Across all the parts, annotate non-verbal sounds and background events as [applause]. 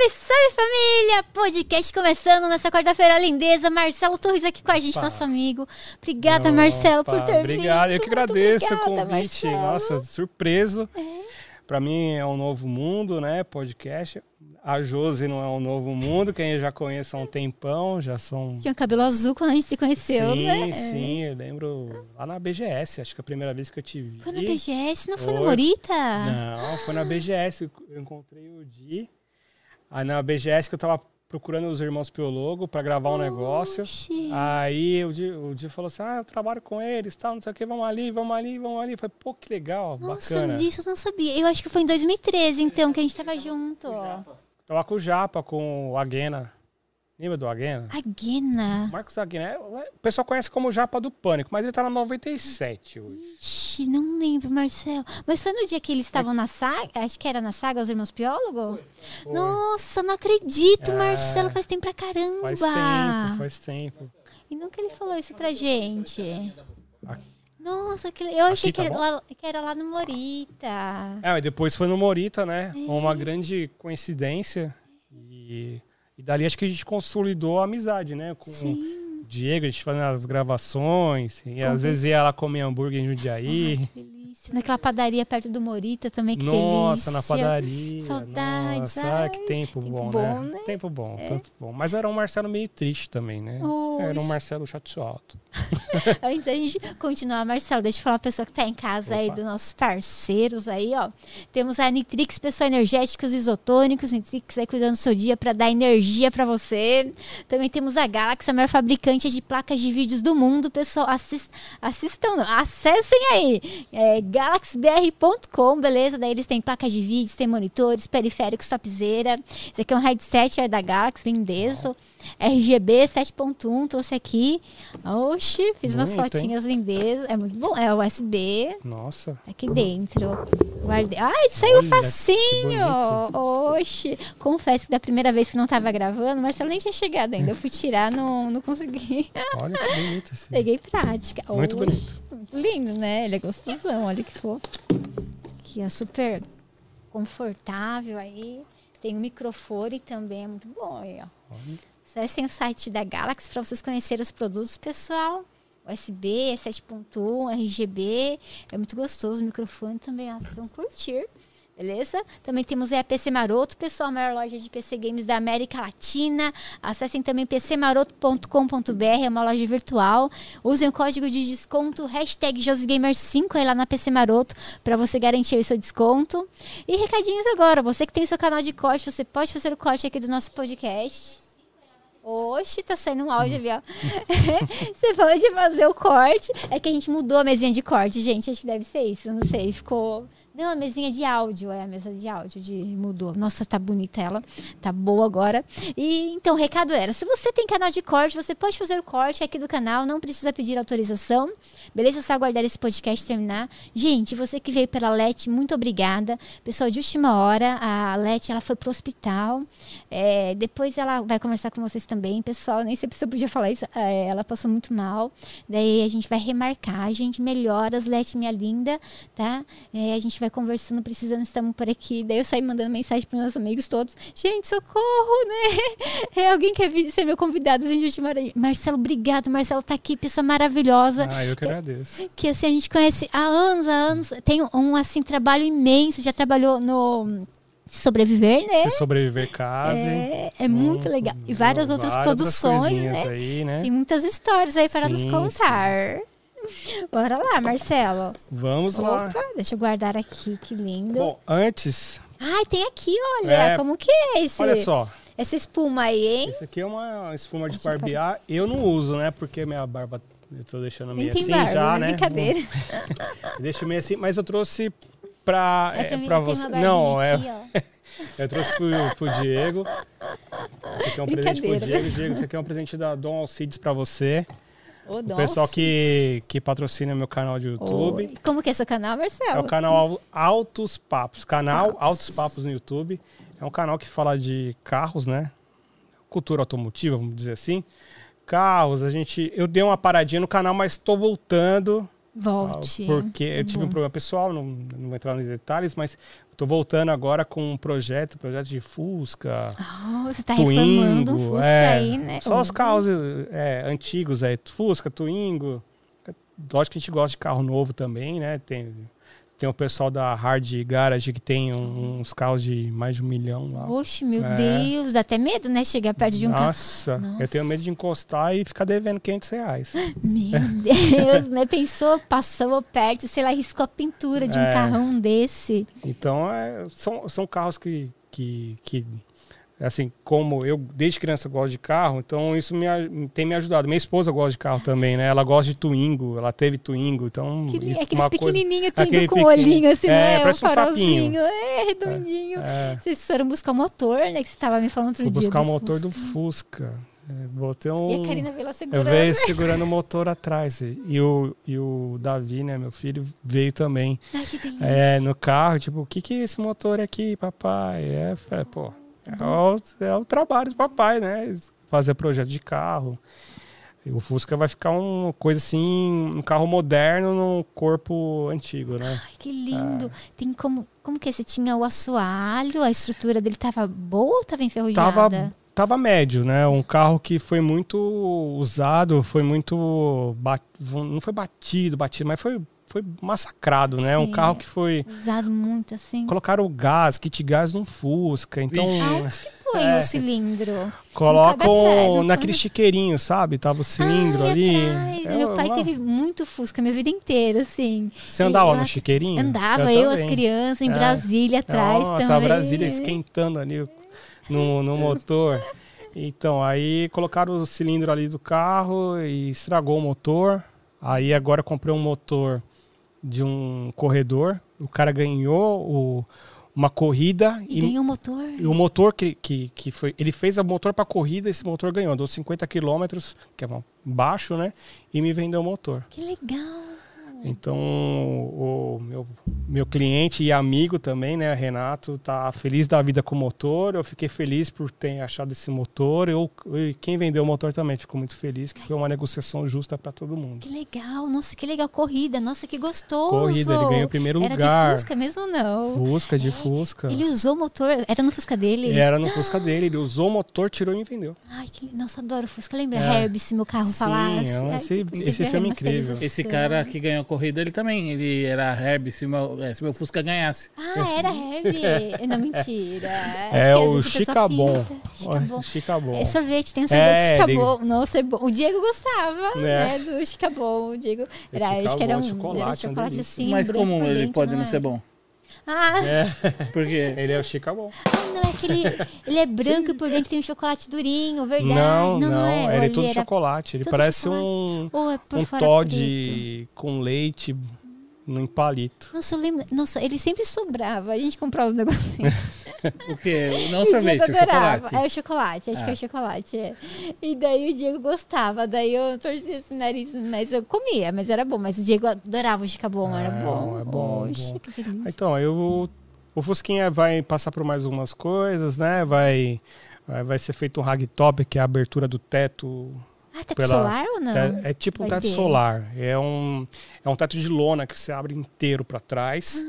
Salve, salve família! Podcast começando nessa quarta-feira lindeza. Marcelo Torres aqui com a gente, Opa. nosso amigo. Obrigada, Marcelo, por ter Obrigado, vindo. eu que Muito agradeço o obrigada, convite. Marcelo. É. Nossa, surpreso. Pra mim é um novo mundo, né? Podcast. A Josi não é um novo mundo, quem eu já conheço há um tempão, já são. Tinha cabelo azul quando a gente se conheceu, sim, né? sim, eu lembro lá na BGS, acho que é a primeira vez que eu te vi. Foi na BGS, não foi no Foi. Morita? Não, foi na BGS, eu encontrei o Di. Aí na BGS que eu tava procurando os irmãos Piologo pra gravar um negócio. Oxi. Aí o Di, o Di falou assim: Ah, eu trabalho com eles, tal, não sei o que, vamos ali, vamos ali, vamos ali. Falei, pô, que legal, Nossa, bacana. disso eu não sabia. Eu acho que foi em 2013, então, que a gente tava junto. Tava com o Japa, com o Aguena. Lembra do Aguena? A Guena. Marcos Aguena. é- O pessoal conhece como Japa do Pânico, mas ele tá na 97 hoje. Ixi, não lembro, Marcelo. Mas foi no dia que eles estavam na saga? Acho que era na saga, os irmãos Piólogo? Foi. Nossa, não acredito, É. Marcelo. Faz tempo pra caramba. Faz tempo, faz tempo. E nunca ele falou isso pra gente. Aqui. Nossa, que... eu achei Aqui que, tá era lá, que era lá no Morita. É, mas depois foi no Morita, né? É. Uma grande coincidência. E, e dali acho que a gente consolidou a amizade, né? Com Sim. o Diego, a gente fazendo as gravações. E às vezes ia lá comer hambúrguer em Jundiaí. Ai, delícia. Naquela padaria perto do Morita também, que Nossa, na delícia. padaria. Saudades, Nossa, ai, que tempo, tempo bom, bom, né? né? Tempo bom, tempo bom. Mas era um Marcelo meio triste também, né? Era um. Marcelo chateado. [laughs] Antes da gente continuar, Marcelo, deixa eu falar a pessoa que tá em casa aí, Opa. dos nossos parceiros aí, ó. Temos a Nitrix, pessoal energéticos isotônicos, Nitrix aí cuidando do seu dia para dar energia para você. Também temos a Galaxy, a maior fabricante de placas de vídeos do mundo. Pessoal, assis- assistam, não, acessem aí, é, galaxybr.com, beleza? Daí eles têm placas de vídeos, tem monitores, periféricos, topzera. Esse aqui é um headset é da Galaxy, lindeço. RGB 7.1, trouxe aqui. Oxi, fiz umas Bonito, hein? fotinhas lindezas. É muito bom. É USB. Nossa. Tá aqui dentro. Guardei. Ai, saiu Olha, facinho! bonito. Oxi! Confesso que da primeira vez que não tava gravando, o Marcelo nem tinha chegado ainda. Eu fui tirar, não, não consegui. Olha que bonito esse. [laughs] Peguei prática. Muito Oxi, muito lindo, né? Ele é gostosão, olha que fofo. Que é super confortável aí. Tem um microfone também, é muito bom aí, ó. Olha. Acessem o site da Galaxy para vocês conhecerem os produtos, pessoal. USB, 7.1, RGB. É muito gostoso. O microfone também, ó, vocês vão curtir. Beleza? Também temos a PC Maroto, pessoal, a maior loja de PC Games da América Latina. Acessem também pcmaroto.com.br, é uma loja virtual. Usem o código de desconto hashtag JosGamer5 aí lá na PC Maroto para você garantir o seu desconto. E recadinhos agora, você que tem seu canal de corte, você pode fazer o corte aqui do nosso podcast. Oxe, tá saindo um áudio ali, ó. [laughs] Você pode fazer o corte. É que a gente mudou a mesinha de corte, gente. Acho que deve ser isso, não sei. Ficou. Não, a mesinha de áudio, é a mesa de áudio de mudou. Nossa, tá bonita ela. Tá boa agora. E então, o recado era: se você tem canal de corte, você pode fazer o corte aqui do canal, não precisa pedir autorização. Beleza? É só aguardar esse podcast terminar. Gente, você que veio pela LET, muito obrigada. Pessoal, de última hora, a LET ela foi pro hospital. É, depois ela vai conversar com vocês também, pessoal. Nem sei se eu podia falar isso. É, ela passou muito mal. Daí a gente vai remarcar, gente melhora as LET, minha linda, tá? É, a gente vai conversando, precisando, estamos por aqui. Daí eu saí mandando mensagem para meus amigos todos. Gente, socorro, né? É, alguém quer vir ser meu convidado assim, hora. Marcelo, obrigado. Marcelo tá aqui, pessoa maravilhosa Ah, eu que agradeço. que assim a gente conhece há anos, há anos, tem um assim trabalho imenso, já trabalhou no Sobreviver, né? Se sobreviver case. É, é muito Hum, legal. E várias outras várias produções, né? Aí, né? Tem muitas histórias aí para nos Sim, contar. Bora lá, Marcelo. Vamos lá. Opa, deixa eu guardar aqui, que lindo. Bom, antes, Ai, tem aqui, olha, É, como que é esse, olha só. essa espuma aí, hein? Esse aqui é uma espuma de Deixa barbear. Eu não uso, né? Porque minha barba. Eu tô deixando meio assim barba, já, né? né? Brincadeira. Eu [laughs] deixo meio assim, mas eu trouxe pra, É pra é, mim, pra você. Não, é, aqui, [laughs] eu trouxe pro, pro Diego. Esse aqui é um presente pro. Diego. Diego, esse aqui é um presente da Dom Alcides pra você. O Dom pessoal que, que patrocina meu canal de YouTube. Como que é seu canal, Marcelo? É o canal Altos Papos. Canal Papos. Altos Papos no YouTube. É um canal que fala de carros, né? Cultura automotiva, vamos dizer assim. Carros, a gente. Eu dei uma paradinha no canal, mas estou voltando. Volte. Porque eu tive bom. um problema pessoal, não, não vou entrar nos detalhes, mas estou voltando agora com um projeto, projeto de Fusca, Oh, você tá reformando Twingo, Fusca é, aí, né? Só os Oh. carros é, antigos, é Fusca, Twingo. Lógico que a gente gosta de carro novo também, né? Tem, tem o pessoal da Hard Garage que tem um- uns carros de mais de um milhão lá. Oxe, meu É. Deus, dá até medo, né? Chegar perto de um carro. Nossa, Nossa. eu tenho medo de encostar e ficar devendo 500 reais. [laughs] Meu Deus, né? Pensou, passou perto, sei lá, riscou a pintura de um É. carrão desse. Então, é, são, são carros que, que, que, assim, como eu desde criança gosto de carro, então isso me, tem me ajudado. Minha esposa gosta de carro também, né? Ela gosta de Twingo, ela teve Twingo, então... Que, aqueles coisa- pequenininhos, aquele tudo com olhinho assim, É, né? O parece um farolzinho. sapinho. É, redondinho. É, Vocês foram buscar o motor, né? Que você tava me falando outro fui dia. buscar o motor Fusca. do Fusca. É, Botei um... E a Karina veio lá Eu segurando. veio segurando o motor atrás. E o, e o Davi, né, meu filho, veio também. Ai, que delícia. É, no carro, tipo, o que que é esse motor aqui, papai? É, pô, é o, é o trabalho do papai, né? Fazer projeto de carro. E o Fusca vai ficar uma coisa assim, um carro moderno num corpo antigo, né? Ai, que lindo. Tem como, como que é? Você tinha o assoalho, a estrutura dele tava boa ou tava enferrujada? Tava, tava médio, né? Um carro que foi muito usado, foi muito. bat- Não foi batido, batido, mas foi, foi massacrado, né? Um Sim. carro que foi. Usado muito assim. Colocaram o gás, kit gás no Fusca. Então. Aonde que põe É. o cilindro? Colocam naquele cabe- chiqueirinho, sabe? Tava o cilindro Ai, ali. atrás. É Meu pai uma- teve muito Fusca minha vida inteira, assim. Você andava eu no chiqueirinho? Andava eu, as também. crianças, em É. Brasília atrás Nossa, também. a Brasília esquentando ali no, no motor. Então, aí colocaram o cilindro ali do carro e estragou o motor. Aí agora eu comprei um motor de um corredor. O cara ganhou o- uma corrida E e, ganhou o motor. e o motor que, que, que foi. Ele fez o motor para corrida, esse motor ganhou. Deu 50 quilômetros, que é baixo, né? E me vendeu o motor. Que legal. Então, o meu, meu cliente e amigo também, né, Renato, tá feliz da vida com o motor. Eu fiquei feliz por ter achado esse motor. Eu, e quem vendeu o motor também ficou muito feliz, que foi uma negociação justa para todo mundo. Que legal. Nossa, que legal. Corrida. Nossa, que gostoso. Corrida, ele ganhou o primeiro Era lugar. de Fusca mesmo não? Fusca de Fusca. Ele usou o motor. Era no Fusca dele? Era no Fusca dele, ele usou o motor, tirou e me vendeu. Ai, que... Nossa, adoro Fusca. Lembra É. Herbie, se meu carro Sim, falasse? é Ai, esse- esse você filme é incrível. Esse cara que ganhou corrida, ele também. Ele era Herb se meu, é, se meu Fusca ganhasse. Ah, era Herbie. [laughs] Não, mentira. É às o Chicabon. Chicabon. Chicabon. É sorvete, tem um sorvete É, Chicabon. Nossa, é bom. O Diego gostava, É. né, do Chicabon. O Diego, era, acho que era um Chicabon, era chocolate, é chocolate delícia. assim, Mas por ele pode não é? ser bom? Ah, É, [laughs] Porque ele é o Chicabon. ah, não, é que ele, ele é branco e por dentro tem um chocolate durinho, verdade. Não, não, é. ele é todo era- chocolate. Ele todo parece chocolate. um, Ou é um Todd com leite no palito. Nossa, eu lembro. Nossa, ele sempre sobrava. A gente comprava um negocinho. [laughs] o quê? [laughs] Não o sorvete, o adorava. chocolate. É o chocolate, acho Ah. que é o chocolate. É. E daí o Diego gostava. Daí eu torcia esse nariz, mas eu comia, mas era bom. Mas o Diego adorava o chicabon, era É, bom. é bom, é Oxe, bom. que delícia. Então, aí o, o Fusquinha vai passar por mais algumas coisas, né? Vai, vai, vai ser feito um ragtop, que é a abertura do teto. Ah, teto pela- solar ou não? É, é tipo um Vai teto ter. solar. É um, é um teto de lona que você abre inteiro para trás.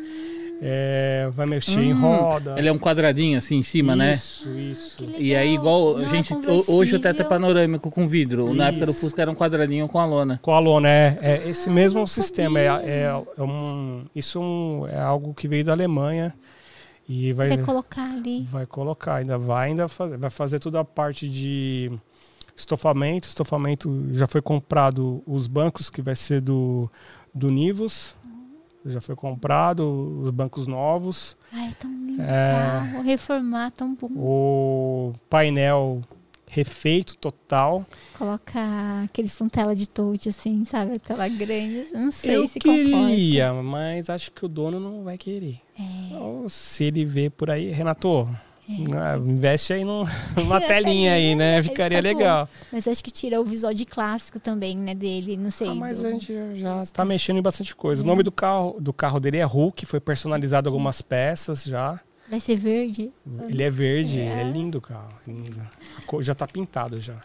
É, vai mexer em Hum, roda. Ele é um quadradinho assim em cima, né? Isso, isso. E aí, igual a Não, é gente. conversível. hoje o teto é panorâmico com vidro. Na época do Isso. Fusca era um quadradinho com a lona. Com a lona, é, é esse mesmo Ah, sistema. É, é, é um, isso é um- é algo que veio da Alemanha e vai, Vai colocar ali. vai colocar, ainda vai ainda fazer, vai fazer toda a parte de estofamento. Estofamento já foi comprado os bancos que vai ser do do Nivus. Já foi comprado os bancos novos, Ai, tão lindo o É. carro. Reformar, tão bom. o painel refeito total. Colocar aqueles com tela de touch, assim, sabe? Aquela grande. Não sei Eu se comporta. queria, mas acho que o dono não vai querer. É. Se ele vê por aí, Renato, ah, investe aí num- [laughs] numa telinha aí, né? Aí Ficaria fica bom. legal. Mas acho que tira o visual de clássico também, né, dele. Não sei. Ah, mas do- a gente já tá mexendo em bastante coisa. O nome do carro, do carro dele é Hulk, foi personalizado algumas peças já. Vai ser verde. Ele é verde, É. é lindo o carro. lindo. A cor já tá pintado já.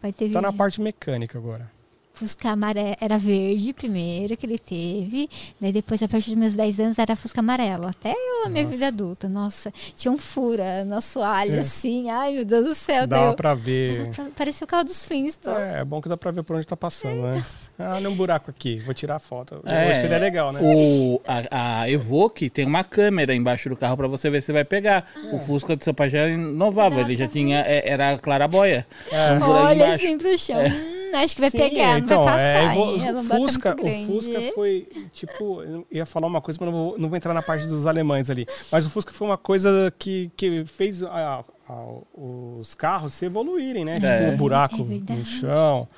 Vai ter Tá na verde. parte mecânica agora. Fusca amarelo, era verde primeiro que ele teve, daí depois a partir dos meus 10 anos era Fusca amarelo, até eu, a minha vida adulta, nossa, tinha um fura no assoalho É. assim, ai meu Deus do céu, Dá eu- pra ver. pra- parecia o carro dos Flintstones. É, é bom que dá pra ver por onde tá passando, né? Ah, tem um buraco aqui, vou tirar a foto. [laughs] É. Seria legal, né? O, a, a Evoque tem uma câmera embaixo do carro pra você ver se vai pegar. O Fusca do seu pai já Ah. Dá ele já tinha, é, era clarabóia. É. Um Olha embaixo. assim pro chão, hum, acho que vai Sim, pegar, então, não vai é, passar, eu vou- hein? O, Fusca, o. Fusca foi, tipo, eu ia falar uma coisa, mas não vou, não vou entrar na parte dos alemães ali. Mas o Fusca foi uma coisa que, que fez a- a- os carros se evoluírem, né? É. Tipo, um buraco É no chão,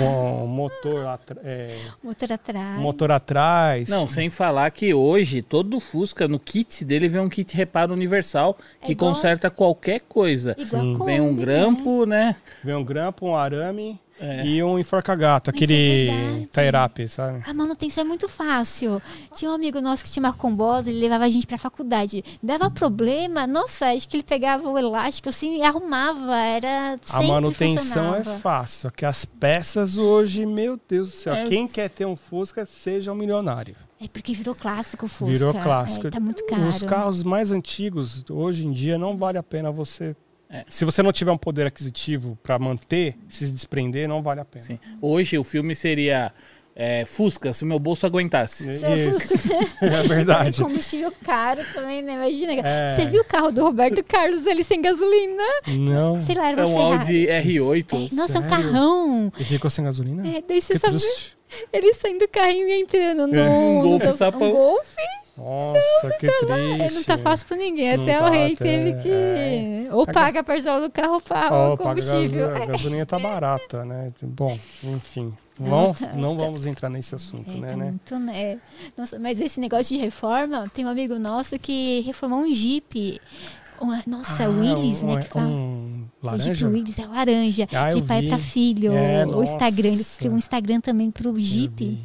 um [laughs] motor, atra- é, Motor atrás. motor atrás. Não, sem falar que hoje todo Fusca no kit dele vem um kit reparo universal que É igual- conserta qualquer coisa. Igual. Kombi, Vem um né? grampo, né? Vem um grampo, um arame É. e um enforca-gato, Mas aquele é tairape, sabe? A manutenção é muito fácil. Tinha um amigo nosso que tinha uma combosa, ele levava a gente pra faculdade. Dava problema, nossa, acho que ele pegava o elástico assim e arrumava. Era A manutenção é funcionava. fácil, só que as peças hoje, meu Deus do céu, É. quem quer ter um Fusca, seja um milionário. É porque virou clássico o Fusca. Virou clássico. É, tá muito caro. Os carros mais antigos, hoje em dia, não vale a pena você. É. Se você não tiver um poder aquisitivo para manter, se desprender, não vale a pena. Sim. Hoje o filme seria é, Fusca, se o meu bolso aguentasse. Isso. Fusca. [laughs] é verdade. [laughs] Combustível caro também, né? Imagina. É. Você viu o carro do Roberto Carlos ali sem gasolina? Não. Sei lá, era É uma um Ferrari. Audi R8. É, nossa, é um carrão. E ficou sem gasolina? É, daí você Que sabe, triste. ele saindo do carrinho e entrando no, É, um Golf no sapão. Um golfe. Nossa, que triste. É, não tá fácil pra ninguém. Não Até tá, o rei até- teve que. é. Ou Tá paga a parcela do carro ou paga o paga combustível. gaso- a gasolina tá barata, né? Bom, enfim. Vamos, não vamos entrar nesse assunto, É, né? tá né? muito, né? Nossa, mas esse negócio de reforma, tem um amigo nosso que reformou um Jeep. Nossa, Ah, Willis, um, né? Que fala. um É Jeep laranja? Willis é laranja. Ah, de pai pra filho. É, o Instagram. Ele nossa. criou um Instagram também pro Jeep.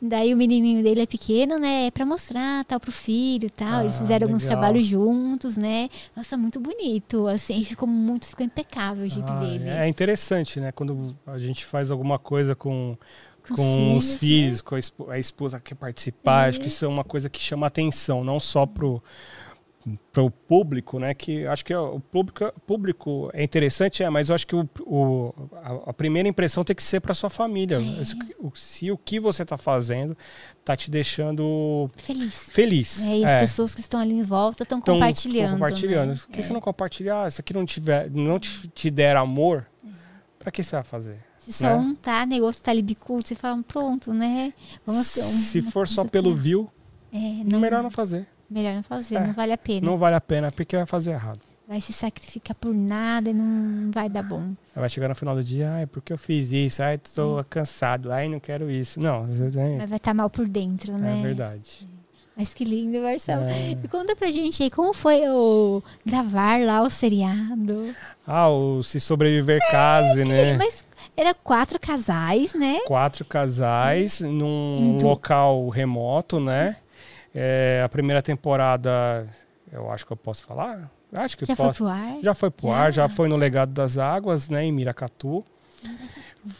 Daí o menininho dele é pequeno, né? É pra mostrar, tal, pro filho tal. Eles Ah, fizeram alguns legal. trabalhos juntos, né? Nossa, muito bonito. Assim, ficou muito, ficou impecável o Jeep Ah, dele. É interessante, né? Quando a gente faz alguma coisa com, Com os com filhos, os né? com a, espo- a esposa que quer participar. Acho que isso é uma coisa que chama atenção, não só pro para o público, né? Que acho que o público, público é interessante, é, mas eu acho que o, o- a, a primeira impressão tem que ser para sua família. É. Se, o- se que você está fazendo tá te deixando Feliz. feliz. É, e as É. pessoas que estão ali em volta estão Tão- compartilhando. compartilhando. né? Por que É. você não compartilhar? Ah, isso aqui não, tiver, não te, te der amor, para que você vai fazer? Se só né? um tá, negócio tá ali bicudo, você fala, pronto, né? Vamos Se uma for só pelo view, É, não, melhor não fazer. Melhor não fazer, É. não vale a pena. Não vale a pena, porque vai fazer errado. Vai se sacrificar por nada e não vai dar bom. Vai chegar no final do dia, ai, porque eu fiz isso? Ai, tô cansado, ai, não quero isso. Não, é, Mas vai estar mal por dentro, né? é verdade. Mas que lindo, Marcelo. É. E conta pra gente aí, como foi o gravar lá o seriado? Ah, o Se Sobreviver Case, né? Mas era quatro casais, né? Quatro casais num local remoto, né? É, a primeira temporada, eu acho que eu posso falar? Acho que Já foi posso. pro ar? Já foi pro Já? ar, já foi no Legado das Águas, né, em Miracatu.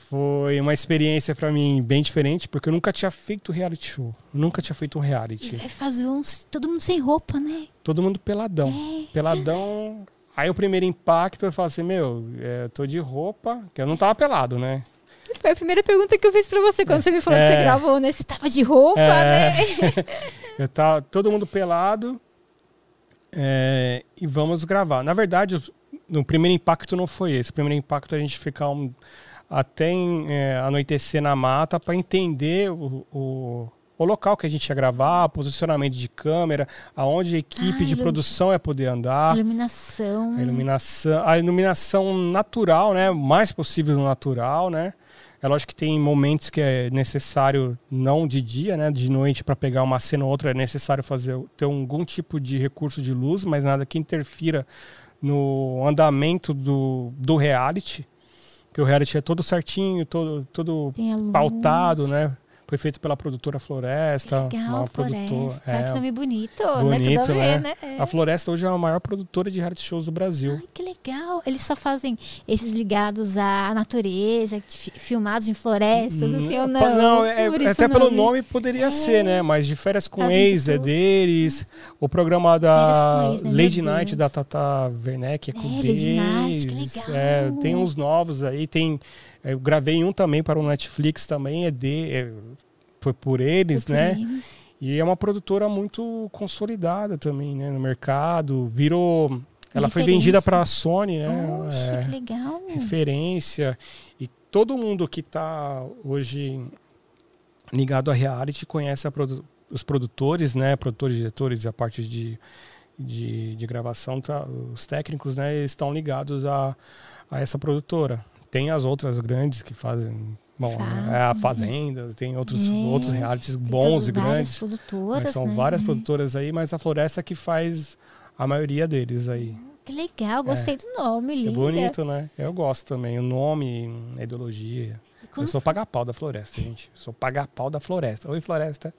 Foi uma experiência pra mim bem diferente, porque eu nunca tinha feito reality show. Nunca tinha feito um reality. vai fazer uns. Todo mundo sem roupa, né? Todo mundo peladão. É. Peladão. Aí o primeiro impacto eu falo assim, meu, é, eu tô de roupa, que eu não tava pelado, né? Foi a primeira pergunta que eu fiz pra você quando você me falou que É. você gravou, né? Você tava de roupa, É. né? [laughs] Eu tava todo mundo pelado é, e vamos gravar. Na verdade, o- no primeiro impacto não foi esse. O primeiro impacto é a gente ficar um- até em, é, anoitecer na mata para entender o, o, o local que a gente ia gravar, posicionamento de câmera, aonde a equipe Ah, de produção ia poder andar. Iluminação. A iluminação, a iluminação natural, né? O mais possível no natural, né? É lógico que tem momentos que é necessário, não de dia, né? De noite, para pegar uma cena ou outra, é necessário fazer ter algum tipo de recurso de luz, mas nada que interfira no andamento do, do reality. Que o reality é todo certinho, todo, todo pautado, né? Foi feito pela produtora Floresta. Legal, uma Floresta. produtora. que É, nome bonito, bonito, né? Ver, né? né? É. A Floresta hoje é a maior produtora de reality shows do Brasil. Ai, que legal. Eles só fazem esses ligados à natureza, fi- filmados em florestas, assim, ou não? Não, é, isso até pelo nome poderia É. ser, né? Mas de férias com Fazem ex é deles. O programa da Ex, né? Lady Night da Tata Werneck é com É, Lady Night, que deles. legal. É, tem uns novos aí, tem. Eu gravei um também para o Netflix também, é de. é- foi por eles, Por né? eles. E é uma produtora muito consolidada também, né? No mercado. Virou. Ela foi vendida Referência. para a Sony, né? Oxe, É que legal. referência. E todo mundo que está hoje ligado a reality conhece a produ- os produtores, né? Produtores, diretores e a parte de, de, de gravação, tá? os técnicos, né? Estão ligados a, a essa produtora. Tem as outras grandes que fazem. Bom, Fazem, é a né? Fazenda, tem outros, É, outros realities bons e várias grandes. produtoras, são né? várias É. produtoras aí, mas a Floresta que faz a maioria deles aí. Que legal, gostei do nome, É linda. bonito, né? Eu gosto também. O nome, a ideologia. Eu sou paga-pau da floresta, gente. Sou paga-pau da floresta. Oi, floresta.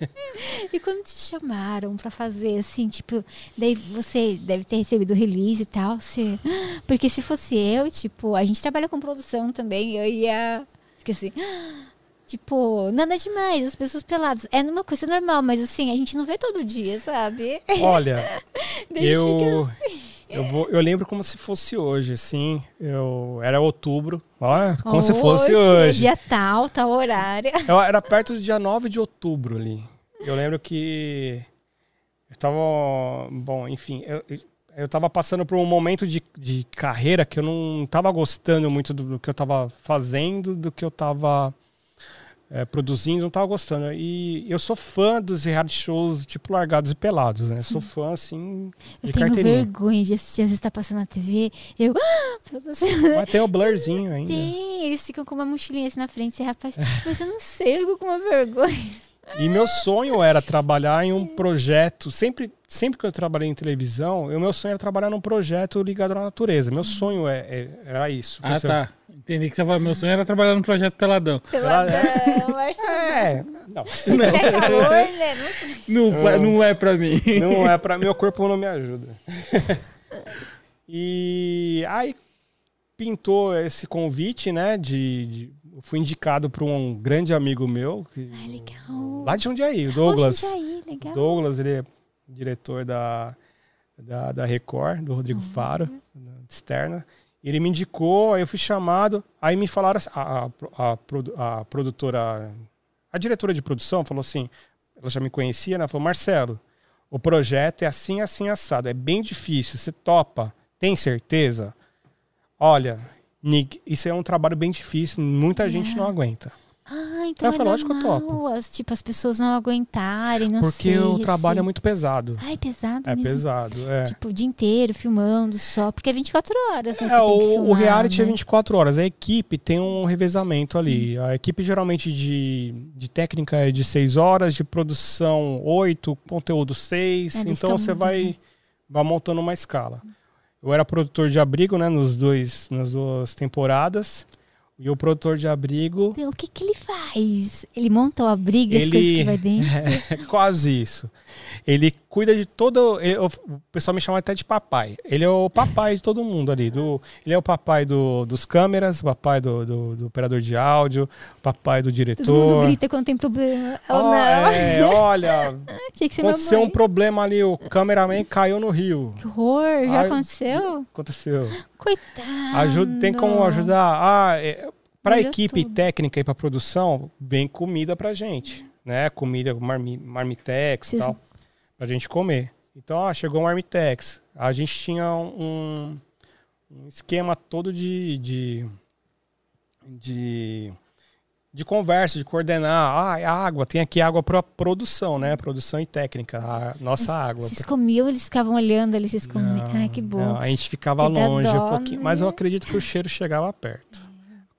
[laughs] e quando te chamaram pra fazer, assim, tipo, daí você deve ter recebido release e tal, você... [gasps] Porque se fosse eu, tipo, a gente trabalha com produção também, eu ia... Fica assim... [gasps] Tipo, nada demais, as pessoas peladas. É uma coisa normal, mas assim, a gente não vê todo dia, sabe? Olha, [laughs] eu, assim. Eu, vou, eu lembro como se fosse hoje, assim. Eu, era outubro. Olha, como se fosse Hoje, hoje. Dia tal, tal horário. [laughs] Eu era perto do dia 9 de outubro ali. Eu lembro que eu tava. Bom, enfim, eu, eu tava passando por um momento de, de carreira que eu não tava gostando muito do, do que eu tava fazendo, do que eu tava é, produzindo, não tava gostando. E eu sou fã dos reality shows tipo Largados e Pelados, né? Sou fã, assim, Eu de tenho carteirinha. vergonha de assistir, às vezes tá passando na TV, eu... céu. Mas tem o blurzinho [laughs] ainda. Tem, eles ficam com uma mochilinha assim na frente, e, rapaz, mas eu não sei, eu fico com uma vergonha. E meu sonho era trabalhar em um projeto. Sempre, sempre que eu trabalhei em televisão, o meu sonho era trabalhar num projeto ligado à natureza. Meu sonho é, é- era isso. Ah, tá. Entendi que você falou, meu sonho era trabalhar no projeto Peladão. Peladão, Marcelo. É, não. [laughs] É calor, né? Não. Não, não é pra mim. Não é para meu corpo não me ajuda. [laughs] e aí pintou esse convite, né? De, de- fui indicado por um grande amigo meu, que- Ai, legal. lá de Jundiaí, o Douglas. Onde aí, legal. Douglas, ele é diretor da, da, da Record, do Rodrigo Faro, da externa. Ele me indicou, aí eu fui chamado, aí me falaram, assim, a, a, a, a produtora, a diretora de produção falou assim, ela já me conhecia, né? Falou, Marcelo, o projeto é assim, assim, assado, é bem difícil, você topa, tem certeza? Olha, Nick, isso é um trabalho bem difícil, muita gente não aguenta. Ah, então Eu é falei, lógico que eu normal, as, tipo, as pessoas não aguentarem, não Porque sei. o trabalho é assim. muito pesado. Ai, pesado É mesmo. pesado, é. Tipo, o dia inteiro filmando só, porque é 24 horas, né? É, o, o filmar, reality é né? 24 horas. A equipe tem um revezamento ali. A equipe geralmente de, de técnica é de 6 horas, de produção 8, conteúdo 6. É, então você vai, vai montando uma escala. Eu era produtor de abrigo, né, nos dois, nas duas temporadas. E o produtor de abrigo Então, O que que ele faz? Ele monta o abrigo e as Ele- coisas que vai dentro? [laughs] É quase isso. Ele cuida de todo. ele- o pessoal me chama até de papai. Ele é o papai de todo mundo ali. Do, ele é o papai do, dos câmeras, o papai do, do, do operador de áudio, o papai do diretor. Todo mundo grita quando tem problema. Não? é, olha, [laughs] Tinha que ser aconteceu um problema ali, o cameraman caiu no rio. Que horror, já Ai, aconteceu? Aconteceu. Coitado. Ajuda, tem como ajudar? Ah, é, para Olha equipe tudo. técnica e para produção, vem comida pra gente, né? Comida, marmi, marmitex e tal, pra gente comer. Então, ó, chegou o marmitex. A gente tinha um, um esquema todo de, de, de, de conversa, de coordenar. Ah, é água, tem aqui água para produção, né? Produção e técnica, a nossa água. Vocês comiam, eles ficavam olhando ali, vocês comiam. Não, Ai, que bom. não, a gente ficava Que longe dó, um pouquinho, mas eu né? acredito que o cheiro chegava perto.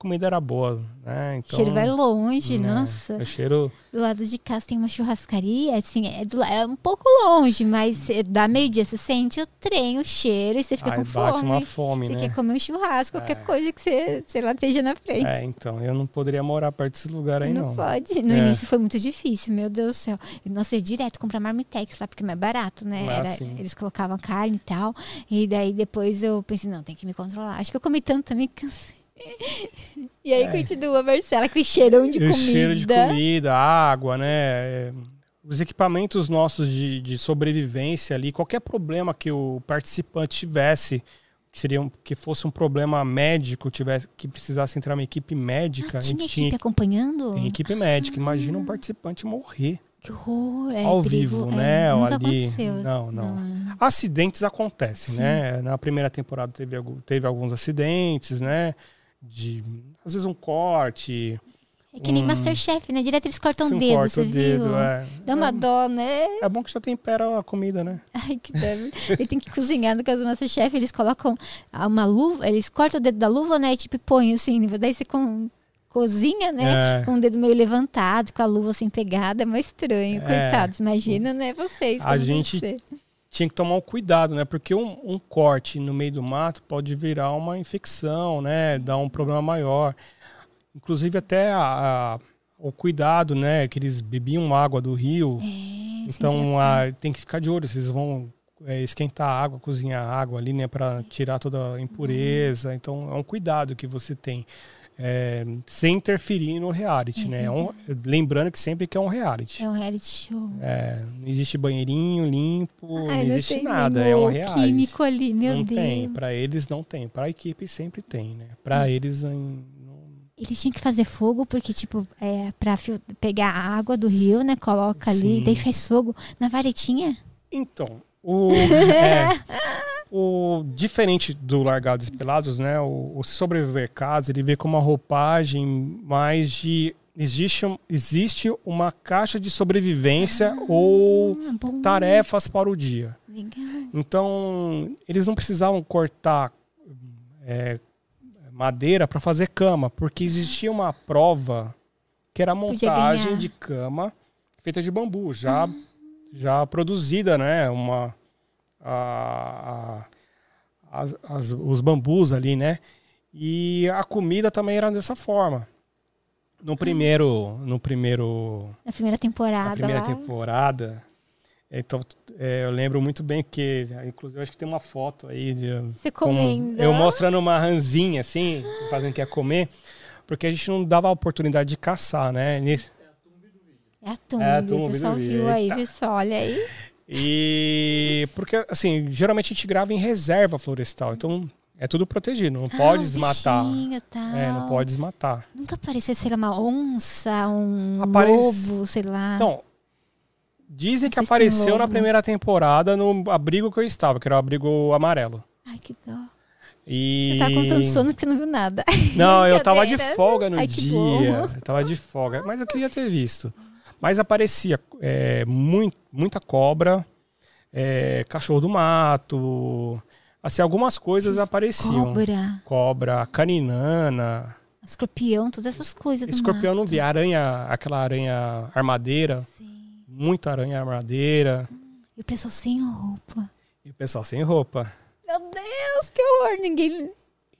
Comida era boa, né? Então, cheiro vai longe, né, nossa. O cheiro Do lado de casa tem uma churrascaria, assim, é, do é um pouco longe, mas é, dá meio-dia, você sente o trem, o cheiro, e você fica ai, com bate fome. uma fome, Você né? quer comer um churrasco, qualquer É. coisa que você, sei lá, esteja na frente. É, então, eu não poderia morar perto desse lugar aí, não, não. pode. No É. início foi muito difícil, meu Deus do céu. Nossa, eu direto comprar marmitex lá, porque é mais barato, né? Ah, Era- eles colocavam carne e tal. E daí depois eu pensei, não, tem que me controlar. Acho que eu comi tanto também que cansei. [laughs] E aí É. continua, Marcela, aquele cheirão de E comida. cheiro de comida, água, né? É, Os equipamentos nossos de, de sobrevivência ali, qualquer problema que o participante tivesse, que seria um- que fosse um problema médico, tivesse que precisasse entrar uma equipe médica, Ah, a tinha gente equipe acompanhando? tem equipe médica. Imagina um participante morrer Que horror. É, ao perigo, vivo, é, né? Nunca ali. aconteceu. Não, não. é. Acidentes acontecem, Sim. né? Na primeira temporada teve, teve alguns acidentes, né? De às vezes um corte, É que nem Hum. Masterchef, né? Direto eles cortam o um dedo, corta você o dedo, viu? é. Dá uma É- dó, né? É bom que já tempera a comida, né? Ai, que deve. Ele tem que cozinhar no caso do Masterchef, eles colocam uma luva, eles cortam o dedo da luva, né? E tipo, põem assim, daí você com, cozinha, né? É. Com o dedo meio levantado, com a luva assim pegada, é mais estranho. É. Coitados, imagina, né? Vocês. A gente- ser. Tinha que tomar um cuidado, né? Porque um, um corte no meio do mato pode virar uma infecção, né? Dar um problema maior. Inclusive até a- a- o cuidado, né? Que eles bebiam água do rio. É, sem Então a- tem que ficar de olho. Vocês vão é, esquentar a água, cozinhar a água ali, né? Para tirar toda a impureza. Então é um cuidado que você tem. É, sem interferir no reality, É né? É um- lembrando que sempre que é um reality. É um reality show. É, não existe banheirinho limpo, não existe nada, é um reality. químico ali, meu não Deus. tem, para eles não tem, para a equipe sempre tem, né? Para eles em- não- Eles tinham que fazer fogo, porque, tipo, é, pra pegar a água do rio, né? Coloca ali, Sim. daí faz fogo. Na varetinha? Então, o, [laughs] é, o diferente do Largados e Pelados, né? O, o Sobreviver Casa, ele vê com uma roupagem mais de existe, existe uma caixa de sobrevivência ou Ah, bom. tarefas para o dia. Legal. Então, eles não precisavam cortar é, madeira para fazer cama, porque existia uma prova que era a montagem de cama feita de bambu, já, já produzida, né? Uma, a- a- as- as- os bambus ali, né? E a comida também era dessa forma. No primeiro, no primeiro Na primeira temporada. na primeira lá. temporada. Então, é, eu lembro muito bem que, inclusive, acho que tem uma foto aí de Você com- comendo. eu mostrando uma ranzinha assim, fazendo que ia comer, porque a gente não dava a oportunidade de caçar, né? Nesse- É a tumba. É a tumba o pessoal do viu vídeo. aí, viu só? Olha aí. E porque assim, geralmente a gente grava em reserva florestal, então é tudo protegido, não Ah, pode desmatar. É, não pode desmatar. Nunca apareceu, sei lá, uma onça, um Aparece- lobo, sei lá. Então, dizem que apareceu na primeira temporada no abrigo que eu estava, que era o abrigo amarelo. Ai, que dó. E Você tá contando sono que você não viu nada. Não, eu [laughs] tava de folga no Ai, dia. bom. Eu tava de folga. Mas eu queria ter visto. Mas aparecia é, mui- muita cobra, é, cachorro do mato. Assim, algumas coisas apareciam. Cobra, Cobra, caninana. escorpião, todas essas coisas Escorpião não vi. Aranha, aquela aranha armadeira. Sim. Muita aranha armadeira. E o pessoal sem roupa. E o pessoal sem roupa. Meu Deus, que horror. Ninguém...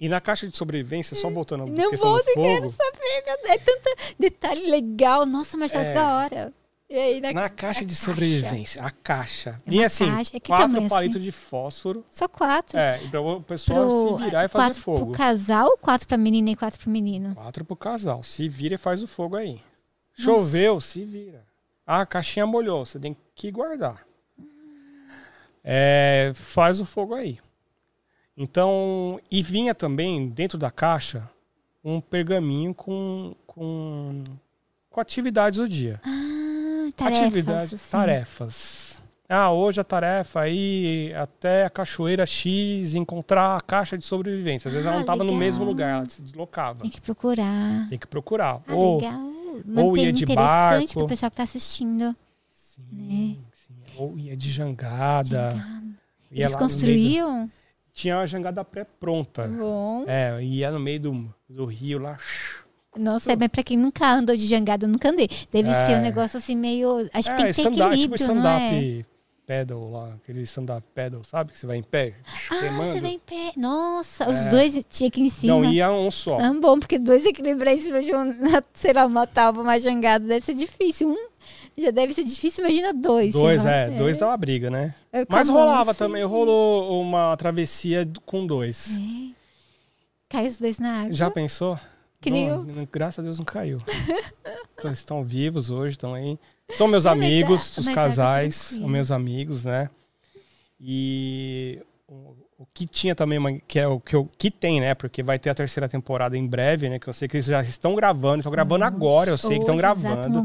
E na caixa de sobrevivência, só voltando à Não questão vou, do nem quero fogo. saber. É tanto detalhe legal. Nossa, Marcelo, É. que da hora. E aí, na... Na caixa a de caixa. sobrevivência, a caixa. É e assim, caixa. Quatro tamanho, palitos assim? de fósforo. Só quatro. É, e para o pessoal Pro- se virar e fazer quatro fogo. pro casal, quatro pra menina e quatro pro menino. Quatro pro casal. Se vira e faz o fogo aí. Nossa. Choveu, se vira. Ah, a caixinha molhou, você tem que guardar. É, faz o fogo aí. Então, e vinha também dentro da caixa um pergaminho com, com, com atividades do dia. Ah, tarefas. Atividades, assim. tarefas. Ah, hoje a tarefa aí até a cachoeira X encontrar a caixa de sobrevivência. Às vezes ela Ah, não estava no mesmo lugar, ela se deslocava. Tem que procurar. Tem que procurar. Ah, ou, legal. ou ia de interessante barco. pro pessoal que tá assistindo. sim, sim. ou ia de jangada. Jangada. ia Eles meio do- construíam? Tinha a jangada pré-pronta. Bom. É, ia no meio do, do rio lá. Nossa, mas pra quem nunca andou de jangada, nunca andei. Deve É. ser um negócio assim meio. Acho que é, tem que ter stand-up, equilíbrio, tipo não é? stand-up pedal lá, aquele stand-up pedal, sabe? Que você vai em pé, Ah, queimando. você vai em pé. Nossa, os É. dois tinha aqui em cima. Não, ia um só. Ah, bom, porque dois equilibrar em cima de um, [laughs] sei lá, uma tábua, uma jangada, deve ser difícil. Um já deve ser difícil, imagina dois. Dois, lá. é, dois dá uma briga, né? É, Mas a mão, rolava assim. também, rolou uma travessia com dois. É. Cai os dois na água. Já pensou? Que nem Não, eu. graças a Deus não caiu. [laughs] então, estão vivos hoje, estão aí. São meus mas amigos, é- os mas é casais, são meus amigos, né? E o, o que tinha também, que é o que, eu, que tem, né? Porque vai ter a terceira temporada em breve, né? Que eu sei que eles já estão gravando, estão gravando agora, eu sei que estão gravando.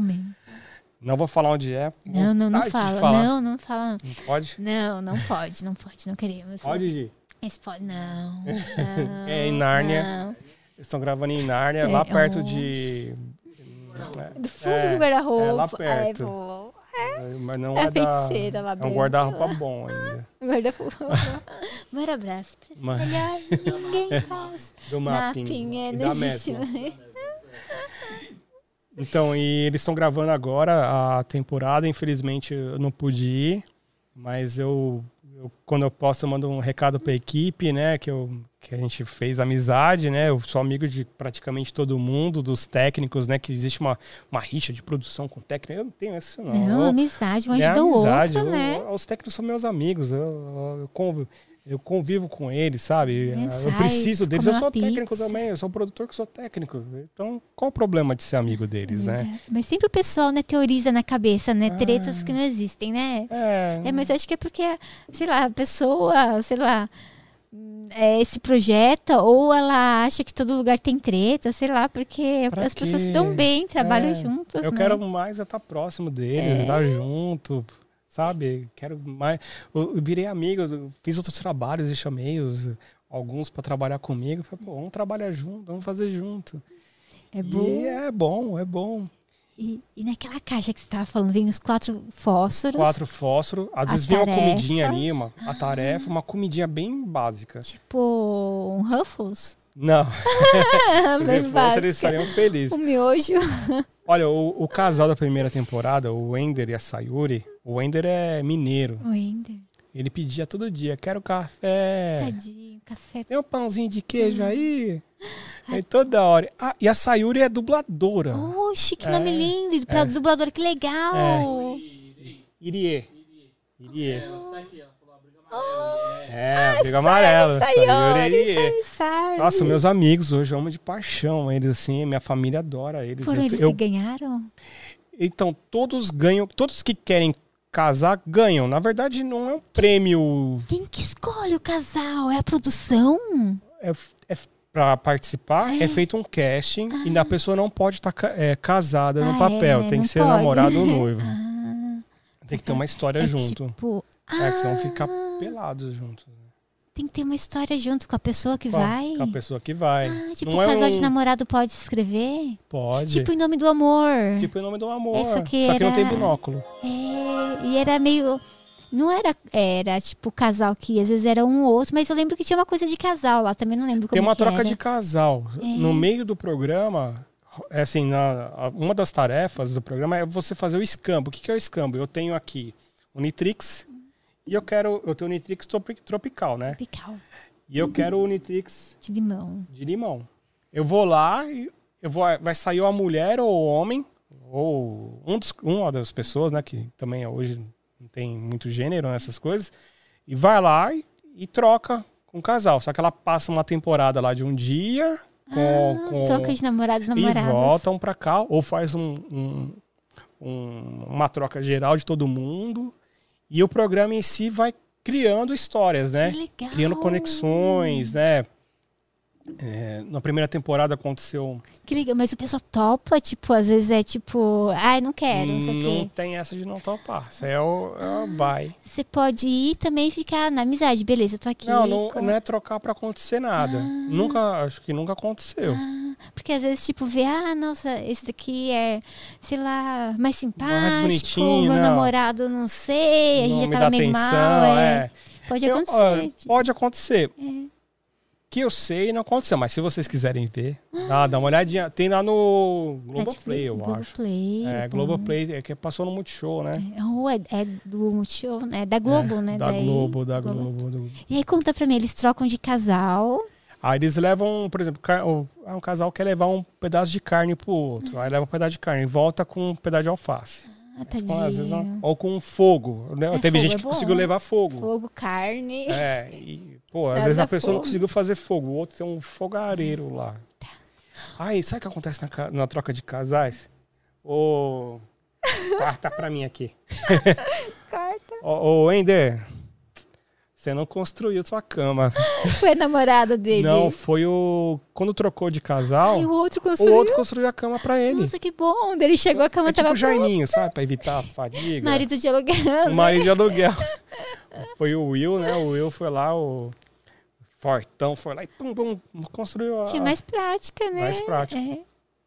Não vou falar onde é. Não, não, não fala. Não, não fala. Não pode? Não, não pode, não pode, não queremos. Pode, Gi? Spoiler, não. não [laughs] É em Nárnia. não. Eles estão gravando em Nárnia, É, lá perto onde? de. Do fundo É, do guarda-roupa. é lá perto. vou. Mas não É é da. lá É um guarda-roupa bom ainda. [laughs] Guarda-roupa. Maior abraço. pra esse Ma- melhor ninguém [laughs] faz. Do mapping. Mapping, é e da nesse Metro. Então, e eles estão gravando agora a temporada. Infelizmente, eu não pude ir. Mas eu, eu- quando eu posso, eu mando um recado pra equipe, né? Que, eu, que a gente fez amizade, né? Eu sou amigo de praticamente todo mundo, dos técnicos, né? Que existe uma, uma rixa de produção com técnico. Eu não tenho isso, não. Não, amizade, um é ajuda o outro, né? os técnicos são meus amigos. Eu, eu, eu eu convivo com eles, sabe? É, eu preciso deles. Eu sou uma técnico pizza. também. Eu sou produtor que sou técnico. Então, qual o problema de ser amigo deles, né? Verdade. Mas sempre o pessoal, né, teoriza na cabeça, né? Ah. Tretas que não existem, né? É. É, mas acho que é porque, sei lá, a pessoa, sei lá, é, se projeta ou ela acha que todo lugar tem treta, sei lá, porque Pra as pessoas se dão bem, trabalham É, juntas, Eu né? quero mais é estar próximo deles, É. estar junto, sabe? Quero mais. Eu, eu virei amigo, eu fiz outros trabalhos e chamei os, alguns para trabalhar comigo. Falei, pô, vamos trabalhar junto, vamos fazer junto. É bom. E é bom, é bom. E, e naquela caixa que você estava falando, vem os quatro fósforos. Quatro fósforos, às vezes vem uma tarefa. comidinha ali, uma, a tarefa, uma comidinha bem básica. Tipo, um Ruffles. Não, [laughs] se Bem fosse, básica. eles estariam felizes. Um miojo. Olha, o, o casal da primeira temporada, o Wender e a Sayuri, o Wender é mineiro. O Ender. Ele pedia todo dia, quero café. Tadinho, café. Tem um pãozinho de queijo aí? Aí toda hora. Ah, e a Sayuri é dubladora. Oxe, que É, nome lindo. E pra é. dublador, que legal. Irie. Irie. É, briga amarela. Sayori, Sayuri Irie. Sayori, Sayori. Nossa, meus amigos hoje eu amo de paixão eles, assim, minha família adora eles. Foram Eu- eles eu- que ganharam? então, todos ganham, todos que querem casar ganham. Na verdade, não é um prêmio Quem que escolhe o casal? É a produção? é, é para participar, é. feito um casting e a pessoa não pode estar casada no Ah, papel. é, tem que ser pode. namorado ou noivo. [laughs] Ah, Tem que ter uma história é junto. tipo... É que senão fica ah, pelados juntos. Tem que ter uma história junto com a pessoa que Com a- vai. Com a pessoa que vai. Ah, tipo, não o é casal um... de namorado pode se inscrever? Pode. Tipo, em nome do amor. Tipo em nome do amor. Essa que Só que não era- tem binóculo. É, e era meio. Não era, era tipo casal que às vezes era um ou outro, mas eu lembro que tinha uma coisa de casal lá, também não lembro como Tem uma troca era. de casal. É. No meio do programa, é assim, na, uma das tarefas do programa é você fazer o escambo. O que, que é o escambo? Eu tenho aqui o Nitrix e eu quero. Eu tenho o Nitrix tropi- tropical, né? Tropical, E eu quero o Nitrix de limão. de limão. Eu vou lá e eu vou, vai sair ou a mulher ou o homem, ou um dos, uma das pessoas, né? Que também hoje não tem muito gênero nessas coisas, e vai lá e, e troca com o casal. Só que ela passa uma temporada lá de um dia com, com- Troca de namorados e e namoradas. voltam pra cá, ou faz um, um- um- uma troca geral de todo mundo. E o programa em si vai criando histórias, né? Criando conexões, né? É, na primeira temporada aconteceu. Que legal, mas o pessoal topa, tipo, às vezes é tipo, ai, não quero, não sei o não quê. tem essa de não topar. Isso é o, é o vai. Você pode ir também e ficar na amizade, beleza, eu tô aqui. Não, não, com- não é trocar pra acontecer nada. Nunca, acho que nunca aconteceu. Ah, porque às vezes, tipo, vê, ah, nossa, esse daqui é, sei lá, mais simpático, bonitinho, meu não. namorado, não sei, a gente não já tava dá meio atenção, mal, é. é. pode Eu- acontecer. ó, pode acontecer. É. Que eu sei, não aconteceu. Mas se vocês quiserem ver, dá, dá uma olhadinha. Tem lá no Globoplay, eu acho. Globoplay. É, bom. Globoplay, é que passou no Multishow, né? Oh, é, é do Multishow, né? Da Globo, É, né? Da Daí- Globo, da Globo. Globo. do- E aí conta pra mim, eles trocam de casal. Aí eles levam, por exemplo, ah, um casal quer levar um pedaço de carne pro outro. Aí leva um pedaço de carne e volta com um pedaço de alface. Ah, Ou, às vezes, tadinho. ou com fogo. Né? É, Teve fogo gente é que bom. conseguiu levar fogo. Fogo, carne. É, e, pô, às vezes a pessoa não fogo. conseguiu fazer fogo, o outro tem um fogareiro lá. Aí, sabe o que acontece na, na troca de casais? Ô. [laughs] Tá, tá pra mim aqui. Corta. Ô, ô Ender, você não construiu sua cama. [laughs] Foi a namorada dele. Não, foi o. Quando trocou de casal, Ai, o outro o construiu. outro construiu a cama pra ele. Nossa, que bom. Ele chegou, a cama é tipo tava o Jaiminho, sabe? Pra evitar a fadiga. Marido de aluguel. O marido de aluguel. Foi o Will, né? O Will foi lá, o fortão foi lá e pum, pum, construiu a... Tinha mais prática, né? Mais prática. É.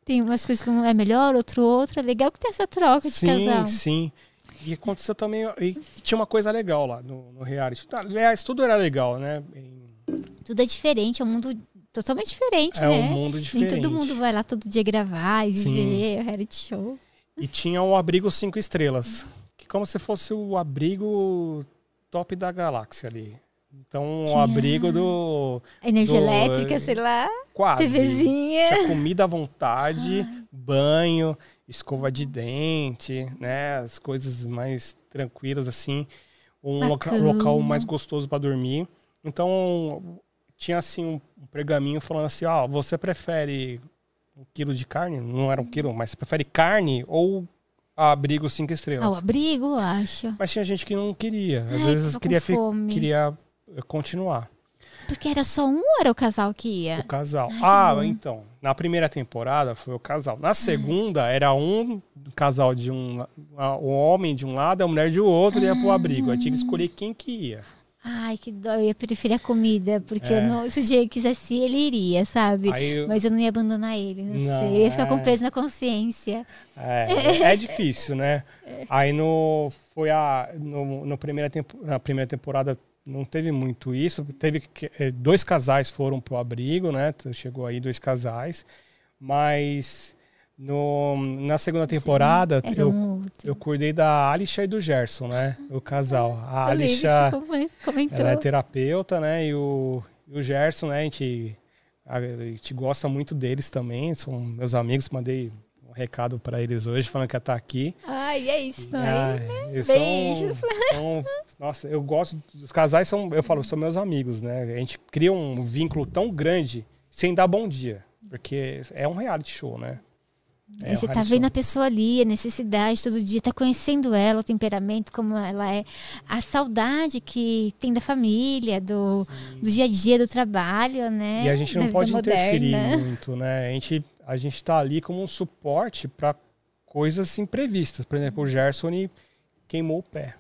Tem umas coisas que um é melhor, outro outro. É legal que tem essa troca de Sim, casal. sim. E aconteceu também... E tinha uma coisa legal lá no, no reality. Aliás, tudo era legal, né? Tudo é diferente, é um mundo totalmente diferente, É né? um mundo diferente. Nem todo mundo vai lá todo dia gravar e Sim. ver o reality show. E tinha o abrigo cinco estrelas. Que como se fosse o abrigo top da galáxia ali. Então, o Tinha- abrigo do... Energia Do- elétrica, sei lá, Quase. TVzinha. Tinha comida à vontade, banho, escova de dente, né? As coisas mais tranquilas, assim. Um Uma loca- cama. local mais gostoso para dormir. Então, tinha assim um, pergaminho falando assim, ó, você prefere um quilo de carne? Não era um quilo, mas você prefere carne ou abrigo cinco estrelas? Ah, o abrigo, eu acho. Mas tinha gente que não queria. Às Ai, vezes com queria, queria eh, continuar. Porque era só um ou era o casal que O ia? casal. Ai, que ah, então. Na primeira temporada foi o casal. Na segunda era um casal de um. O homem de um lado a mulher de outro ia pro abrigo. Aí tinha que escolher quem que ia. Ai, que dó. Eu ia preferir a comida. Porque É. não- se o Diego quisesse, ele iria, sabe? Eu- Mas eu não ia abandonar ele. Não, Não, sei. Eu ia ficar com é. peso na consciência. É, é difícil, né? [laughs] Aí no. Foi a. No, no primeira tempo, na primeira temporada não teve muito isso. Teve que, eh, dois casais foram pro abrigo, né? Chegou aí dois casais. Mas no, na segunda temporada Era eu um. Eu cuidei da Alisha e do Gerson, né? O casal. A lembro que Alisha, ela é terapeuta, né? E o, e o Gerson, né? A gente, a, a gente gosta muito deles também. São meus amigos. Mandei recado para eles hoje, falando que ia estar aqui. Ai, é isso aí. eles Beijos. São, são- nossa, eu gosto. Os casais são, eu falo, são meus amigos, né? A gente cria um vínculo tão grande sem dar bom dia. Porque é um reality show, né? É um você tá vendo show. a pessoa ali, a necessidade todo dia, tá conhecendo ela, o temperamento, como ela é, a saudade que tem da família, do, do dia a dia, do trabalho, né? E a gente não da pode interferir moderna. muito, né? A gente, a gente tá ali como um suporte para coisas imprevistas. Por exemplo, o Gerson queimou o pé.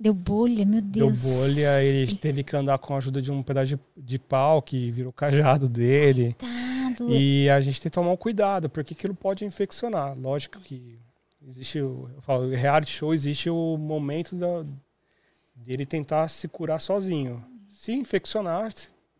Deu bolha, meu Deu Deus. bolha, ele teve que andar com a ajuda de um pedaço de, de pau que virou cajado dele. Coitado. E a gente tem que tomar um cuidado, porque aquilo pode infeccionar. Lógico que existe, o- eu falo, reality show existe o momento da, dele tentar se curar sozinho. Se infeccionar,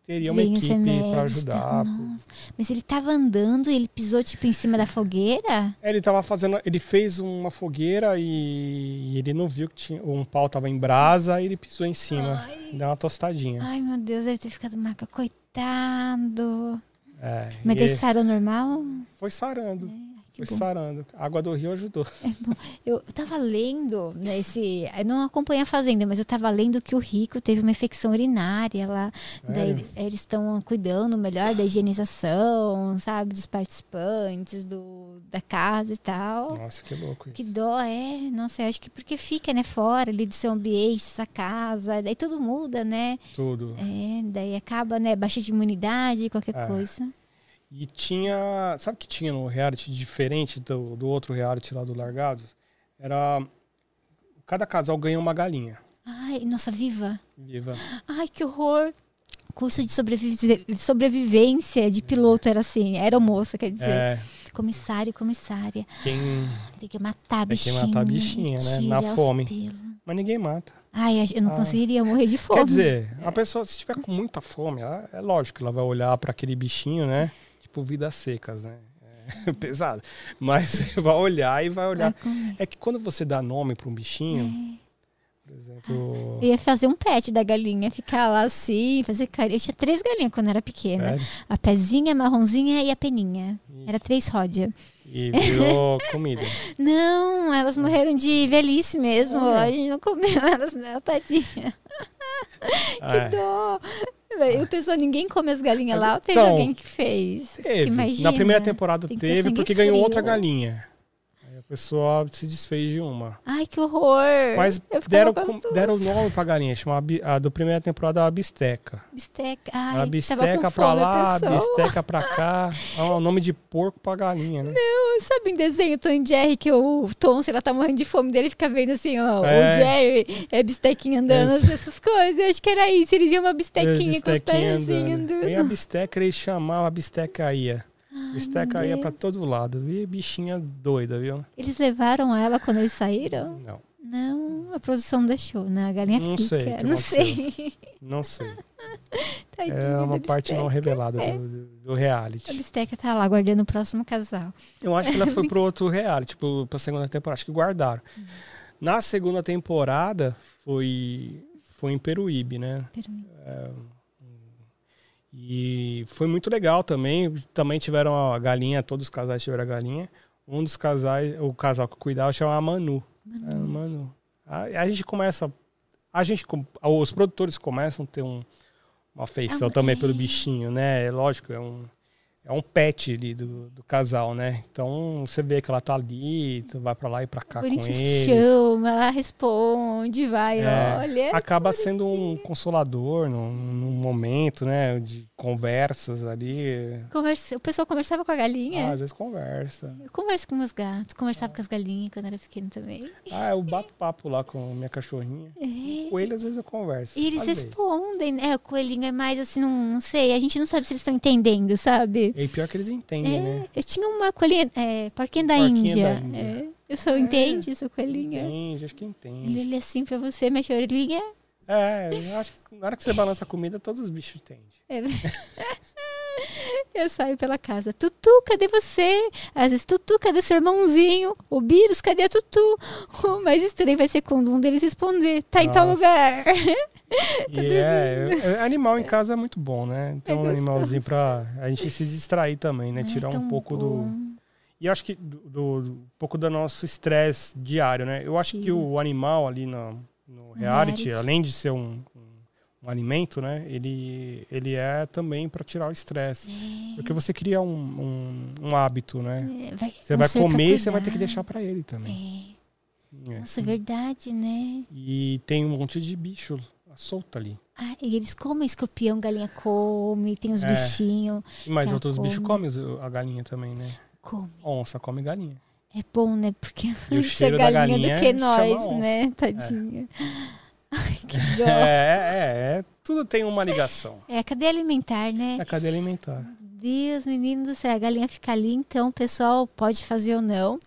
teria uma Vem os equipe para tá? ajudar. Nossa. Mas ele tava andando e ele pisou, tipo, em cima da fogueira? É, Ele tava fazendo, ele fez uma fogueira e, ele não viu que tinha, um pau tava em brasa e ele pisou em cima, Ai. deu uma tostadinha. Ai, meu Deus, deve ter ficado marca. Coitado. É, Mas e daí sarou normal? foi sarando, Que foi bom. sarando. A água do rio ajudou. [laughs] Eu eu tava lendo nesse. Eu não acompanho a Fazenda, mas eu tava lendo que o Rico teve uma infecção urinária lá. Daí eles estão cuidando melhor da higienização, sabe? Dos participantes, do, da casa e tal. Nossa, que louco isso. Que dó é. Nossa, eu acho que porque fica, né, fora ali do seu ambiente, sua casa, daí tudo muda, né? Tudo. É, daí acaba, né, baixa de imunidade, qualquer É. coisa. E tinha. Sabe o que tinha no reality diferente do, do outro reality lá do Largados? Era. Cada casal ganha uma galinha Ai, nossa, viva. viva. Ai, que horror. Curso de sobrevivência de piloto era assim, era moça, quer dizer. É, Comissário, comissária. quem. Tem que matar a Tem que bichinha. matar a bichinha, né? Na fome. pelos. Mas ninguém mata. Ai, eu não Ah. conseguiria morrer de fome. Quer dizer, a pessoa, se tiver com muita fome, ela- é lógico que ela vai olhar para aquele bichinho, né? Tipo, vidas secas, né? É [laughs] pesado. Mas [laughs] vai olhar e vai olhar. Vai. É que quando você dá nome para um bichinho, por exemplo. Eu ia fazer um pet da galinha, ficar lá assim, fazer carinho. Eu tinha três galinhas quando era pequena. Sério? A pezinha, a marronzinha e a peninha. Era três ródia. E virou [laughs] comida. Não, elas morreram de velhice mesmo. Olha. A gente não comeu elas, não, tadinha. Ah, Que dó. E o pessoal, ninguém come as galinhas lá, ou teve Então, alguém que fez? Teve. Imagina. Na primeira temporada teve, porque ganhou frio. outra galinha. A pessoa se desfez de uma. Ai, que horror. Mas deram, deram nome pra galinha, chamava a do primeira temporada a bisteca. Bisteca. a Ai, tava bisteca com pra a lá, a bisteca pra cá. É o nome de porco pra galinha, né? Sabe em desenho Tom e Jerry que o Tom, se ela tá morrendo de fome dele, fica vendo assim, ó, É. o Jerry é bistequinha andando, Esse- essas coisas. Eu acho que era isso, ele viu uma bistequinha, com os Bistequinha pezinhos andando. Aí a bisteca ele chamava, a bisteca ia. Bisteca meu ia pra todo lado. E bichinha doida, viu? Eles levaram ela quando eles saíram? Não, Não, a produção deixou, né? A galinha Não fica. sei não sei. não sei. [laughs] Tadinha É uma parte não revelada É. do, do- do A reality. bisteca tá lá guardando o próximo casal. Eu acho que ela foi [laughs] pro outro reality, tipo, pra segunda temporada. Acho que guardaram. Na segunda temporada foi, foi em Peruíbe, né? Peru. E foi muito legal também. Também tiveram a galinha, todos os casais tiveram a galinha. Um dos casais, o casal que eu cuidava chamava Manu. É, Manu. Aí a gente começa. A gente, os produtores começam a ter um- uma afeição Ah, também é. pelo bichinho, né? É lógico, é um, é um pet ali do, do casal, né? Então você vê que ela tá ali, tu vai pra lá e pra cá com Bonitinho se eles. chama, ela responde, vai, É, olha. Acaba sendo um consolador num, num momento, né? De conversas ali. Conversa- o pessoal conversava com a galinha. Ah, às vezes conversa. Eu converso com meus gatos, conversava com as galinhas quando era pequeno também. Ah, eu bato papo lá com minha cachorrinha. É. Com ele, às vezes eu converso. E eles respondem, né? O coelhinho é mais assim, não, não sei. A gente não sabe se eles estão entendendo, sabe? E pior que eles entendem, É, né? eu tinha uma coelhinha, é, porquinha da Porquinha Índia. da Índia. É, eu sou entende, sou coelhinha. Entende, acho que entende. Ele olha assim pra você, mexe a orelhinha. É, eu acho que na hora que você balança a comida, todos os bichos entendem. É. [laughs] Eu saio pela casa. Tutu, cadê você? Às vezes, Tutu, cadê seu irmãozinho? O Birus, cadê a Tutu? [laughs] O mais estranho vai ser quando um deles responder. Tá em tal Nossa. lugar. [laughs] E é, é- animal em casa é muito bom, né? Então, um gostoso. animalzinho pra a gente se distrair também, né? Tirar um tão pouco bom. do. E acho que do, do- do- um pouco do nosso estresse diário, né? Eu acho que Tira. o animal ali no, no reality, reality. além de ser um, um, alimento, né? Ele, ele é também para tirar o estresse. Porque você cria um, um, um hábito, né? É, vai- Você vai comer e você vai ter que deixar para ele também. É. É. Nossa, é verdade, né? E tem um monte de bicho solto ali. Ah, e eles comem escorpião, galinha come, tem os É. bichinhos. Mas Ela outros bichos come. comem os- a galinha também, né? Come. Onça come galinha. É bom, né? Porque E o [laughs] antes é cheiro da galinha, galinha do que nós, né? Tadinha. Ai, que [laughs] dó. É, é, é. Tudo tem uma ligação. É a cadeia alimentar, né? É a cadeia alimentar. Deus, menino do céu, a galinha fica ali, então o pessoal pode fazer ou não.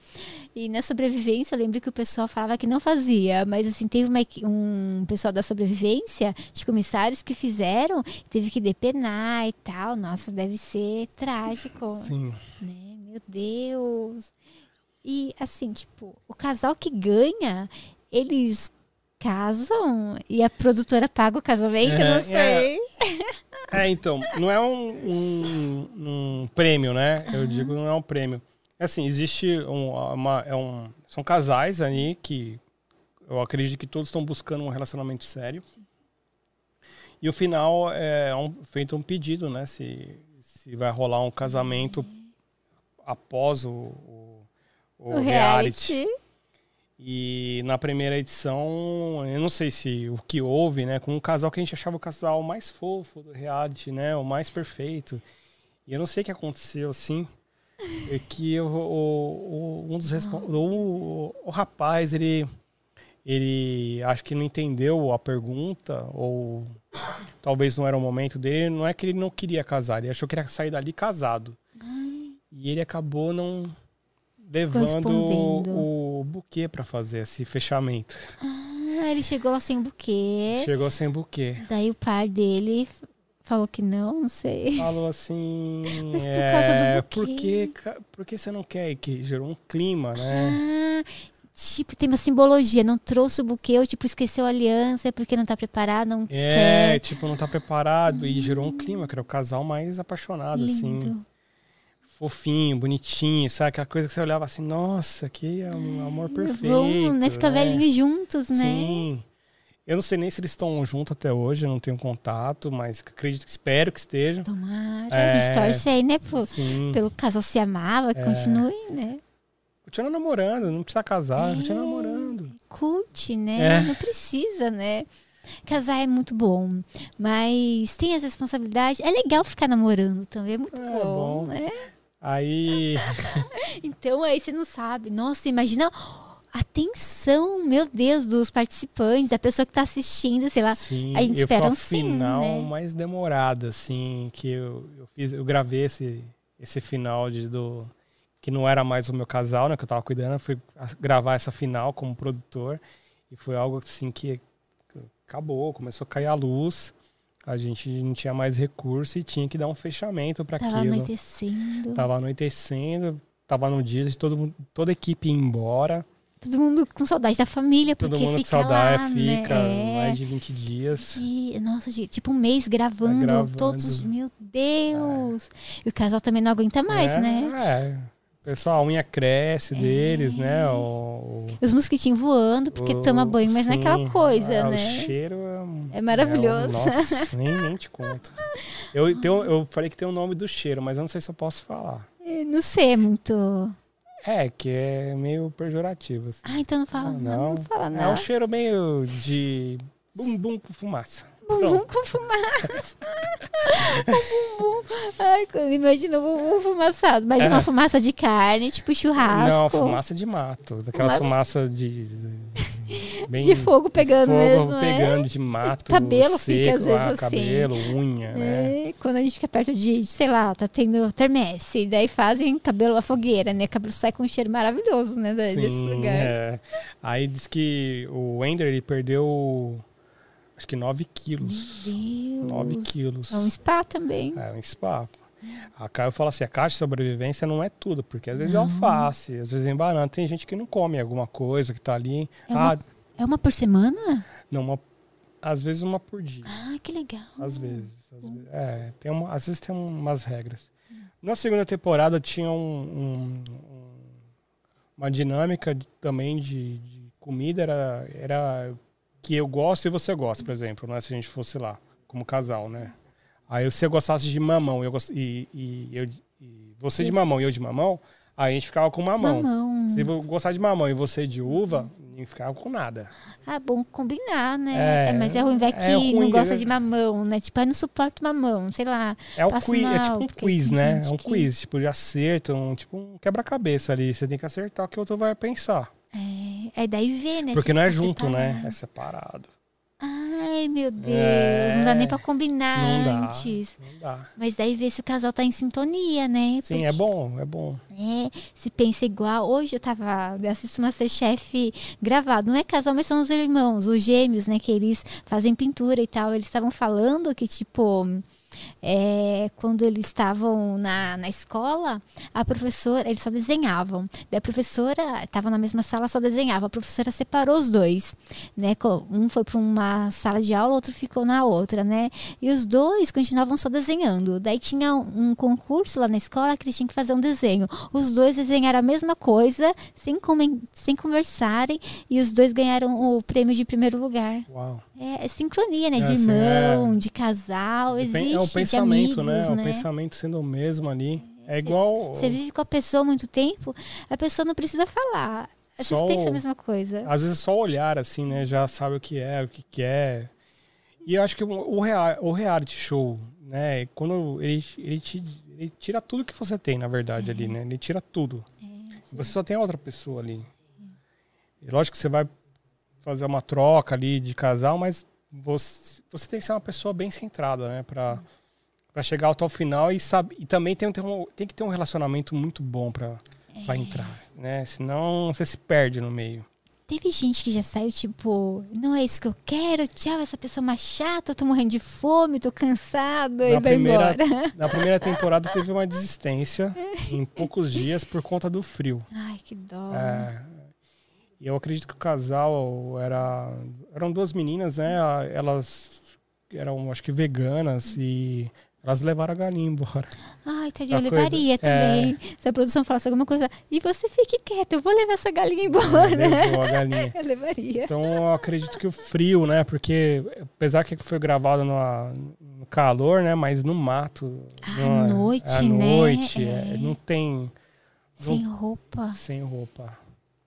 E na sobrevivência, eu lembro que o pessoal falava que não fazia, mas assim, teve uma um pessoal da sobrevivência, de comissários que fizeram, teve que depenar e tal. Nossa, deve ser trágico, Sim. né? Meu Deus. E assim, tipo, o casal que ganha, eles casam e a produtora paga o casamento, eu É, não sei. [laughs] É, então, não é um, um, um prêmio, né? Eu digo não é um prêmio. É Assim, existe um, uma, é um, são casais ali que eu acredito que todos estão buscando um relacionamento sério. E o final é um, feito um pedido, né? Se, se vai rolar um casamento após o, o, o O reality. reality. E na primeira edição, eu não sei se o que houve, né? Com um casal que a gente achava o casal mais fofo do reality, né? O mais perfeito. E eu não sei o que aconteceu, assim. É que o, o- o- um dos respon- o, o rapaz, ele, ele acho que não entendeu a pergunta, ou talvez não era o momento dele. Não é que ele não queria casar, ele achou que ia sair dali casado. E ele acabou não levando Correspondendo. O buquê para fazer esse fechamento. Ah, ele chegou lá sem buquê. Chegou sem buquê. Daí o par dele falou que não, não sei. Falou assim. Mas por causa do é, buquê. por que, ca- por que você não quer? Que gerou um clima, né? Ah, tipo, tem uma simbologia. Não trouxe o buquê, ou tipo, esqueceu a aliança, é porque não tá preparado, não É, quer. tipo, não tá preparado. E gerou um clima, que era o casal mais apaixonado, assim. Fofinho, bonitinho, sabe? Aquela coisa que você olhava assim, nossa, que é amor perfeito. Vamos, né? Ficar né? velhinhos juntos, né? Sim. Eu não sei nem se eles estão juntos até hoje, eu não tenho contato, mas acredito, espero que estejam. Tomara. A É. gente torce aí, né? Pro, Sim. pelo casal se amava, É. continue, né? Continua namorando, não precisa casar, É. continua namorando. Curte, né? É. Não precisa, né? Casar é muito bom, mas tem as responsabilidades. É legal ficar namorando também, é muito É, bom, bom. né? Aí, [laughs] Então aí você não sabe. Nossa, imagina a tensão, meu Deus, dos participantes, da pessoa que tá assistindo, sei lá. sim, a gente espera um sim, final né? mais demorada, assim, que eu, eu fiz, eu gravei esse, esse final de, do que não era mais o meu casal, né, que eu tava cuidando, eu fui gravar essa final como produtor e foi algo assim que acabou, começou a cair a luz, a gente não tinha mais recurso e tinha que dar um fechamento para Tava aquilo. anoitecendo. Tava anoitecendo, tava no dia de todo mundo, toda a equipe ir embora. Todo mundo com saudade da família, Todo porque mundo com fica saudade, lá, fica né? É. mais de 20 dias. De- nossa, tipo um mês gravando, gravando. todos os. Meu Deus! E o casal também não aguenta mais, é, né? É. Pessoal, a unha cresce deles, É. né? O, Os mosquitinhos voando, porque o- toma banho, mas não é aquela sim, coisa, é, né? O cheiro é, É maravilhoso. é, nossa, nem, nem te conto. Eu, tenho, eu falei que tem o nome do cheiro, mas eu não sei se eu posso falar. É, Não sei, é muito. É, que é meio pejorativo. Assim. Ah, então não fala, Ah, não. Não, não. fala É um cheiro meio de bumbum com fumaça. Bumbum com fumaça. [laughs] o bumbum. Ai, imagina o bumbum fumaçado. Mas é. É. uma fumaça de carne, tipo churrasco. Não, fumaça de mato. Daquela Fumaça- fumaça de. de- [laughs] bem- De fogo pegando fogo mesmo, é. pegando de mato. Cabelo fica, seco, às vezes, ah, assim. Cabelo, unha, né? É, quando a gente fica perto de, sei lá, tá tendo termesse, daí fazem cabelo à fogueira, né? Cabelo sai com um cheiro maravilhoso, né? da- desse Sim, lugar. é. Aí diz que o Ender ele perdeu acho que 9 quilos. Meu 9 Deus. quilos. É um spa também. É um spa. A Caio fala assim, a caixa de sobrevivência não é tudo, porque às vezes é alface, às vezes é banana. Tem gente que não come alguma coisa que tá ali. É uma- Ah, É uma por semana? não, uma, às vezes uma por dia. Ah, que legal. Às vezes. Às vezes, é, tem uma, às vezes tem umas regras. Na segunda temporada tinha um- um- uma dinâmica de- também de, de comida, era, era que eu gosto e você gosta, por exemplo, né? se a gente fosse lá, como casal, né? Aí você gostasse de mamão eu gost... e, e, eu, e você de mamão e eu de mamão, aí a gente ficava com mamão. Mamão. Se eu gostar de mamão e você de uva, ninguém ficava com nada. Ah, bom combinar, né? É, É, mas é ruim, vai que é ruim, não gosta de mamão, né? Tipo, eu não suporto mamão, sei lá. É, o quiz, é mal, tipo um quiz, né? É um que- quiz, tipo, de acerto, um, tipo um quebra-cabeça ali. Você tem que acertar o que o outro vai pensar. É, aí daí vê, né? Porque não é junto, né? preparado. É separado. Ai, meu Deus. É. Não dá nem pra combinar Não dá. antes. Não dá. Mas daí vê se o casal tá em sintonia, né? Sim, é bom, é bom. É, se pensa igual. Hoje eu tava. Eu assisto Masterchef gravado. Não é casal, mas são os irmãos, os gêmeos, né? Que eles fazem pintura e tal. Eles estavam falando que, tipo. É, quando eles estavam na, na escola, a professora, eles só desenhavam. A professora estava na mesma sala, só desenhava. A professora separou os dois, né? Um foi para uma sala de aula, outro ficou na outra, né? E os dois continuavam só desenhando. Daí tinha um concurso lá na escola que eles tinham que fazer um desenho. Os dois desenharam a mesma coisa, sem, sem conversarem, e os dois ganharam o prêmio de primeiro lugar. Uau. É, é sincronia, né? É, De assim, irmão, é. de casal, É existe é o de pensamento, amigos, né? É o né? pensamento sendo o mesmo ali. É igual. Você vive com a pessoa muito tempo, a pessoa não precisa falar. Vocês Só pensam o- a mesma coisa. Às vezes só olhar assim, né? Já sabe o que é, o que quer. E eu acho que o, o, rea- o reality show, né? Quando ele, ele, te, ele tira tudo que você tem, na verdade, ali, né? Ele tira tudo. Você só tem a outra pessoa ali. E lógico que você vai fazer uma troca ali de casal, mas você, você tem que ser uma pessoa bem centrada, né? Pra, pra chegar até o final e, sabe, e também tem, tem, um, tem que ter um relacionamento muito bom pra, pra entrar, né? Senão você se perde no meio. teve gente que já saiu, tipo, não é isso que eu quero, tchau, essa pessoa é mais chata, eu tô morrendo de fome, tô cansado, e vai primeira, embora. [laughs] na primeira temporada teve uma [laughs] desistência em poucos dias por conta do frio. Ai, que dó. É, e eu acredito que o casal era. Eram duas meninas, né? Elas eram, acho que, veganas e elas levaram a galinha embora. Ai, tadinho, eu Uma coisa- levaria é. também. Se a produção falasse alguma coisa, e você fique quieto, eu vou levar essa galinha embora. Levou a [laughs] galinha. Eu levaria. Então eu acredito que o frio, né? Porque apesar que foi gravado no, calor, né? Mas no mato. À não é- noite, à né? noite, É. é, não tem Sem roupa. sem roupa.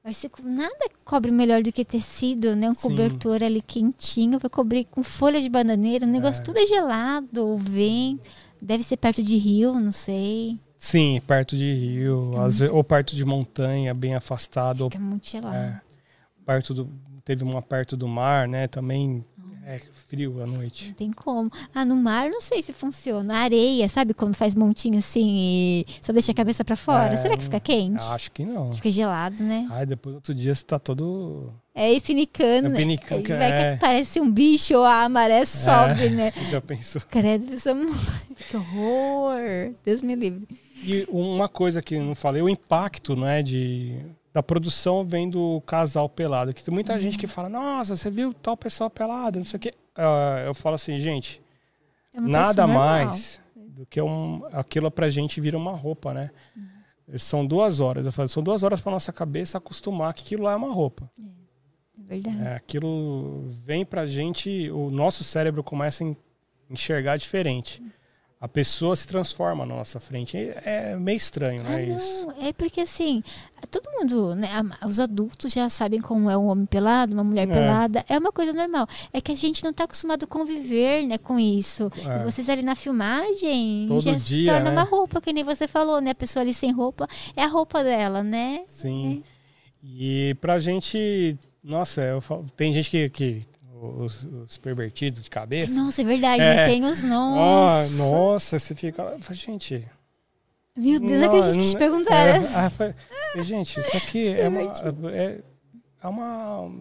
Mas se- nada cobre melhor do que tecido, né? Um Sim. cobertor ali quentinho, vai cobrir com folha de bananeira. O negócio É. tudo é gelado, ou vem. Deve ser perto de rio, não sei. Sim, perto de rio, Fica às ve- ou perto de montanha, bem afastado, ou Fica muito gelado. é, perto do teve uma perto do mar, né? Também é frio à noite. Não tem como. Ah, no mar não sei se funciona. Areia, sabe quando faz montinho assim e só deixa a cabeça pra fora? É, Será que fica quente? Acho que não. Fica gelado, né? Ai, depois outro dia você tá todo É, e finicando. né? Pinicando, Aí vai é. que parece um bicho ou a maré sobe, né? [laughs] já pensou. Credo. Que horror. Deus me livre. E uma coisa que eu não falei, o impacto, né, de da produção vem do casal pelado. Que tem muita gente que fala, nossa, você viu tal pessoa pelada, não sei o quê. Ah, eu falo assim, gente, É nada normal. mais do que um, aquilo pra gente vira uma roupa, né? São duas horas. Eu falo, são duas horas pra nossa cabeça acostumar que aquilo lá é uma roupa. É verdade. É, aquilo vem pra gente, o nosso cérebro começa a en- enxergar diferente. A pessoa se transforma na nossa frente. É é meio estranho, Ah, né? Isso. não, é porque assim, todo mundo, né, os adultos já sabem como é um homem pelado, uma mulher É. pelada, é uma coisa normal. É que a gente não está acostumado a conviver, né, com isso. É. Vocês ali na filmagem Todo já se dia, torna né? uma roupa, que nem você falou, né? A pessoa ali sem roupa é a roupa dela, né? Sim. E pra gente, nossa, falo- tem gente que, que os, os pervertidos de cabeça. Nossa, é verdade, É. né? Tem os Ah, nossa. nossa, você fica. Gente. Meu Deus, não não, acredito que te perguntaram. é, gente, isso aqui é uma. É, é uma.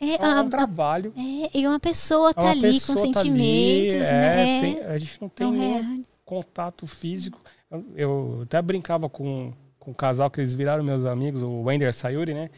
É, É um a- trabalho. é, e uma pessoa É tá uma ali com pessoa tá ali, sentimentos, é, né? tem- a gente não tem nenhum é. contato físico. Eu, eu até brincava com, com o casal que eles viraram meus amigos, o Wender Sayuri, né?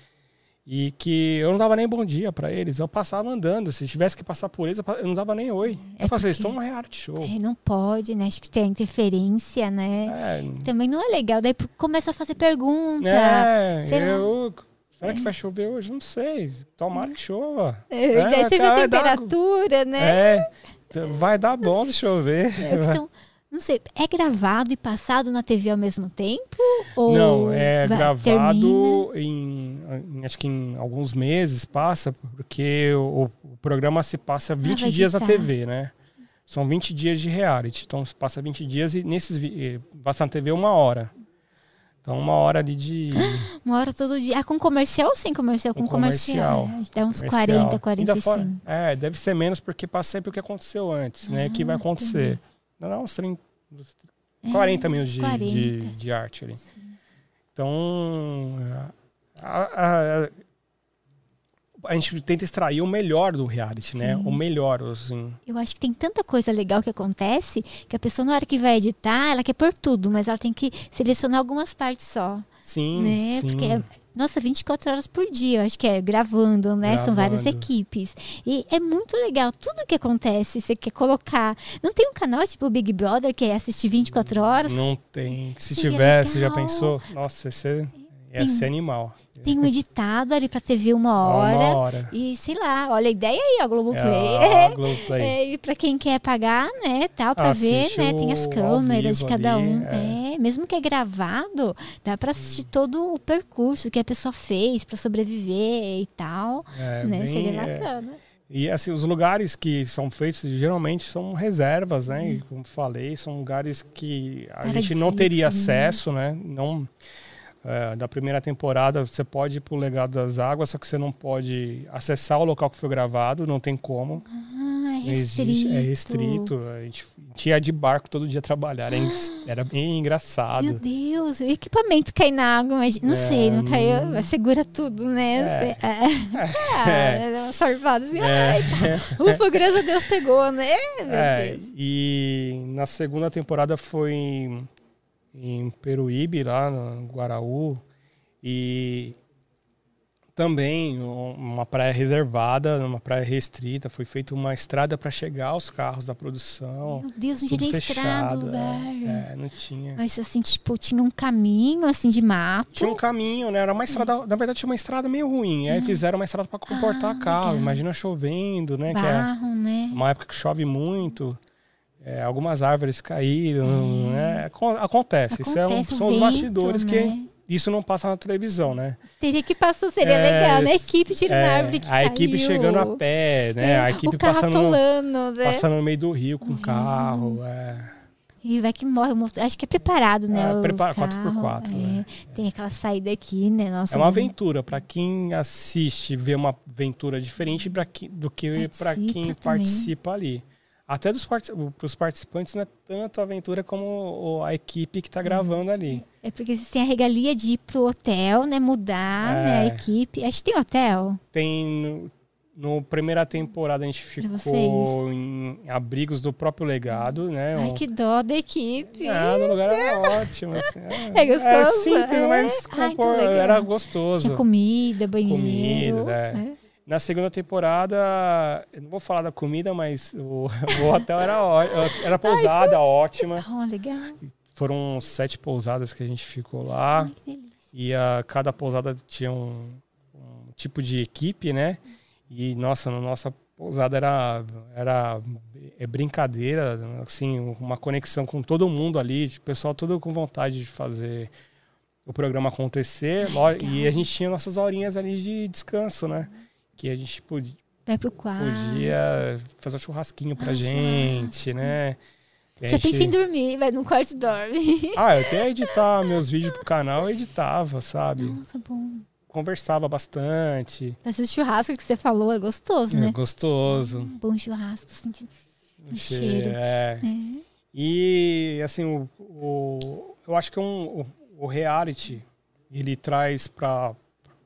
E que eu não dava nem bom dia pra eles, eu passava andando. Se tivesse que passar por eles, eu não dava nem oi. É eu falei, eles estão num reality show. É, não pode, né? Acho que tem interferência, né? É, Também não é legal. Daí começa a fazer pergunta. é, sei eu. Será que vai chover hoje? Não sei. Tomara que chova. [laughs] É, daí você vê a dar- temperatura, né? É, vai dar bom se chover. É, Então, [laughs] não sei, é gravado e passado na TV ao mesmo tempo? Ou Não, é vai- gravado em, em- Acho que em alguns meses passa, porque o, o programa se passa 20 vai dias na. TV, né? São 20 dias de reality. Então se passa 20 dias e nesses. eh, Passa na TV uma hora. Então uma hora ali de. [gasps] Uma hora todo dia. Ah, com comercial ou sem comercial? Com Com comercial. comercial. né? Dá uns comercial. 40, Ainda fora- 45. é, deve ser menos porque passa sempre o que aconteceu antes, né? que vai Ah, acontecer. Não, não, uns 30, uns É, 40 minutos de, 40. de, de arte ali. Então, a, a- a- gente tenta extrair o melhor do reality, né? Sim. O melhor, assim. Eu acho que tem tanta coisa legal que acontece que a pessoa, na hora que vai editar, ela quer pôr tudo, mas ela tem que selecionar algumas partes só. Sim, né? sim. Porque, é- nossa, 24 horas por dia, eu acho que é gravando, né? São várias Gravando. equipes. E é muito legal. Tudo que acontece, você quer colocar. Não tem um canal tipo Big Brother que é assistir 24 horas? Não tem. Se Seria tivesse, já legal. pensou? Nossa, esse ia Tem- ser animal. Tem um editado ali pra TV uma Uma hora. hora. E sei lá, olha a ideia aí, ó, Globoplay. É, a [laughs] Globoplay. É, e pra quem quer pagar, né, tal, pra ver, Assiste né, tem as câmeras de cada ali, um. é. É. mesmo que é gravado, dá pra assistir todo o percurso que a pessoa fez pra sobreviver e tal, É, né, bem, seria é, bacana. E assim, os lugares que são feitos geralmente são reservas, né? E como falei, são lugares que a gente não teria Paradisíacos, né? acesso, né? Não, é, da primeira temporada você pode ir pro Legado das Águas, só que você não pode acessar o local que foi gravado, não tem como. Ah, é Não existe, restrito. é restrito. A gente tinha de barco todo dia trabalhar. Era, en- era bem Meu engraçado. Deus, o equipamento cai na água, mas não É, sei, não caiu, hum. segura tudo, né? É. [laughs] É. É. Ah, uma sorvada assim, É. ai, tá. [laughs] Ufa, graças a Deus pegou, né? Meu É, Deus. e na segunda temporada foi em, Peruíbe, lá no Guaraú. E também um- uma praia reservada, uma praia restrita. Foi feita uma estrada para chegar aos carros da produção. Meu Deus, não tinha nem estrada no lugar. É, é, não tinha. Mas assim, tipo, tinha um caminho assim de mato. Tinha um caminho, né? Era uma estrada, na verdade tinha uma estrada meio ruim. Aí fizeram uma estrada para comportar Hum. Ah, carro. legal. Imagina chovendo, né? Que é barro, né? uma época que chove muito. É, algumas árvores caíram, né? Acon- Acontece. Isso é um- Acontece são os vento, bastidores que né? isso não passa na televisão, né? Teria que passar, seria É, legal, né? A equipe tirando a É, árvore que a equipe caiu. chegando a pé, né? É, a equipe passando, atolando, né? passando no meio do rio com o carro. É. E vai que morre. Acho que é preparado, né? É, os prepara- carros, 4x4, é. né? Tem aquela saída aqui, né? Nossa, É uma muito- aventura. Para quem assiste, vê uma aventura diferente pra que- do que para quem também. participa ali. Até dos parti os participantes não é tanto aventura como a equipe que está gravando ali. É porque vocês têm a regalia de ir pro hotel, né? Mudar, É. né? A equipe. Acho que tem hotel. Tem no, no primeira temporada a gente ficou em abrigos do próprio legado, né? Ai, Um- que dó da equipe. Ah, no lugar era [laughs] ótimo. Assim, É gostoso? simples, É? mas Ai, compor- era gostoso. Tinha comida, banheiro. Comida, é. Na segunda temporada, eu não vou falar da comida, mas o, [laughs] o hotel era, ó- era pousada ótima. Oh, legal. Foram sete pousadas que a gente ficou lá. Ai. E a, cada pousada tinha um, um tipo de equipe, né? E, nossa, na nossa pousada era, era é brincadeira, assim, uma conexão com todo mundo ali, o pessoal todo com vontade de fazer o programa acontecer. E a gente tinha nossas horinhas ali de descanso, né? Que a gente podia, podia fazer um churrasquinho pra Ah, gente, né? Já gente- pensei em dormir, vai no quarto e dorme. Ah, eu até editar meus vídeos pro canal, eu editava, sabe? Nossa, bom. Conversava bastante. Esse churrasco que você falou é gostoso, É né? gostoso. Um bom churrasco, sentindo. O Che- cheiro. é. É. E, assim, o, o- eu acho que um, o, o reality, ele traz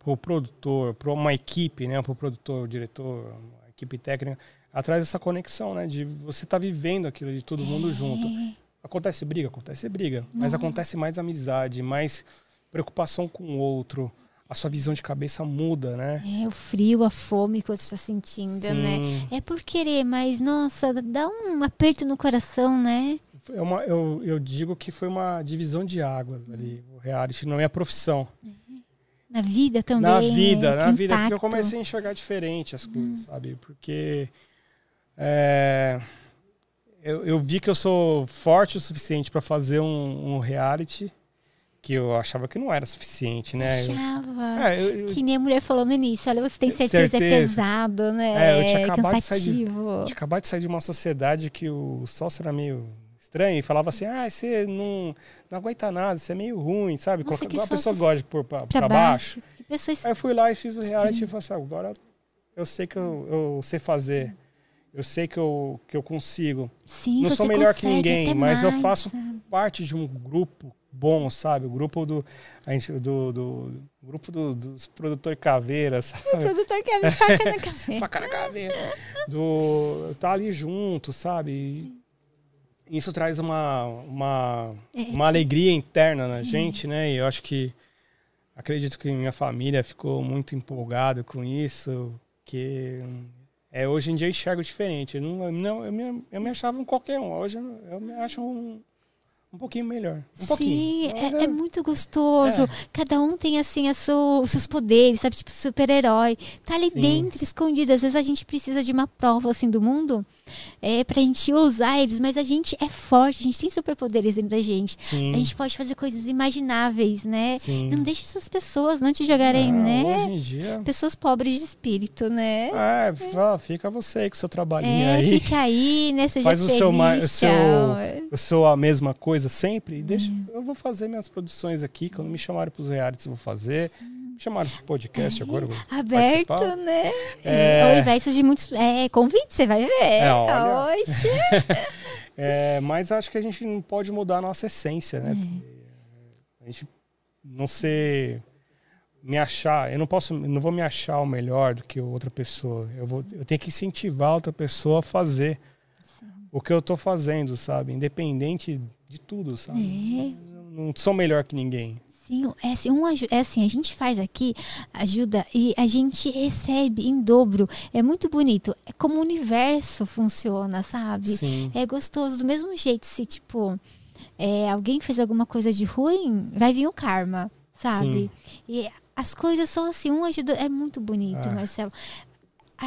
para o produtor, para uma equipe, né? Para o produtor, o diretor, a equipe técnica, ela traz essa conexão, né? De você estar vivendo aquilo de todo mundo junto. É. Acontece briga, acontece briga. Mas acontece mais amizade, mais preocupação com o outro. A sua visão de cabeça muda, né? É, o frio, a fome que você está sentindo, né? Sim. É por querer, mas nossa, dá um aperto no coração, né? É uma, eu, eu digo que foi uma divisão de águas ali, o reality, não é a profissão. Na vida também. na vida, né? na Que vida, porque eu impacto. comecei a enxergar diferente as coisas, sabe? Porque é, eu, eu vi que eu sou forte o suficiente para fazer um, um reality que eu achava que não era suficiente, né? Eu- Achava. é, eu- eu- Que nem a mulher falou no início, olha, você tem certeza, Certeza. é pesado, né? É, eu tinha acabado de sair de- cansativo. de acabar de sair de uma sociedade que o sócio era meio estranho e falava assim: ah, você não, não aguenta nada, você é meio ruim, sabe? Nossa, Coloca- que a pessoa gosta de pôr pra, Pra baixo. baixo. Aí eu fui lá e fiz o reality e falei assim: "Ah, agora eu sei que eu, eu sei fazer. Eu sei que eu, que eu consigo. Sim, não sou melhor que ninguém, mas eu mais, faço sabe? parte de um grupo bom, sabe? O grupo do. A gente, do, do grupo do- dos produtores caveiras, O sabe? [laughs] produtor quer me faca na [laughs] cabeça. Faca na caveira. Do. Tá ali junto, sabe? Isso traz uma, uma, É, uma alegria interna na gente, né? E eu acho que. Acredito que minha família ficou muito empolgada com isso, que é, hoje em dia eu enxergo diferente. Eu, não, não- eu, me, eu me achava um qualquer um. Hoje eu, eu me acho um, um pouquinho melhor. Um Sim. Mas é, é muito gostoso. É. Cada um tem assim sua- os seus poderes, sabe? Tipo, super-herói. Tá ali Sim. dentro, escondido. Às vezes a gente precisa de uma prova assim do mundo é, pra gente usar eles, mas a gente é forte, a gente tem superpoderes dentro da gente. Sim, A gente pode fazer coisas imagináveis, né? sim. Não deixe essas pessoas não te jogarem, Ah, né? Hoje em dia. Pessoas pobres de espírito, né? É, fala, fica você aí com seu trabalhinho É, aí. fica aí, né? Seja Faz o feliz, seu ma- o seu- tchau. Eu sou a mesma coisa sempre. e Deixa, Uhum. Eu vou fazer minhas produções aqui. Quando me chamarem para os realities, eu vou fazer. me chamaram pro podcast agora. eu vou Aberto, participar. né? É. Ao invés de muitos é, convites, você vai ver. É, olha. Oxe. [laughs] É, mas acho que a gente não pode mudar a nossa essência, né? A gente não ser me achar, eu não posso, não vou me achar o melhor do que outra pessoa. Eu vou, eu tenho que incentivar outra pessoa a fazer o que eu tô fazendo, sabe? Independente de tudo, sabe? É. Não sou melhor que ninguém. Sim, é assim, um, é assim, a gente faz aqui, ajuda e a gente recebe em dobro. É muito bonito. É como o universo funciona, sabe? Sim. É gostoso. Do mesmo jeito, se, tipo, é, alguém fez alguma coisa de ruim, vai vir o karma, sabe? E as coisas são assim, um ajuda. É muito bonito, Ah. Marcelo.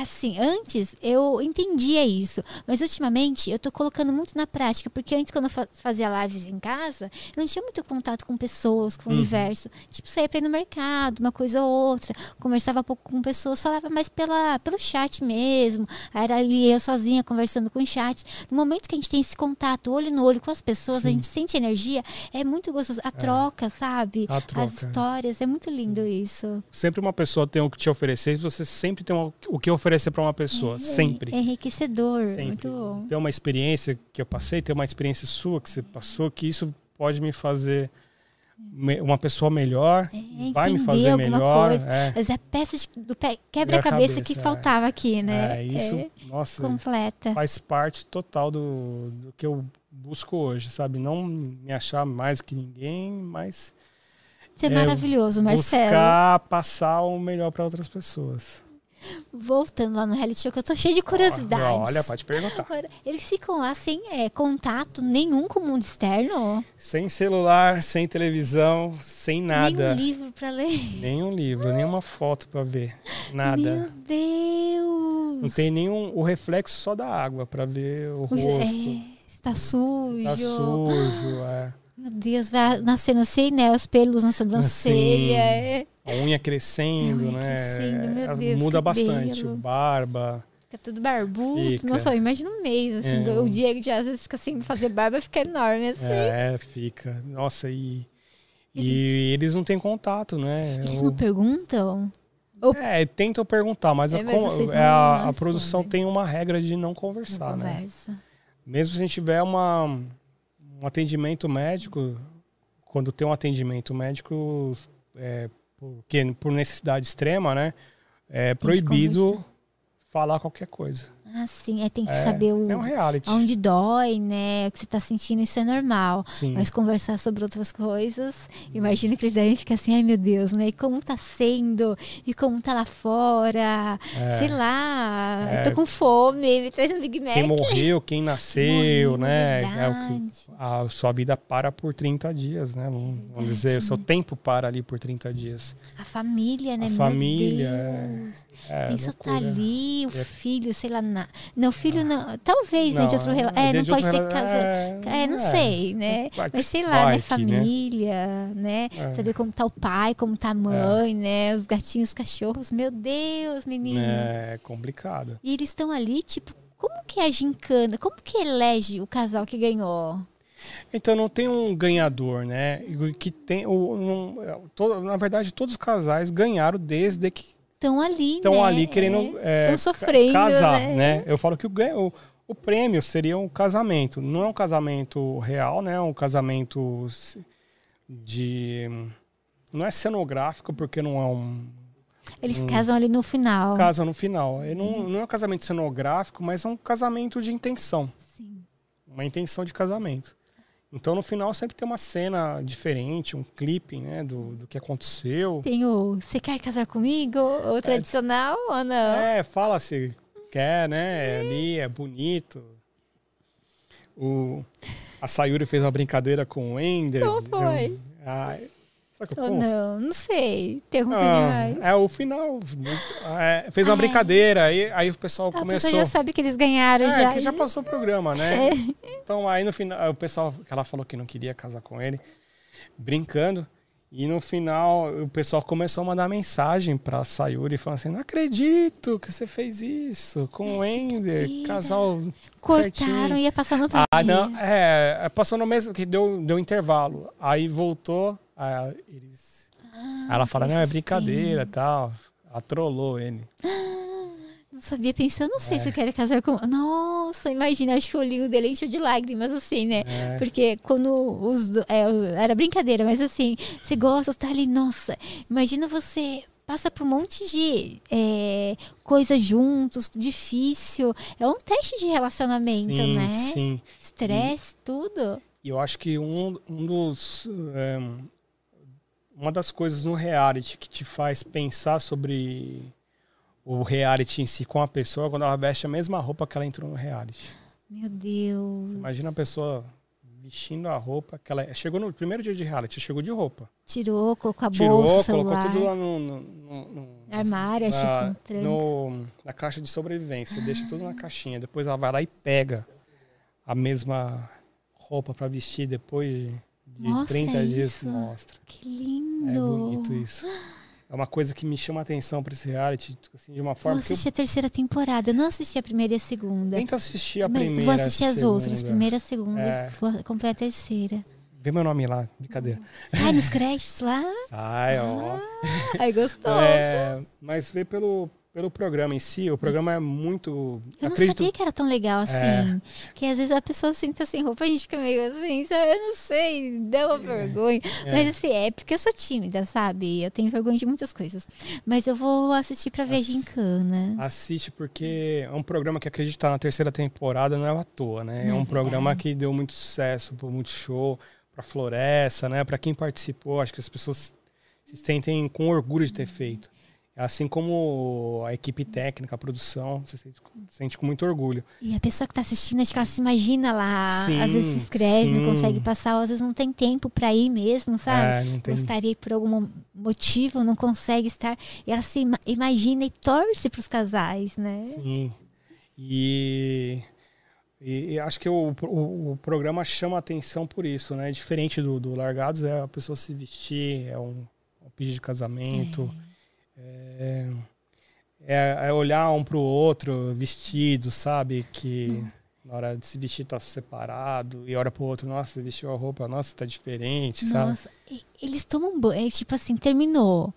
Assim, antes eu entendia isso, mas ultimamente eu tô colocando muito na prática, porque antes, quando eu fa- fazia lives em casa, eu não tinha muito contato com pessoas, com o Uhum. universo. Tipo, saía pra ir no mercado, uma coisa ou outra, conversava pouco com pessoas, falava mais pela, pelo chat mesmo. Aí Era ali eu sozinha conversando com o chat. No momento que a gente tem esse contato, olho no olho com as pessoas, a Sim. gente sente energia, é muito gostoso. A troca, sabe? A As troca. histórias, é muito lindo isso. Sempre uma pessoa tem o que te oferecer, e você sempre tem o que oferecer para uma pessoa, sempre. É enriquecedor, Sempre. muito bom. Ter uma experiência que eu passei, ter uma experiência sua que você passou, que isso pode me fazer uma pessoa melhor, É, vai me fazer melhor. coisa. É, Mas é peça do pé- quebra-cabeça que é. faltava aqui, né? é, isso, É, nossa, completa. faz parte total do, do que eu busco hoje, sabe? Não me achar mais do que ninguém, mas Isso é, é, maravilhoso, Marcelo. buscar passar o melhor para outras pessoas. Voltando lá no reality show, que eu tô cheia de curiosidades. Olha, pode perguntar. Eles ficam lá sem é, contato nenhum com o mundo externo? Sem celular, sem televisão, sem nada. Nenhum livro pra ler? Nenhum livro, nenhuma foto para ver. Nada. Meu Deus! Não tem nenhum o reflexo só da água para ver o rosto. É, está sujo. Tá sujo, é. Meu Deus, vai nascendo assim, né? Os pelos na sobrancelha. É. A unha crescendo, A unha né? crescendo, meu É, Deus, Muda cabelo. bastante. Barba. Fica tudo barbudo. Fica. Nossa, imagina um mês, assim. É. do- O Diego de às vezes fica sem fazer barba, fica enorme, assim. É, fica. Nossa, e. E eles não têm contato, né? Eles não perguntam? É, tentam perguntar, mas, É, a, mas é, não- a, não a produção tem uma regra de não Não conversar, né? conversa. Mesmo se a gente tiver uma, um atendimento médico, quando tem um atendimento médico, é, porque, por necessidade extrema, né? É proibido falar qualquer coisa. Ah, sim. É, tem que É, saber o, é um reality. onde dói, né? O que você tá sentindo, isso é normal. Sim. Mas conversar sobre outras coisas, imagina que eles devem ficar assim, ai meu Deus, né? E como tá sendo? E como tá lá fora? É. Sei lá, É. eu tô com fome, me traz um Big Mac. Quem morreu, quem nasceu, Morreu, né? É que, a sua vida para por 30 dias, né? Vamos, vamos dizer, o seu tempo para ali por 30 dias. A família, né? A Meu família, Deus. É, Pensa tá loucura. ali, o É. filho, sei lá. Na... Não, filho não. Talvez, né? De outro Não, relato. É, não de pode ter rela- casar. É, É, não é. sei, né? Vai que Mas sei lá, vai né? né? Família, né? É. Saber como tá o pai, como tá a mãe, né? Os gatinhos, os cachorros. Meu Deus, menino. É complicado. E eles estão ali, tipo, como que é a gincana? Como que elege o casal que ganhou? Então não tem um ganhador, né? Que tem o, um, todo- na verdade todos os casais ganharam desde que Estão ali, estão né? ali querendo é, Tão sofrendo, ca- casar, né? né? Eu falo que o, o, o prêmio seria um casamento. Não é um casamento real, né? É um casamento de não é cenográfico porque não é um Eles Hum. casam ali no final. casa no final. É não, não é um casamento cenográfico, mas é um casamento de intenção. Sim. uma intenção de casamento. Então no final sempre tem uma cena diferente, um clipe, né, do, do que aconteceu. Tem o Você quer casar comigo? O tradicional ou não? É, fala se quer, né, ali é bonito. O a Sayuri fez uma brincadeira com o Ender. Como foi? Eu- ah, que eu conto? não? Não sei. Interrompe Ah, demais. é o final. é, fez uma Ah, brincadeira, aí, aí o pessoal A pessoa começou. já sabe que eles ganharam É, já. que já passou o programa, né? É. Então aí no final, o pessoal, ela falou que não queria casar com ele, brincando. E no final, o pessoal começou a mandar mensagem pra Sayuri, falando assim: Não acredito que você fez isso com o Ender, casal. Cortaram certinho." ia passar no outro Ah, dia. não, é, passou no mesmo, que deu, deu intervalo. Aí voltou, aí eles Aí ela fala, não, é brincadeira e tal. Ela trollou ele. Não sabia pensar, eu não sei É. se eu quero casar com. Nossa, imagina, acho que o olhinho dele encheu de lágrimas, assim, né? É. Porque quando os. é, era brincadeira, mas assim, você gosta, você tá ali, nossa, imagina você passa por um monte de é, coisa juntos, difícil. É um teste de relacionamento, sim, né? sim. Estresse, tudo. E eu acho que um, um dos. é, uma das coisas no reality que te faz pensar sobre o reality em si com a pessoa é quando ela veste a mesma roupa que ela entrou no reality. Meu Deus. Imagina a pessoa vestindo a roupa que ela. Chegou no primeiro dia de reality, chegou de roupa. Tirou, colocou a Tirou, bolsa, colocou tudo lá no. no, no- no- Armário, que na, no- na caixa de sobrevivência. Deixa tudo na caixinha. Depois ela vai lá e pega a mesma roupa pra vestir depois de, de Mostra 30 dias. isso. Mostra. Que lindo. É bonito isso. É uma coisa que me chama a atenção pra esse reality, assim, de uma Vou forma eu assistir a terceira temporada. Eu não assisti a primeira e a segunda. tento assistir a Mas primeira. vou assistir as segunda. outras, primeira e a segunda. É. Vou acompanhar a terceira. Vê meu nome lá, brincadeira. Sai nos créditos lá. Ai, ó. Ai, gostoso. É, mas vê pelo, pelo programa em si, o programa é muito. Eu não acredito, sabia que era tão legal assim. É. Que às vezes a pessoa sinta sem roupa, a gente fica meio assim, sabe? Eu não sei, dá uma vergonha. É. Mas assim, é porque eu sou tímida, sabe? Eu tenho vergonha de muitas coisas. Mas eu vou assistir pra ver a Ass- gincana. Assiste porque é um programa que acredito tá na terceira temporada, não é à toa, né? Não é é um programa que deu muito sucesso, por muito show, pra Floresta, né? Pra quem participou, acho que as pessoas se sentem com orgulho de ter feito. Assim como a equipe técnica, a produção, você sente, sente com muito orgulho. E a pessoa que tá assistindo, acho que ela se imagina lá. Sim, às vezes se escreve, sim. não consegue passar, ou às vezes não tem tempo pra ir mesmo, sabe? É, não tem... Gostaria por algum motivo, não consegue estar. E ela se ima- imagina e torce pros casais, né? Sim. E, e- e acho que o, o, o programa chama atenção por isso, né? Diferente do, do Largados, é a pessoa se vestir, é um, um pedido de casamento, é, é, é olhar um pro outro vestido, sabe? Que na hora de se vestir tá separado, e olha pro outro, nossa, vestiu a roupa, nossa, tá diferente, sabe? Nossa, e- eles tomam banho, é, tipo assim, terminou.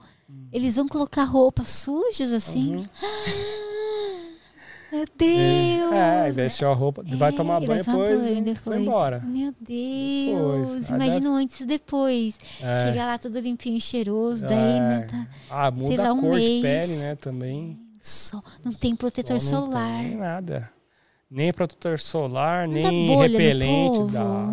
Eles vão colocar roupas sujas assim. Uhum. [gasps] Meu Deus! É, vestiu a roupa, vai É, tomar banho, vai tomar depois, banho e depois. foi embora. Meu Deus! Depois. Imagina antes e depois. É. Chegar lá todo limpinho e cheiroso, daí, É. né? Tá Ah, muda lá, a um cor de mês. pele, né, também. só. Não tem protetor não solar. Tem nada. Nem protetor solar, Não nem repelente. Dá,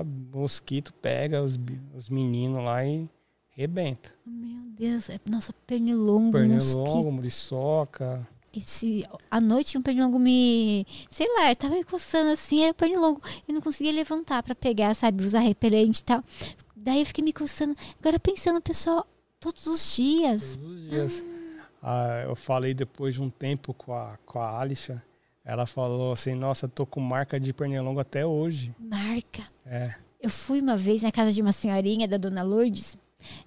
dá mosquito, pega os, os meninos lá e rebenta. Meu Deus, é, nossa, pernilongo, Pernilongo, mosquito. muriçoca. Esse, à noite um pernilongo me. Sei lá, eu tava me coçando assim, era pernilongo. Eu não conseguia levantar pra pegar, sabe, usar repelente e tal. Daí eu fiquei me coçando. Agora pensando, pessoal, todos os dias. Todos os dias. Ah, eu falei depois de um tempo com a, com a Alisha. Ela falou assim, nossa, tô com marca de pernilongo até hoje. Marca. É. Eu fui uma vez na casa de uma senhorinha da dona Lourdes.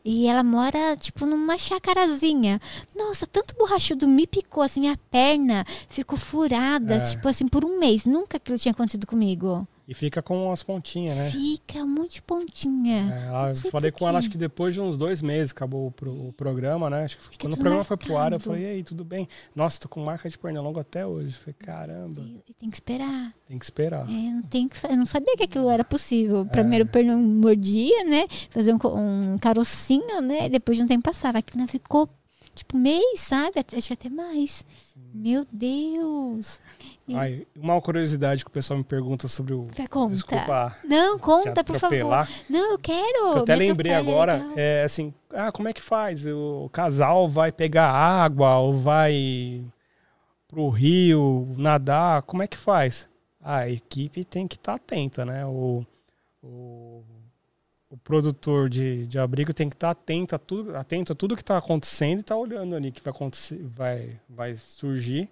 E ela mora, tipo, numa chacarazinha. Nossa, tanto borrachudo me picou, assim, minha perna ficou furada, É. tipo assim, por um mês. Nunca aquilo tinha acontecido comigo. E fica com as pontinhas, né? Fica um monte de pontinha. É, eu falei com ela, acho que depois de uns dois meses acabou o, pro- o programa, né? Acho que Fica quando o programa foi pro ar, eu marcado. falei, e aí, tudo bem? Nossa, tô com marca de pernilongo até hoje. Eu falei, caramba, E tem que esperar. tem que esperar. É, não tem que Eu não sabia que aquilo era possível. É. Primeiro o pernilongo mordia, né? Fazer um, um carocinho, né? E depois de um tempo passava. Aquilo ficou, tipo, mês, sabe? Acho que até mais. Meu Deus. E- Ai, uma curiosidade que o pessoal me pergunta sobre o. Vai, conta. Desculpa. Não, conta, por favor. Não, eu quero. Eu até lembrei agora, legal. é assim, ah, como é que faz? O casal vai pegar água ou vai pro rio nadar? Como é que faz? A equipe tem que estar atenta, né? O, o, o produtor de, de abrigo tem que estar atento a tudo, atento a tudo que está acontecendo e tá olhando ali que vai acontecer, vai, vai surgir.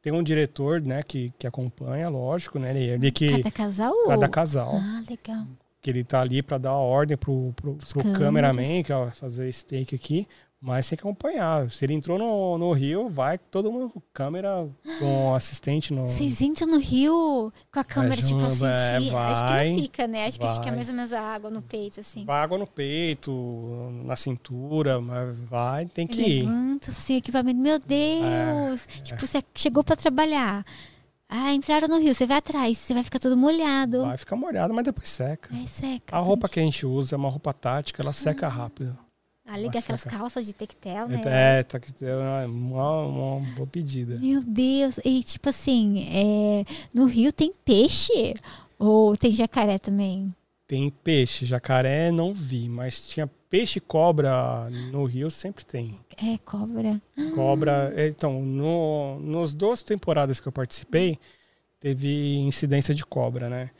Tem um diretor, né, que, que acompanha, lógico, né? Ele, ele que Cada casal? cada casal Ah, legal. que ele tá ali para dar a ordem pro, pro, cameraman, que ó, vai fazer esse take aqui, Mas tem que acompanhar. Se ele entrou no, no rio, vai todo mundo com câmera, com assistente no. Vocês entram no rio com a câmera, tipo assim, é, sim. Acho que vai, não fica, né? Acho que fica vai. mais ou menos a água no peito, assim. Vai água no peito, na cintura, mas vai, tem que ir. Levanta, assim, equipamento. Meu Deus! Tipo, você chegou pra trabalhar. Ah, entraram no rio, você vai atrás, você vai ficar todo molhado. Vai ficar molhado, mas depois seca. Aí seca. A roupa que a gente usa é uma roupa tática, ela seca rápido. Ah, liga Nossa, aquelas calças de tectel, né? É, tá que é uma, uma, boa pedida. Meu Deus. E tipo assim, é, no rio tem peixe? Ou tem jacaré também? Tem peixe, jacaré não vi, mas tinha peixe e cobra no rio sempre tem. É, cobra. Cobra, é, então, no, nos duas temporadas que eu participei, teve incidência de cobra, né?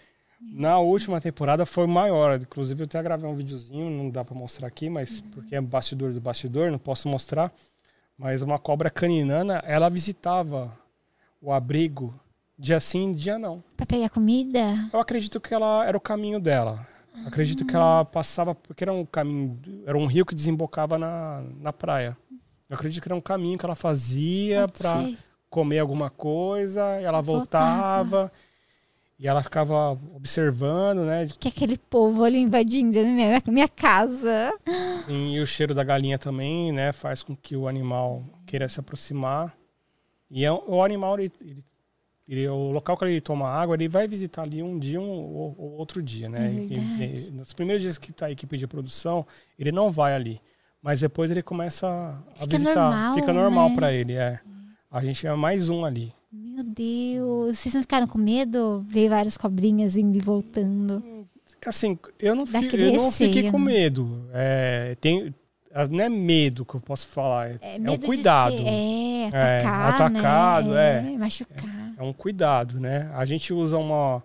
Na última temporada foi maior, inclusive eu até gravei um videozinho, não dá pra mostrar aqui, mas porque é bastidor do bastidor, não posso mostrar. Mas uma cobra caninana, ela visitava o abrigo dia sim, dia não. Pra pegar comida? Eu acredito que ela era o caminho dela. Acredito que ela passava porque era um caminho, era um rio que desembocava na, na praia. Eu acredito que era um caminho que ela fazia para comer alguma coisa, ela Voltava. voltava e ela ficava observando, né? Que aquele povo ali invadindo a minha, minha casa. E o cheiro da galinha também, né, faz com que o animal queira se aproximar. E é, o animal, ele, ele- ele- o local que ele toma água, ele vai visitar ali um dia um, ou, ou outro dia, né? É e- nos primeiros dias que está a equipe de produção, ele não vai ali. Mas depois ele começa a Fica visitar. normal, Fica normal né? para ele, é. A gente é mais um ali. Meu Deus. Vocês não ficaram com medo? Ver várias cobrinhas indo e voltando. Assim, eu não, eu não fiquei com né? medo. É, tem, não é medo que eu posso falar, é, é medo um cuidado. ser- é, É, atacar, atacado, né? é. Machucar. É um cuidado, né? A gente usa uma,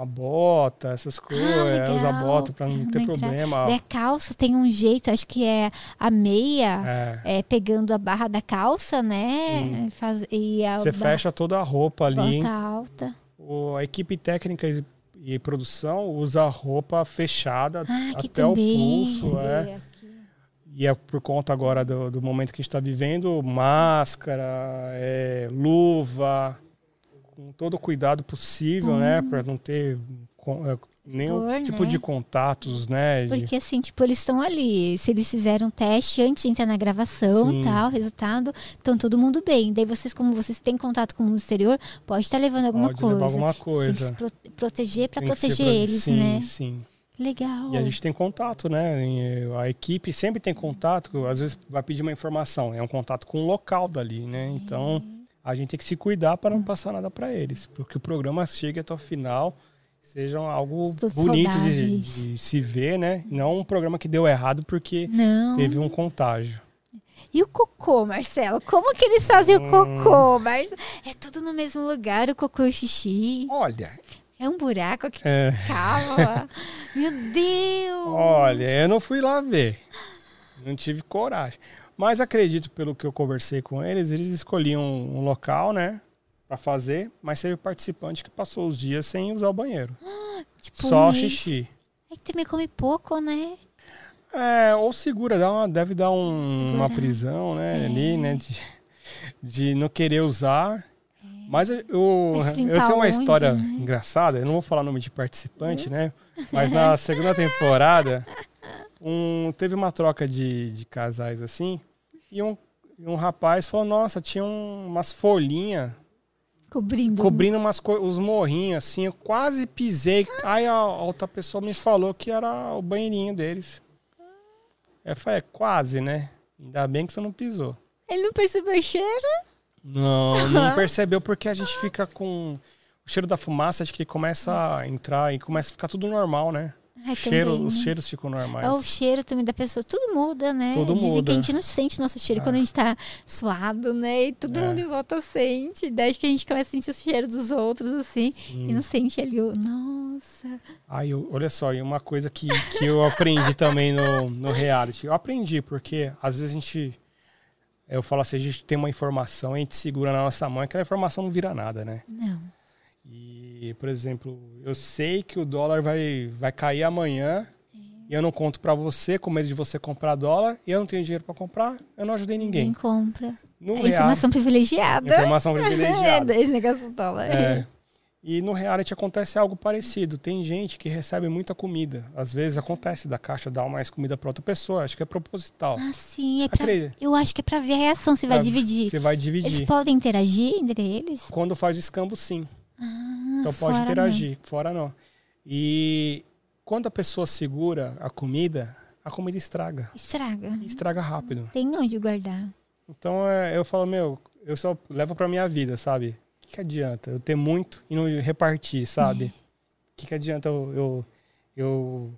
uma bota, essas coisas, Ah, usa bota para não ter problema. A calça tem um jeito, acho que é a meia, É, é, pegando a barra da calça, né? Faz, e a você barra- fecha toda a roupa ali. bota alta. O, a equipe técnica e, e produção usa a roupa fechada Ah, até o pulso. É. É. E é por conta agora do, do momento que a gente está vivendo, máscara, é, luva, com todo o cuidado possível, né? Para não ter é, nenhum Expor, tipo né? de contatos, né? de- Porque assim, tipo, eles estão ali. Se eles fizeram um teste antes de entrar na gravação Sim. e tal, resultado, então todo mundo bem. Daí vocês, como vocês têm contato com o mundo exterior, pode estar levando alguma Pode coisa. levar alguma Tem coisa. que se pro- proteger para Tem proteger pro- eles, sim, né? Sim, Legal. E a gente tem contato, né? A equipe sempre tem contato, às vezes vai pedir uma informação, é um contato com o local dali, né? Então a gente tem que se cuidar para não passar nada para eles, porque o programa chegue até o final, seja algo Todos bonito de, de se ver, né? Não um programa que deu errado porque Não. teve um contágio. E o cocô, Marcelo? Como que eles fazem o Hum. cocô, Marcelo? É tudo no mesmo lugar, o cocô e o xixi. Olha, É um buraco que é, cava. [laughs] Meu Deus! olha, eu não fui lá ver, não tive coragem. Mas acredito, pelo que eu conversei com eles, eles escolhiam um local, né? Pra fazer, mas teve participante que passou os dias sem usar o banheiro. Tipo, Só um xixi. É que também come pouco, né? É, ou segura, dá uma, deve dar um- uma prisão, né? É. Ali, né? De, de não querer usar. Mas eu, eu, Mas eu limpar sei uma onde, história né? engraçada, eu não vou falar o nome de participante, né? Mas na segunda temporada, um, teve uma troca de, de casais assim, e um, um rapaz falou, nossa, tinha um- umas folhinhas Cobrindo. cobrindo umas os morrinhos, assim, eu quase pisei. Aí a, a outra pessoa me falou que era o banheirinho deles. Eu falei, é, quase, né? Ainda bem que você não pisou. Ele não percebeu o cheiro? Não, não [laughs] percebeu porque a gente fica com o cheiro da fumaça, acho que começa a entrar e começa a ficar tudo normal, né? Ai, Cheiro, também, os né? cheiros ficam normais. É o cheiro também da pessoa. Tudo muda, né? Tudo Dizem muda. que a gente não sente nosso cheiro quando a gente tá suado, né? E todo É. mundo em volta sente. Daí acho que a gente começa a sentir o cheiro dos outros, assim. Sim. E não sente ali o... Nossa. Eu- olha só, e uma coisa que, que eu aprendi também no, no reality. Eu aprendi, porque às vezes a gente. Eu falo assim, a gente tem uma informação, a gente segura na nossa mão, aquela informação não vira nada, né? Não. E, por exemplo, eu sei que o dólar vai, vai cair amanhã e eu não conto pra você, com medo de você comprar dólar, e eu não tenho dinheiro pra comprar, eu não ajudei ninguém. Ninguém compra. No É informação privilegiada. informação privilegiada. [laughs] Esse negócio do dólar. É. E no reality acontece algo parecido. Tem gente que recebe muita comida. Às vezes acontece da caixa dar mais comida para outra pessoa. Acho que é proposital. Ah, sim. É pra, eu acho que é pra ver a reação, se vai Pra- dividir. Você vai Eles dividir. podem interagir entre eles? Quando faz escambo, sim. Ah, Então pode fora interagir. Fora não. E quando a pessoa segura a comida, a comida estraga. não. Estraga. Estraga rápido. Tem onde guardar. Então é, eu falo, meu, eu só levo pra minha vida, sabe? O que, que adianta eu ter muito e não repartir, sabe? O que, que adianta eu, eu, eu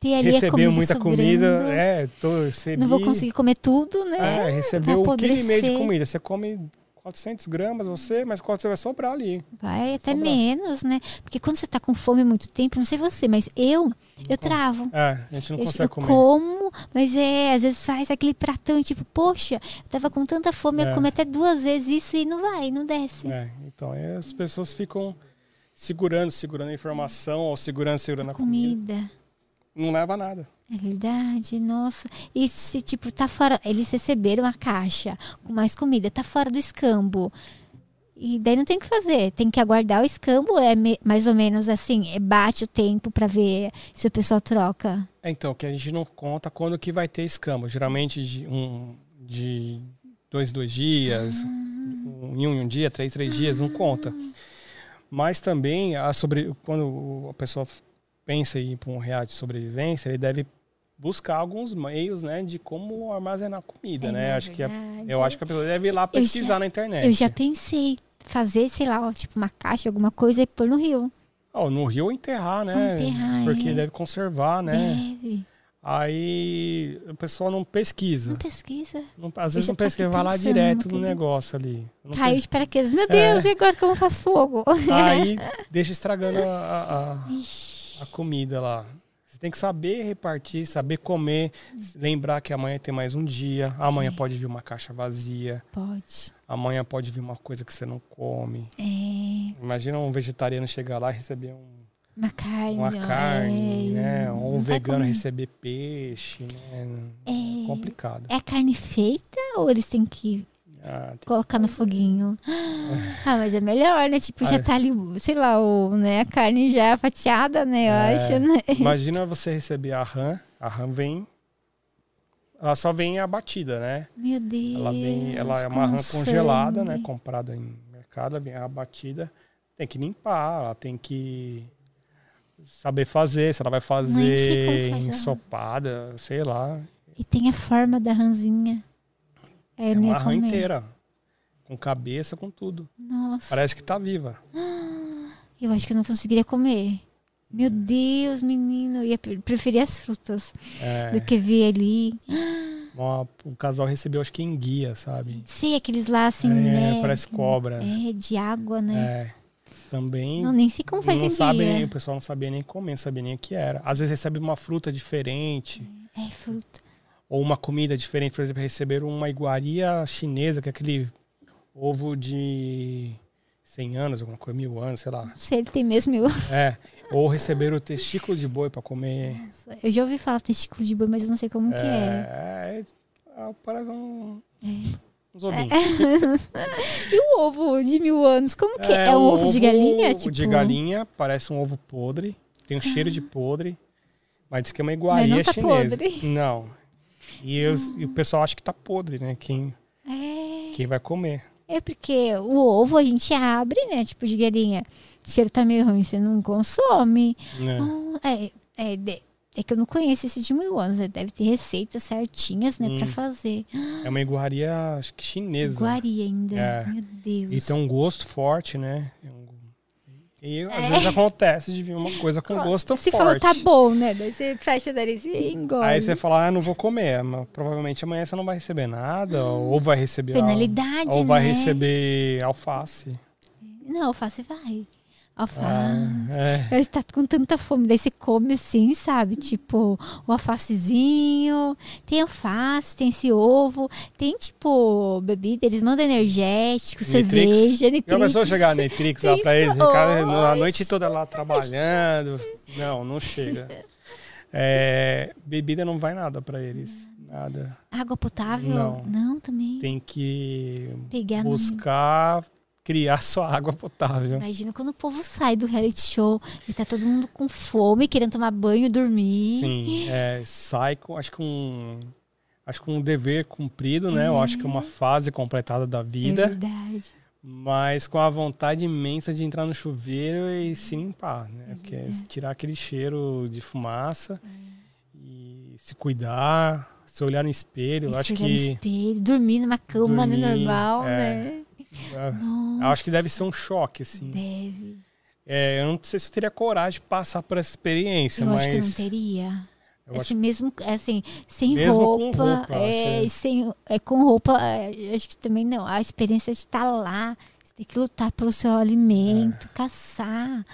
Ter ali a receber comida muita sobrando. comida? É, tô, recebi, Não vou conseguir comer tudo, né? É, receber vai um quilo e meio de comida. Você come 400 gramas, você, mas quanto você vai sobrar ali? Vai até Sobrar. menos, né? Porque quando você tá com fome muito tempo, não sei você, mas eu, eu travo. É, a gente não Eu, consegue eu comer. como, mas é, às vezes faz aquele pratão e tipo, poxa, eu tava com tanta fome, eu É. comi até duas vezes isso e não vai, não desce. É, então aí as pessoas ficam segurando, segurando a informação, ou segurando, segurando a comida. Comida. Não leva a nada. É verdade, nossa. E se, tipo, tá fora. Eles receberam a caixa com mais comida, tá fora do escambo. E daí não tem o que fazer. Tem que aguardar o escambo, é me- mais ou menos assim, é, bate o tempo pra ver se o pessoal troca. É, Então, que a gente não conta quando que vai ter escambo. Geralmente de um de dois, dois dias, um, em um, em um dia, três, três dias, não conta. Mas também a sobre, quando a pessoa pensa em ir para um reality de sobrevivência, ele deve buscar alguns meios, né, de como armazenar comida, É, né? não, Acho que a- eu acho que a pessoa deve ir lá pesquisar já- na internet. Eu já pensei fazer, sei lá, tipo uma caixa, alguma coisa e pôr no rio. Oh, no rio enterrar, né? Enterrar, Porque é. deve conservar, né? Deve. Aí o pessoal não pesquisa. Não pesquisa. Não- às vezes não pesquisa, vai lá direto no negócio ali. Não Caiu de paraquedas. Meu É. Deus, e agora como faço fogo? Aí [laughs] deixa estragando a, a- a comida lá. Você tem que saber repartir, saber comer, lembrar que amanhã tem mais um dia, amanhã pode vir uma caixa vazia, Pode. amanhã pode vir uma coisa que você não come. É. Imagina um vegetariano chegar lá e receber um- Uma carne. uma carne, é, né? Ou um vegano comer. receber peixe, né? É. Complicado. É a carne feita ou eles têm que Ah, colocar no foguinho? Ah, mas é melhor, né? Tipo, já Ah, é. tá ali, sei lá, o, né? a carne já fatiada, né? Eu É. acho, né? [laughs] Imagina você receber a rã, a rã vem, ela só vem abatida, né? Meu Deus. Ela vem, ela é uma rã congelada, né? sangue. Comprada em mercado, vem abatida. Tem que limpar, ela tem que saber fazer, se ela vai fazer faz ensopada, sei lá. E tem a forma da rãzinha. É, É uma rã inteira. Com cabeça, com tudo. Nossa. Parece que tá viva. [gasps] Eu acho que eu não conseguiria comer. Meu Deus, menino. Eu ia pre- preferir as frutas É, do que ver ali. [gasps] uma- o casal recebeu, acho que enguia, sabe? Sei, aqueles lá assim, É, né? parece cobra. É, de água, né? É. Também Não, nem sei como faz não em sabe nem, o pessoal não sabia nem comer, não sabia nem o que era. Às vezes recebe uma fruta diferente, É fruta. Ou uma comida diferente. Por exemplo, receberam uma iguaria chinesa, que é aquele ovo de 100 anos, alguma coisa, mil anos, sei lá. Não sei, ele tem mesmo. Eu, É. Ou receberam o testículo de boi para comer. eu já ouvi falar testículo de boi, mas eu não sei como que é. É, é, é, parece um, uns ovinhos. [laughs] E o ovo de mil anos, como que é? É um ovo, de galinha? Tipo... De galinha, parece um ovo podre, tem um cheiro de podre, mas diz que é uma iguaria não tá chinesa. podre. Não. E, os- e o pessoal acha que tá podre, né? Quem, É. quem vai comer. É porque o ovo a gente abre, né? Tipo de galinha. O cheiro tá meio ruim, você não consome. Né? Ah, é, é, é que eu não conheço esse de mil anos, né? Deve ter receitas certinhas, né? Pra Hum. fazer. É uma iguaria, acho que chinesa. Iguaria ainda. É. Meu Deus. E tem um gosto forte, né? É um- E às vezes acontece de vir uma coisa com gosto Se forte. falou tá bom, né? Daí você fecha o nariz e engole. Aí você fala, ah, não vou comer. Mas provavelmente amanhã você não vai receber nada, ou vai receber. al- Penalidade, Ou vai né? receber alface. Não, alface vai. Alface. Ah, é. Você tá com tanta fome, daí você come assim, sabe? Tipo, o alfacezinho, tem alface, tem esse ovo, tem tipo bebida, eles mandam energético, Nitrix. cerveja, Já Nitrix. começou a chegar a Netrix lá pra eles, o cara, a noite toda lá trabalhando. Não, não chega. É, bebida não vai nada pra eles. Nada. Água potável? Não. também. Tem que Pegar no- buscar criar sua água potável. Imagina quando o povo sai do reality show e tá todo mundo com fome, querendo tomar banho, dormir. Sim, é, sai com, acho que um, acho que um dever cumprido, né? Eu acho que é uma fase completada da É vida, verdade. mas com a vontade imensa de entrar no chuveiro e se limpar, né? Porque é tirar aquele cheiro de fumaça e se cuidar, se olhar no espelho. E acho chegar no que espelho, dormir numa cama, né, Dormir, normal, é. né? Eu acho que deve ser um choque, assim. Deve. É, eu não sei se eu teria coragem de passar por essa experiência, Eu mas acho que não teria. eu assim, acho mesmo assim, sem Mesmo roupa, roupa, é, acho. e sem, é, com roupa, é, acho que também não. A experiência de estar lá, você tem que lutar pelo seu alimento, caçar.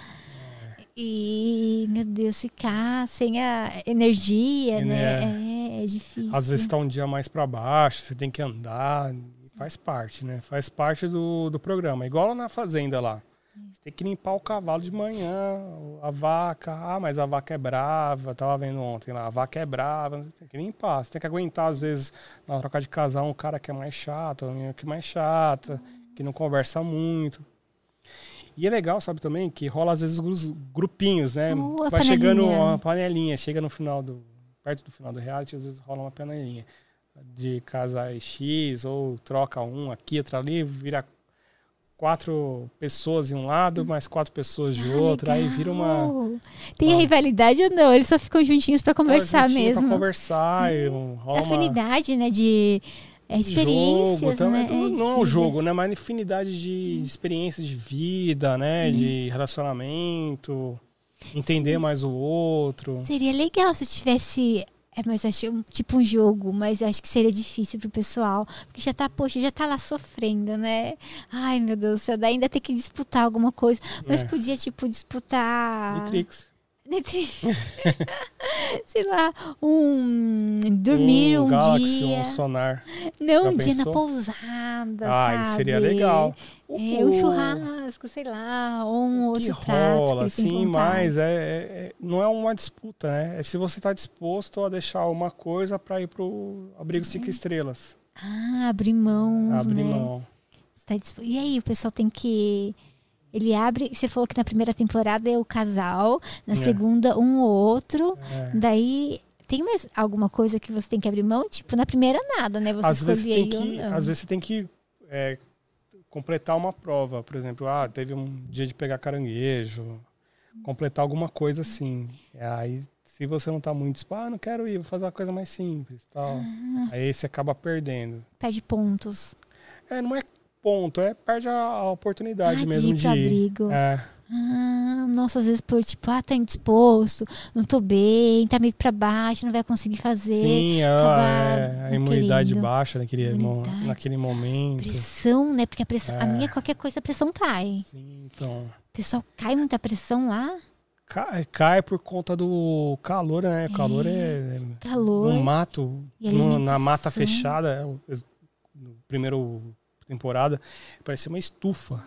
E, meu Deus, ficar sem a energia, E, né? É, é difícil. Às vezes tá um dia mais para baixo, você tem que andar, faz parte, né? Faz parte do, do programa. Igual na fazenda lá. Você tem que limpar o cavalo de manhã, a vaca. Ah, mas a vaca é brava. Tava vendo ontem lá, a vaca é brava. Tem que limpar. Você tem que aguentar, às vezes, na troca de casal, um cara que é mais chato, uma menina que é mais chata, que não conversa muito. E é legal, sabe, também, que rola às vezes gru- grupinhos, né? A Vai chegando panelinha. uma panelinha, chega no final do. perto do final do reality, às vezes rola uma panelinha de casais X, ou troca um aqui, outro ali, vira quatro pessoas de um lado, mais quatro pessoas de Ah, outro, aí vira uma. legal. Tem uma- rivalidade ou não? Eles só ficam juntinhos pra conversar juntinho mesmo. Pra conversar, e um- rola uma. Afinidade, né? De é, experiências, jogo, então, né? é tudo- é, não é o vida. jogo, né? Mas infinidade de experiências de vida, né? De relacionamento, entender mais o outro. Seria legal se tivesse. É, mas acho um- tipo um jogo, mas acho que seria difícil pro pessoal. Porque já tá, poxa, já tá lá sofrendo, né? Ai, meu Deus do céu, daí ainda tem que disputar alguma coisa. Mas É. podia, tipo, disputar. Matrix. [laughs] Sei lá, um. Dormir um, Galaxy, dia. um sonar. Não, Já um dia na pensou? pousada. Ah, sabe? isso seria legal. É, um churrasco, sei lá, ou um outro que rola, assim, mas é, é- é- não é uma disputa, né? É se você está disposto a deixar uma coisa para ir pro abrigo cinco estrelas. Ah, abrir mãos, Abrir né? mão. Tá disp- E aí, o pessoal tem que. Ele abre. Você falou que na primeira temporada é o casal, na É. segunda, um ou outro. É. Daí. Tem mais alguma coisa que você tem que abrir mão? Tipo, na primeira nada, né? Você Às vezes, tem que, às vezes você tem que é, completar uma prova. Por exemplo, ah, teve um dia de pegar caranguejo. Completar alguma coisa assim. Aí, se você não tá muito disposto, ah, não quero ir, vou fazer uma coisa mais simples. Tal. Ah. Aí você acaba perdendo. Perde pontos. É, não é ponto, é perde a, a oportunidade Ah, mesmo de ir. abrigo. É, Ah, nossa, às vezes por tipo, ah, tá indisposto, não tô bem, tá meio pra baixo, não vai conseguir fazer. sim, é, acabar é, a imunidade querendo. baixa naquele, mo- Imunidade. naquele momento. Pressão, né? Porque a pressão. A É. minha, qualquer coisa, a pressão cai. Sim, então. O pessoal cai muita pressão lá. Cai, cai por conta do calor, né? O calor é. Calor. No mato, no- na mata fechada, é o- primeiro temporada, parecia uma estufa.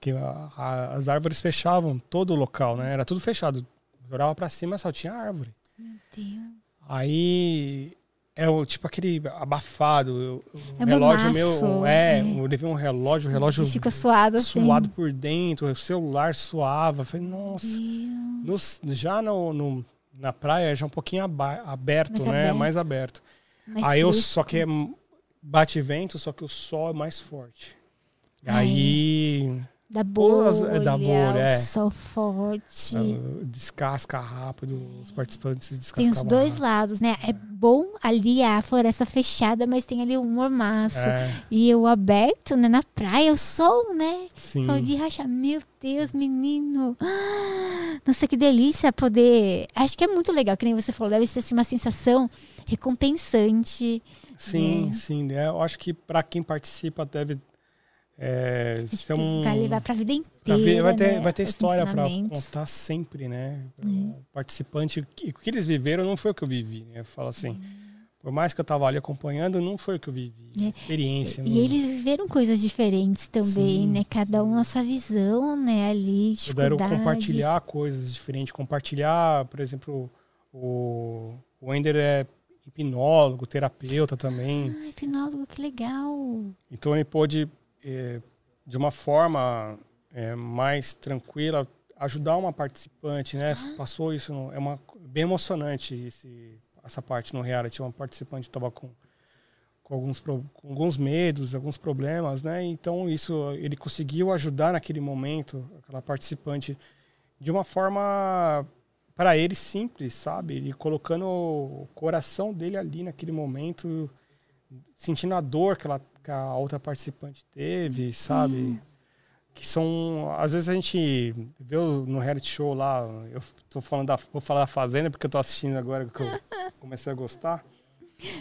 Que a- a- as árvores fechavam todo o local, né? Era tudo fechado. Eu olhava pra cima só tinha árvore. Meu Deus. Aí é o tipo aquele abafado. eu- O É relógio meu, é, é. eu levei um relógio, o relógio fica suado assim. suado por dentro, o celular suava. Falei, nossa. Nos- já no, no- na praia já um pouquinho aberto, Mais né? aberto. Mais aberto. Mais Aí eu só que é bate vento, só que o sol é mais forte. Ah, Aí Da bolha, é da bolha, é. o sol forte. ah, descasca rápido, os participantes Tem descascavam os dois rápido. lados, né? É bom ali a floresta fechada, mas tem ali o mormaço. É, E o aberto, né? Na praia, o sol, né? sim. Sol de rachar. Meu Deus, menino. [gasps] Nossa, que delícia poder. Acho que é muito legal, que nem você falou. Deve ser assim, uma sensação recompensante. Sim, É. sim. né? Eu acho que para quem participa deve é, ser um. vai levar pra vida pra inteira. ver- vai ter, né? vai ter os história para contar sempre, né? É. O participante, o que o que eles viveram não foi o que eu vivi, né? Eu falo assim, por mais que eu tava ali acompanhando, não foi o que eu vivi. É. A experiência. E não- eles viveram coisas diferentes também, Sim, né? Cada um sim. na sua visão, né? Ali, puderam compartilhar coisas diferentes, compartilhar, por exemplo, O, o Ender é hipnólogo, terapeuta também. Ah, hipnólogo, que legal. Então ele pôde, é, de uma forma é, mais tranquila, ajudar uma participante, né? Passou isso, no- é uma bem emocionante esse, essa parte no reality. Uma participante estava com, com, alguns, com alguns medos, alguns problemas, né? Então isso ele conseguiu ajudar naquele momento aquela participante de uma forma para ele simples, sabe? Ele colocando o coração dele ali naquele momento, sentindo a dor que, ela, que a outra participante teve, sabe? Que são. Às vezes a gente vê no reality show lá. Eu tô falando da. Vou falar da Fazenda porque eu tô assistindo agora que eu [laughs] comecei a gostar.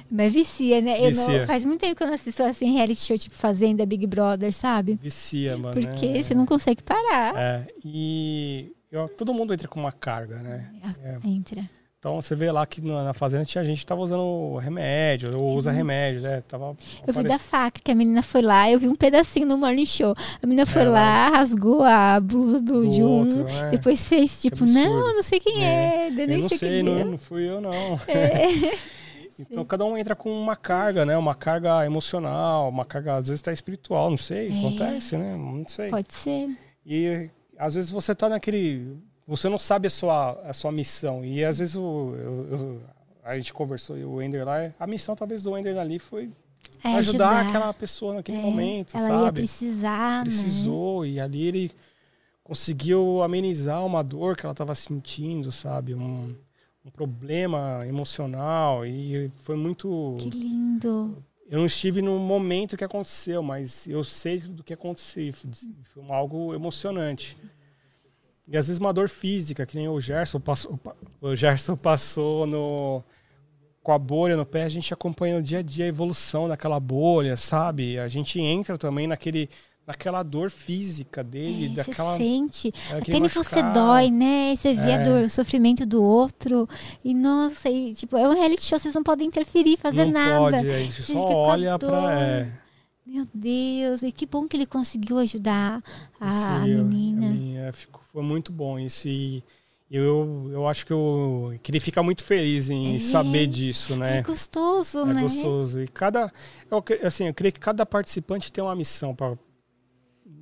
Mas vicia, né? Eu não- Vicia. faz muito tempo que eu não assisto assim reality show tipo Fazenda, Big Brother, sabe? Vicia, mano. Porque é- você não consegue parar. É, e eu- todo mundo entra com uma carga, né? É. Entra. Então você vê lá que na, fazenda tinha gente que tava usando remédio, ou usa remédio, né? Tava Uhum. Eu vi da faca, que a menina foi lá, eu vi um pedacinho no morning show. A menina foi É, lá, rasgou a blusa do, do de um, outro, né? depois fez tipo, não, eu não sei quem é, eu Eu nem não sei, sei, quem não, é. não fui eu não. [laughs] É. [laughs] Então cada um entra com uma carga, né? Uma carga emocional, uma carga às vezes até espiritual, não sei, É. acontece, né? Não sei. Pode ser. E às vezes você tá naquele. Você não sabe a sua, a sua missão. E às vezes o, eu- eu- a gente conversou e o Ender lá, a missão talvez do Ender ali foi É ajudar, aquela pessoa naquele É, momento, Ela ia sabe? precisar, né? Precisou. E ali ele conseguiu amenizar uma dor que ela estava sentindo, sabe? Um, um problema emocional. E foi muito. Que lindo. Eu não estive no momento que aconteceu, mas eu sei do que aconteceu. Foi algo emocionante. E às vezes uma dor física, que nem o Gerson passou, o Gerson passou no, com a bolha no pé, a gente acompanha o dia a dia a evolução daquela bolha, sabe? A gente entra também naquele, naquela dor física dele, É, daquela. Você sente. Até nem você dói, né? Você vê a É. dor, o sofrimento do outro. E nossa, e, tipo, é um reality show, vocês não podem interferir, fazer não nada. pode, a gente Você só a olha pra. É, Meu Deus, e que bom que ele conseguiu ajudar a, a Sim, eu- menina. a menina ficou- foi muito bom isso. E eu, eu acho que, eu, que ele fica muito feliz em É. saber disso, É né? gostoso, É né? gostoso. E cada. Eu, assim, eu creio que cada participante tem uma missão para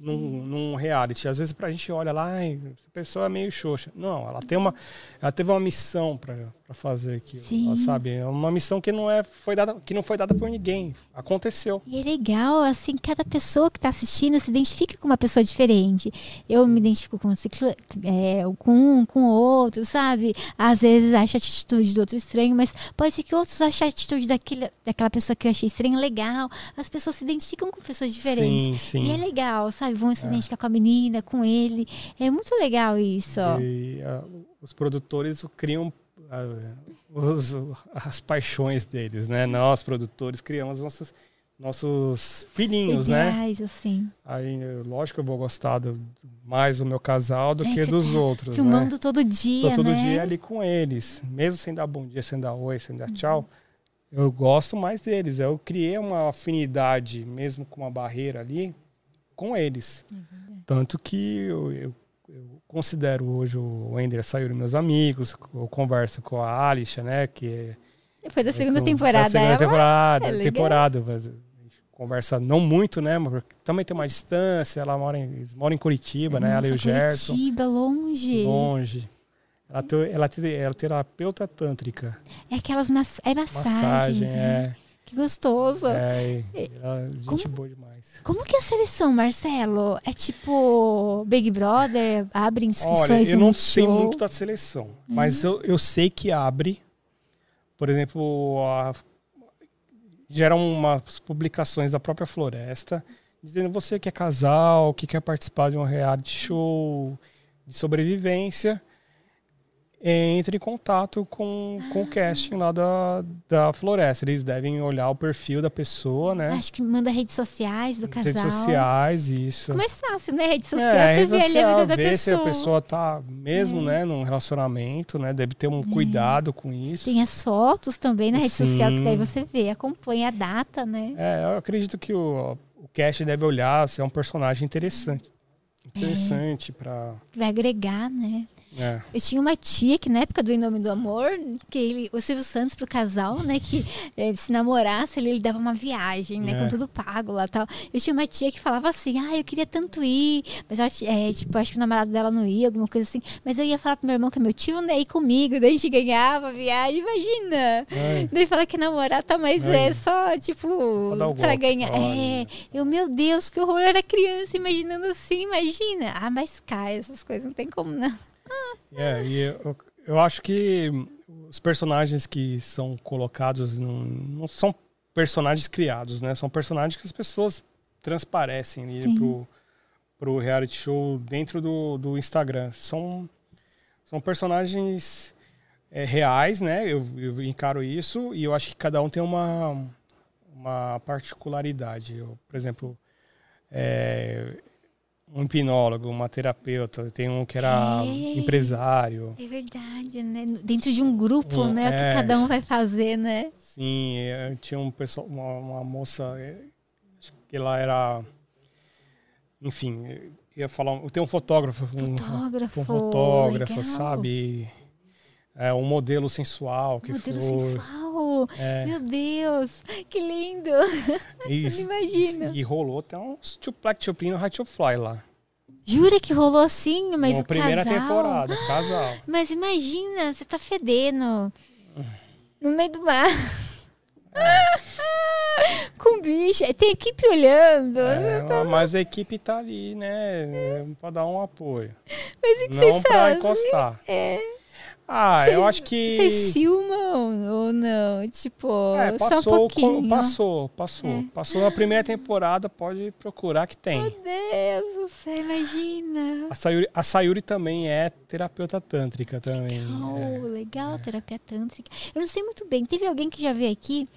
num, num reality. Às vezes pra gente olha lá, "Ai, essa pessoa é meio xoxa. Não, ela tem uma. Ela teve uma missão para fazer aquilo. Sim. Sabe? É uma missão que não, é, foi dada, que não foi dada por ninguém. Aconteceu. E é legal, assim, cada pessoa que está assistindo se identifica com uma pessoa diferente. Eu me identifico com, é, com um, com o outro, sabe? Às vezes acho a atitude do outro estranho, mas pode ser que outros achem a atitude daquele, daquela pessoa que eu achei estranha legal. As pessoas se identificam com pessoas diferentes. Sim, sim. E é legal, sabe? Vão se identificar com a menina, com ele. É muito legal isso. E ah, os produtores criam os- as paixões deles, né? Nós, produtores, criamos nossos, nossos filhinhos, né? Ideais, assim. Aí, lógico que eu vou gostar do- mais do meu casal do É, que dos tá outros, Filmando né? todo dia, Tô todo né? dia ali com eles, mesmo sem dar bom dia, sem dar oi, sem dar tchau. Eu gosto mais deles. Eu criei uma afinidade, mesmo com uma barreira ali, com eles. Tanto que eu, eu- eu considero hoje o Ender Sayuri meus amigos. Eu converso com a Alicia, né? Que é Foi da segunda com- temporada. Da segunda temporada. É temporada. mas a gente conversa não muito, né? Mas também tem uma distância. Ela mora em, eles moram em Curitiba, né? Ela e o Gerson. Curitiba, longe. Longe. Ela, ela, ela é terapeuta tântrica. É aquelas mas, é massagens, Massagem, né? é. Que gostoso. é ela, gente Como- boa demais. Como que é a seleção, Marcelo? É tipo Big Brother, abre Olha, inscrições eu no não sei show? muito da seleção, mas eu, eu sei que abre. Por exemplo, a, geram umas publicações da própria Floresta dizendo você que é casal, que quer participar de um reality show de sobrevivência, entre em contato com, com o casting lá da, da Floresta. Eles devem olhar o perfil da pessoa, né? Acho que manda redes sociais do casal. redes sociais, isso. Mais fácil, né? Rede social, É, você rede vê a vida da ver se pessoa. a pessoa tá mesmo, né, num relacionamento, né? Deve ter um cuidado com isso. Tem as fotos também na rede social, que daí Sim. você vê, acompanha a data, né? É, eu acredito que o, o cast deve olhar se é um personagem interessante. Interessante pra. Vai agregar, né? É. Eu tinha uma tia que na época do Em Nome do Amor, que ele, o Silvio Santos pro casal, né, que eh, se namorasse, ele, ele dava uma viagem, né, É. com tudo pago lá tal. Eu tinha uma tia que falava assim, ah, eu queria tanto ir, mas ela, é, tipo, acho que o namorado dela não ia, alguma coisa assim. Mas eu ia falar pro meu irmão que é meu tio, né, ir comigo, daí a gente ganhava a viagem, imagina. Ai. Daí fala que namorar tá, mas Ai. é só, tipo, o pra golpe. ganhar. É, eu, meu Deus, que horror, eu era criança imaginando assim, imagina. Ah, mas cai, essas coisas, não tem como não. É, e eu, eu acho que os personagens que são colocados não, não são personagens criados, né? São personagens que as pessoas transparecem ali Sim. pro, pro reality show dentro do, do Instagram. São, são personagens é, reais, né? Eu, eu encaro isso e eu acho que cada um tem uma, uma particularidade. Eu, por exemplo, é, um hipnólogo, uma terapeuta, tem um que era É. empresário. É verdade, né? Dentro de um grupo, Hum, né? O é. que cada um vai fazer, né? Sim, é, tinha um pessoal, uma, uma moça é, que ela era, enfim, é, ia falar, tem um fotógrafo, um, Fotógrafo. um fotógrafo, legal. sabe? É um modelo sensual que Modelo foi. sensual. É, Meu Deus, que lindo. [laughs] não imagino. E rolou até uns Tupac Chopin no High to Fly lá. Jura que rolou assim, mas na o primeira casal... temporada, casal. [gasps] Mas imagina, você tá fedendo no meio do mar. [laughs] Com bicho. Tem equipe olhando. É, mas a equipe tá ali, né? Pra dar um apoio. Mas o que Não vocês pra encostar. É. Ah, eu acho que. Vocês filmam ou não? Tipo, É, só um passou, pouquinho. passou, passou. É. Passou na primeira temporada, pode procurar que Meu tem. Deus do céu, imagina. A Sayuri, a Sayuri também é terapeuta tântrica também. é. Oh, legal, terapia tântrica. Eu não sei muito bem. Teve alguém que já veio aqui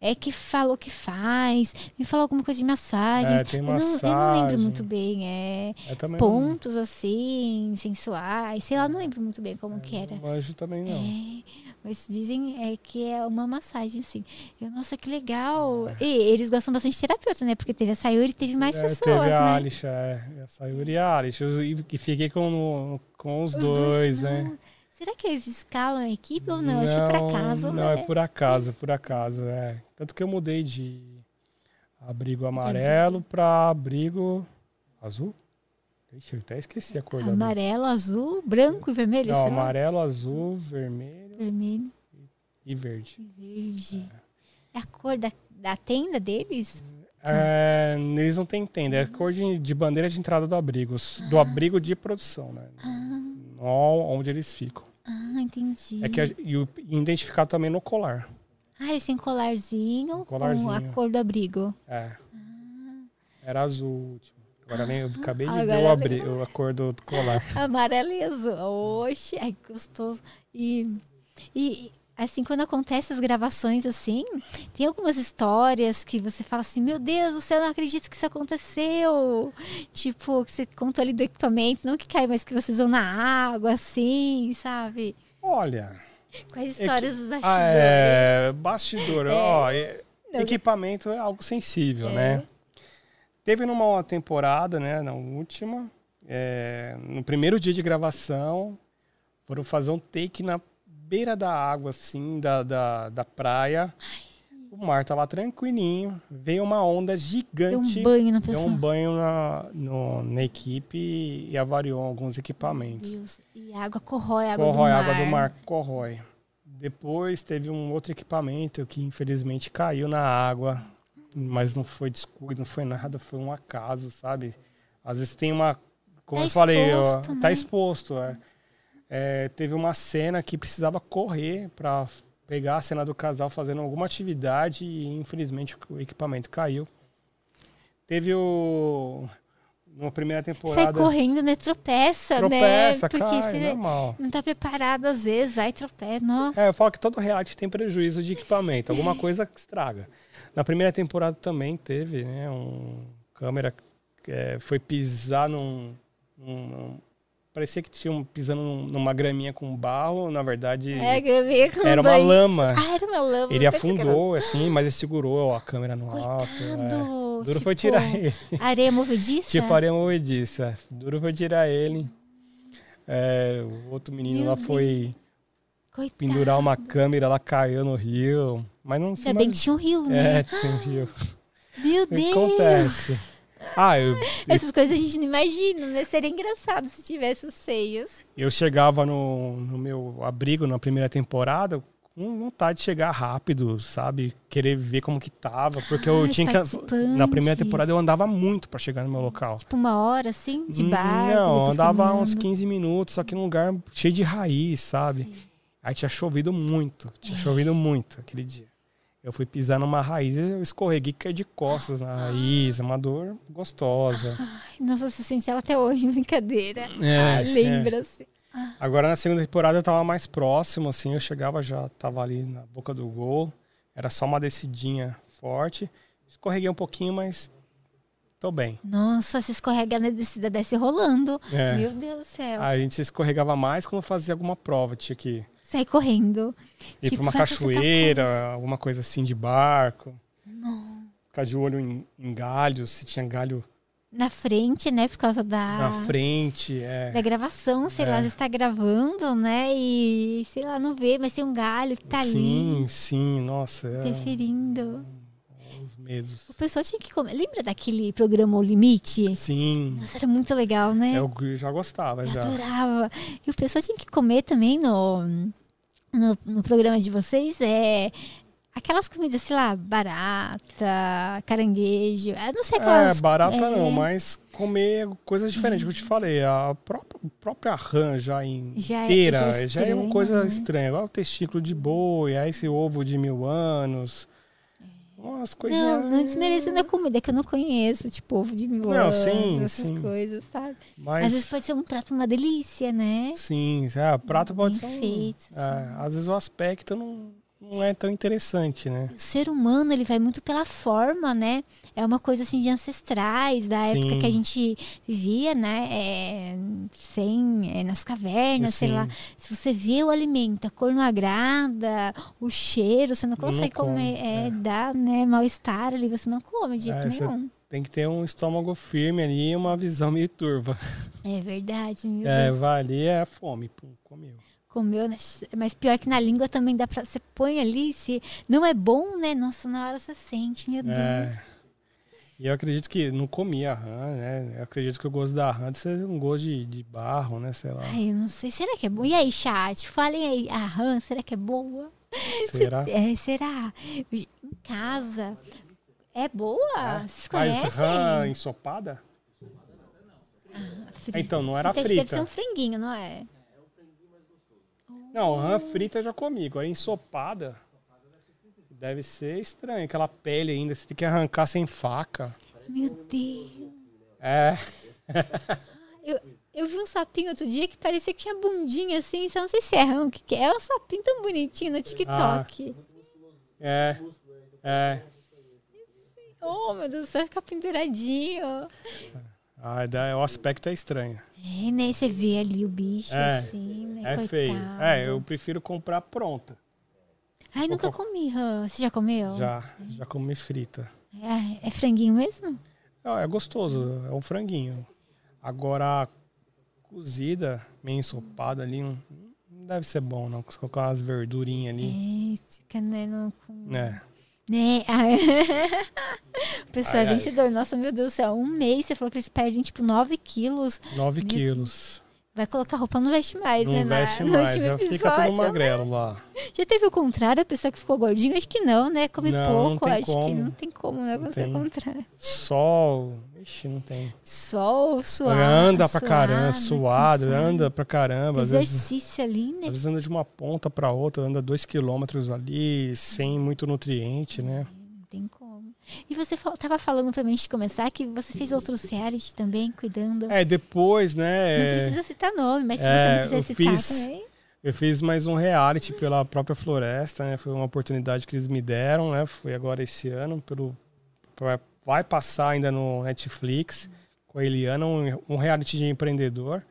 é que falou que faz, me falou alguma coisa de massagem. É, tem eu, não, eu não lembro massagem. muito bem. É também pontos assim, sensuais, sei lá, não lembro muito bem como que era. não manjo também não. É, mas dizem é, que é uma massagem, assim. Eu, nossa, que legal. E eles gostam bastante de terapeuta, né? Porque teve a Sayuri e teve mais É, pessoas, teve a né? Alicia, é, a Sayuri e a Alicia. E que fiquei com, com os, Os dois, né? não. Será que eles escalam a equipe ou não? Acho que é por acaso, Não, né? é por acaso, por acaso, é. Tanto que eu mudei de abrigo amarelo para abrigo azul. Ixi, eu até esqueci a cor. Amarelo, azul, branco e vermelho, Não, será? amarelo, azul, vermelho Vermelho e verde. e verde. É a cor da, da tenda deles? É, eles não têm tenda, é a cor de, de bandeira de entrada do abrigo, s- do abrigo de produção, né? Ah, Não onde eles ficam. ah entendi. É que a- e, o- e identificar também no colar. Ah, eles têm colarzinho, com Colarzinho. a cor do abrigo. É. Era azul. o último. Agora nem eu acabei de Ah. Ver o, eu abri, a cor do, colar. [laughs] Amarelo e azul. Oxe, ai, que gostoso. E, e assim, quando acontecem as gravações assim, tem algumas histórias que você fala assim, meu Deus, você não acredita que isso aconteceu. Tipo, que você contou ali do equipamento, não que cai, mas que vocês vão na água, assim, sabe? Olha. Quais histórias dos Ah, bastidores? é, bastidor, ó, é- equipamento é algo sensível, É. né? Teve numa temporada, né, na última, é, no primeiro dia de gravação, foram fazer um take na beira da água, assim, da, da, da praia. O mar tava tranquilinho, veio uma onda Deu gigante, um banho na deu pessoa. um banho na, no- na equipe e avariou alguns equipamentos. Deus. E a água corrói a água corrói do a mar. água do mar, corrói. Depois teve um outro equipamento que infelizmente caiu na água, mas não foi descuido, não foi nada, foi um acaso, sabe? Às vezes tem uma, como Tá eu falei, ó, exposto, tá né? exposto. É. É, teve uma cena que precisava correr para pegar a cena do casal fazendo alguma atividade e infelizmente o equipamento caiu. Teve o na primeira Sai temporada correndo, né? Tropeça, tropeça, né? Porque cai, você normal. não tá preparado às vezes, vai tropeça. Nossa. É, eu falo que todo reality tem prejuízo de equipamento, alguma [laughs] coisa que estraga. Na primeira temporada também teve, né? Um câmera que é, foi pisar num, num- parecia que tinham pisando num- numa graminha com barro, na verdade É, era uma lama. Ah, era uma lama. Ele que era- afundou assim, mas ele segurou a câmera no alto. É. Coitado. Duro tipo, foi tirar ele. Areia movediça? Tipo areia movediça. Duro foi tirar ele. É, o outro menino Meu lá Deus. foi Coitado. pendurar uma câmera, ela caiu no rio. Mas não se Ainda bem que tinha um rio, né? É, tinha um rio. Meu [laughs] O que Deus. acontece? Ah, [laughs] eu, Essas coisas a gente não imagina, né? Seria engraçado se tivesse os seios. eu chegava no, no meu abrigo na primeira temporada com vontade de chegar rápido, sabe? Querer ver como que tava. Porque eu Ah, os tinha que. Na primeira temporada eu andava muito pra chegar no meu local. Tipo uma hora, assim, de barco. Não, andava caminhando. uns 15 minutos, só que num lugar cheio de raiz, sabe? Sim. Aí tinha chovido muito, tinha chovido muito aquele dia. Eu fui pisar numa raiz e eu escorreguei caí de costas na raiz, é uma dor gostosa. Ai, nossa, você sente ela até hoje, [laughs] brincadeira. É, lembra-se. Agora na segunda temporada eu tava mais próximo, assim, eu chegava já, tava ali na boca do gol, era só uma descidinha forte. Escorreguei um pouquinho, mas tô bem. Nossa, se escorrega na descida, desce rolando. É. Meu Deus do céu. A gente se escorregava mais quando fazia alguma prova, tinha que Sai correndo. Ir Tipo, pra uma cachoeira, alguma coisa assim de barco. Não. Ficar de olho em, em galhos, se tinha galho Na frente, né? Por causa da, na frente. É. da gravação, sei É. lá, você está gravando, né? E sei lá, não vê, mas tem um galho que tá sim, ali sim, nossa. É, interferindo. os medos. O pessoal tinha que comer. Lembra daquele programa O Limite? Sim, Nossa, era muito legal, né? eu já gostava Eu já. adorava. E o pessoal tinha que comer também no, no, no programa de vocês é aquelas comidas, sei lá, barata, caranguejo. Não sei É, aquelas. barata é, não, mas comer coisas diferentes, que eu te falei. A própria, própria rã já Já é- inteira já é já é uma estranho, coisa né? estranha. Igual o testículo de boi, aí esse ovo de mil anos. Umas coisinhas. Não, não desmerecendo a comida, que eu não conheço, tipo ovo de mil Não, anos, sim, essas sim. coisas, sabe? Mas, Às vezes pode ser um prato uma delícia, né? sim, é, prato pode ser. Bem um- feito, é, às vezes o aspecto não, não é tão interessante, né? O ser humano, ele vai muito pela forma, né? É uma coisa assim de ancestrais, da época Sim. que a gente vivia, né? É, sem, é, nas cavernas, sei Sim. lá. Se você vê o alimento, a cor não agrada, o cheiro, você não Não consegue come, comer, é, é. dá, né, mal-estar ali, você não come de jeito É, nenhum. Tem que ter um estômago firme ali e uma visão meio turva. É verdade, meu É, Deus. é fome, pum, comeu. Comeu, né? Mas pior que na língua também dá pra. Você põe ali, se não é bom, né? Nossa, na hora você sente, meu Deus. É. E eu acredito que não comi a rã, né? Eu acredito que o gosto da rã deve ser um gosto de, de barro, né? Sei lá. Ai, eu não sei. Será que é bom? E aí, chat? Falem aí. A rã, será que é boa? Será? [laughs] É, será? Em casa. É boa? Vocês Mas conhecem? rã ensopada? Frita. Então, não era Então, Deve ser frita. um franguinho, não é? Não, rã frita já comi. Agora ensopada deve ser estranho. Aquela pele ainda, você tem que arrancar sem faca. Meu Deus. É. [laughs] Eu, eu vi um sapinho outro dia que parecia que tinha bundinha assim. Só não sei se é rã, o que, que é. É um sapinho tão bonitinho no TikTok. É. É. Oh, meu Deus, vai ficar penduradinho. Ah, dá- o aspecto é estranho. É, né? Você vê ali o bicho É, assim, né? É feio. Coitado. É, eu prefiro comprar pronta. Ai, nunca comi. Você já comeu? Já, já comi frita. É, é franguinho mesmo? É gostoso, é um franguinho. Agora, cozida, meio ensopada ali, não, deve ser bom, não. Colocar umas verdurinhas ali. É, fica, né, no, com... Né? [laughs] o pessoal Ai, é ai. vencedor. Nossa, meu Deus do céu. Um mês, você falou que eles perdem, tipo, 9 quilos. 9 Meu quilos. Vai colocar roupa, não veste mais, Não né? na- veste no mais, já fica episódio. tudo magrelo lá. Já teve o contrário, a pessoa que ficou gordinha? Acho que não, né? Come Não, não pouco, tem acho que como. não tem como, né? Não tem. contrário. Sol, ixi, não tem. Sol, suado. anda pra caramba, suado, cansado. anda pra caramba. Às vezes, Exercício ali, né? às vezes anda de uma ponta pra outra, anda dois quilômetros ali, sem muito nutriente, né? Não tem como. E você fal- tava falando pra mim antes de começar que você fez outros reality também, cuidando. É, depois, né? Não é, precisa citar nome, mas se é, você não quiser citar fiz- também. Eu fiz mais um reality pela própria Floresta, né? Foi uma oportunidade que eles me deram, né? Foi agora esse ano, pelo vai- vai passar ainda no Netflix com a Eliana, um, um reality de empreendedor.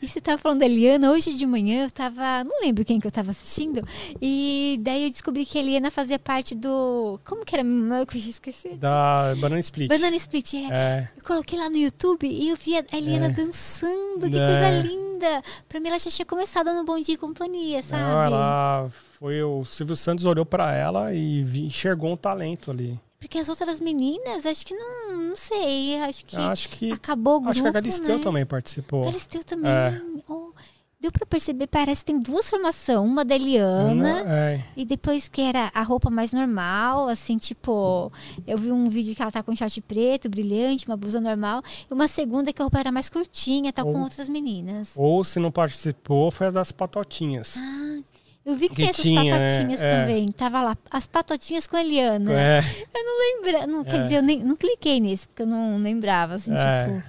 E você tava falando da Eliana, hoje de manhã eu tava. Não lembro quem que eu tava assistindo. E daí eu descobri que a Eliana fazia parte do. Como que era? Eu esqueci. Da Banana Split. Banana Split, é. É, Eu coloquei lá no YouTube e eu vi a Eliana É. dançando. Que É. coisa linda! Pra mim, ela já tinha começado no Bom Dia e Companhia, sabe? Não, ela foi o Silvio Santos olhou pra ela e enxergou um talento ali. Porque as outras meninas, acho que não, não sei, acho que Acho que acabou o grupo, acho que a Galisteu né? também participou. Galisteu também. É. Oh, deu pra perceber, parece que tem duas formações, uma da Eliana É. e depois que era a roupa mais normal, assim, tipo, eu vi um vídeo que ela tá com um short preto, brilhante, uma blusa normal, e uma segunda que a roupa era mais curtinha, tá com Ou- outras meninas. Ou se não participou, foi a das patotinhas. Ah, eu vi que, Que tem essas tinha, né? patotinhas É. também. Tava lá, as patotinhas com a Eliana. É. Eu não lembra, não, quer É. dizer, eu nem, não cliquei nesse, porque eu não lembrava, assim, É. tipo.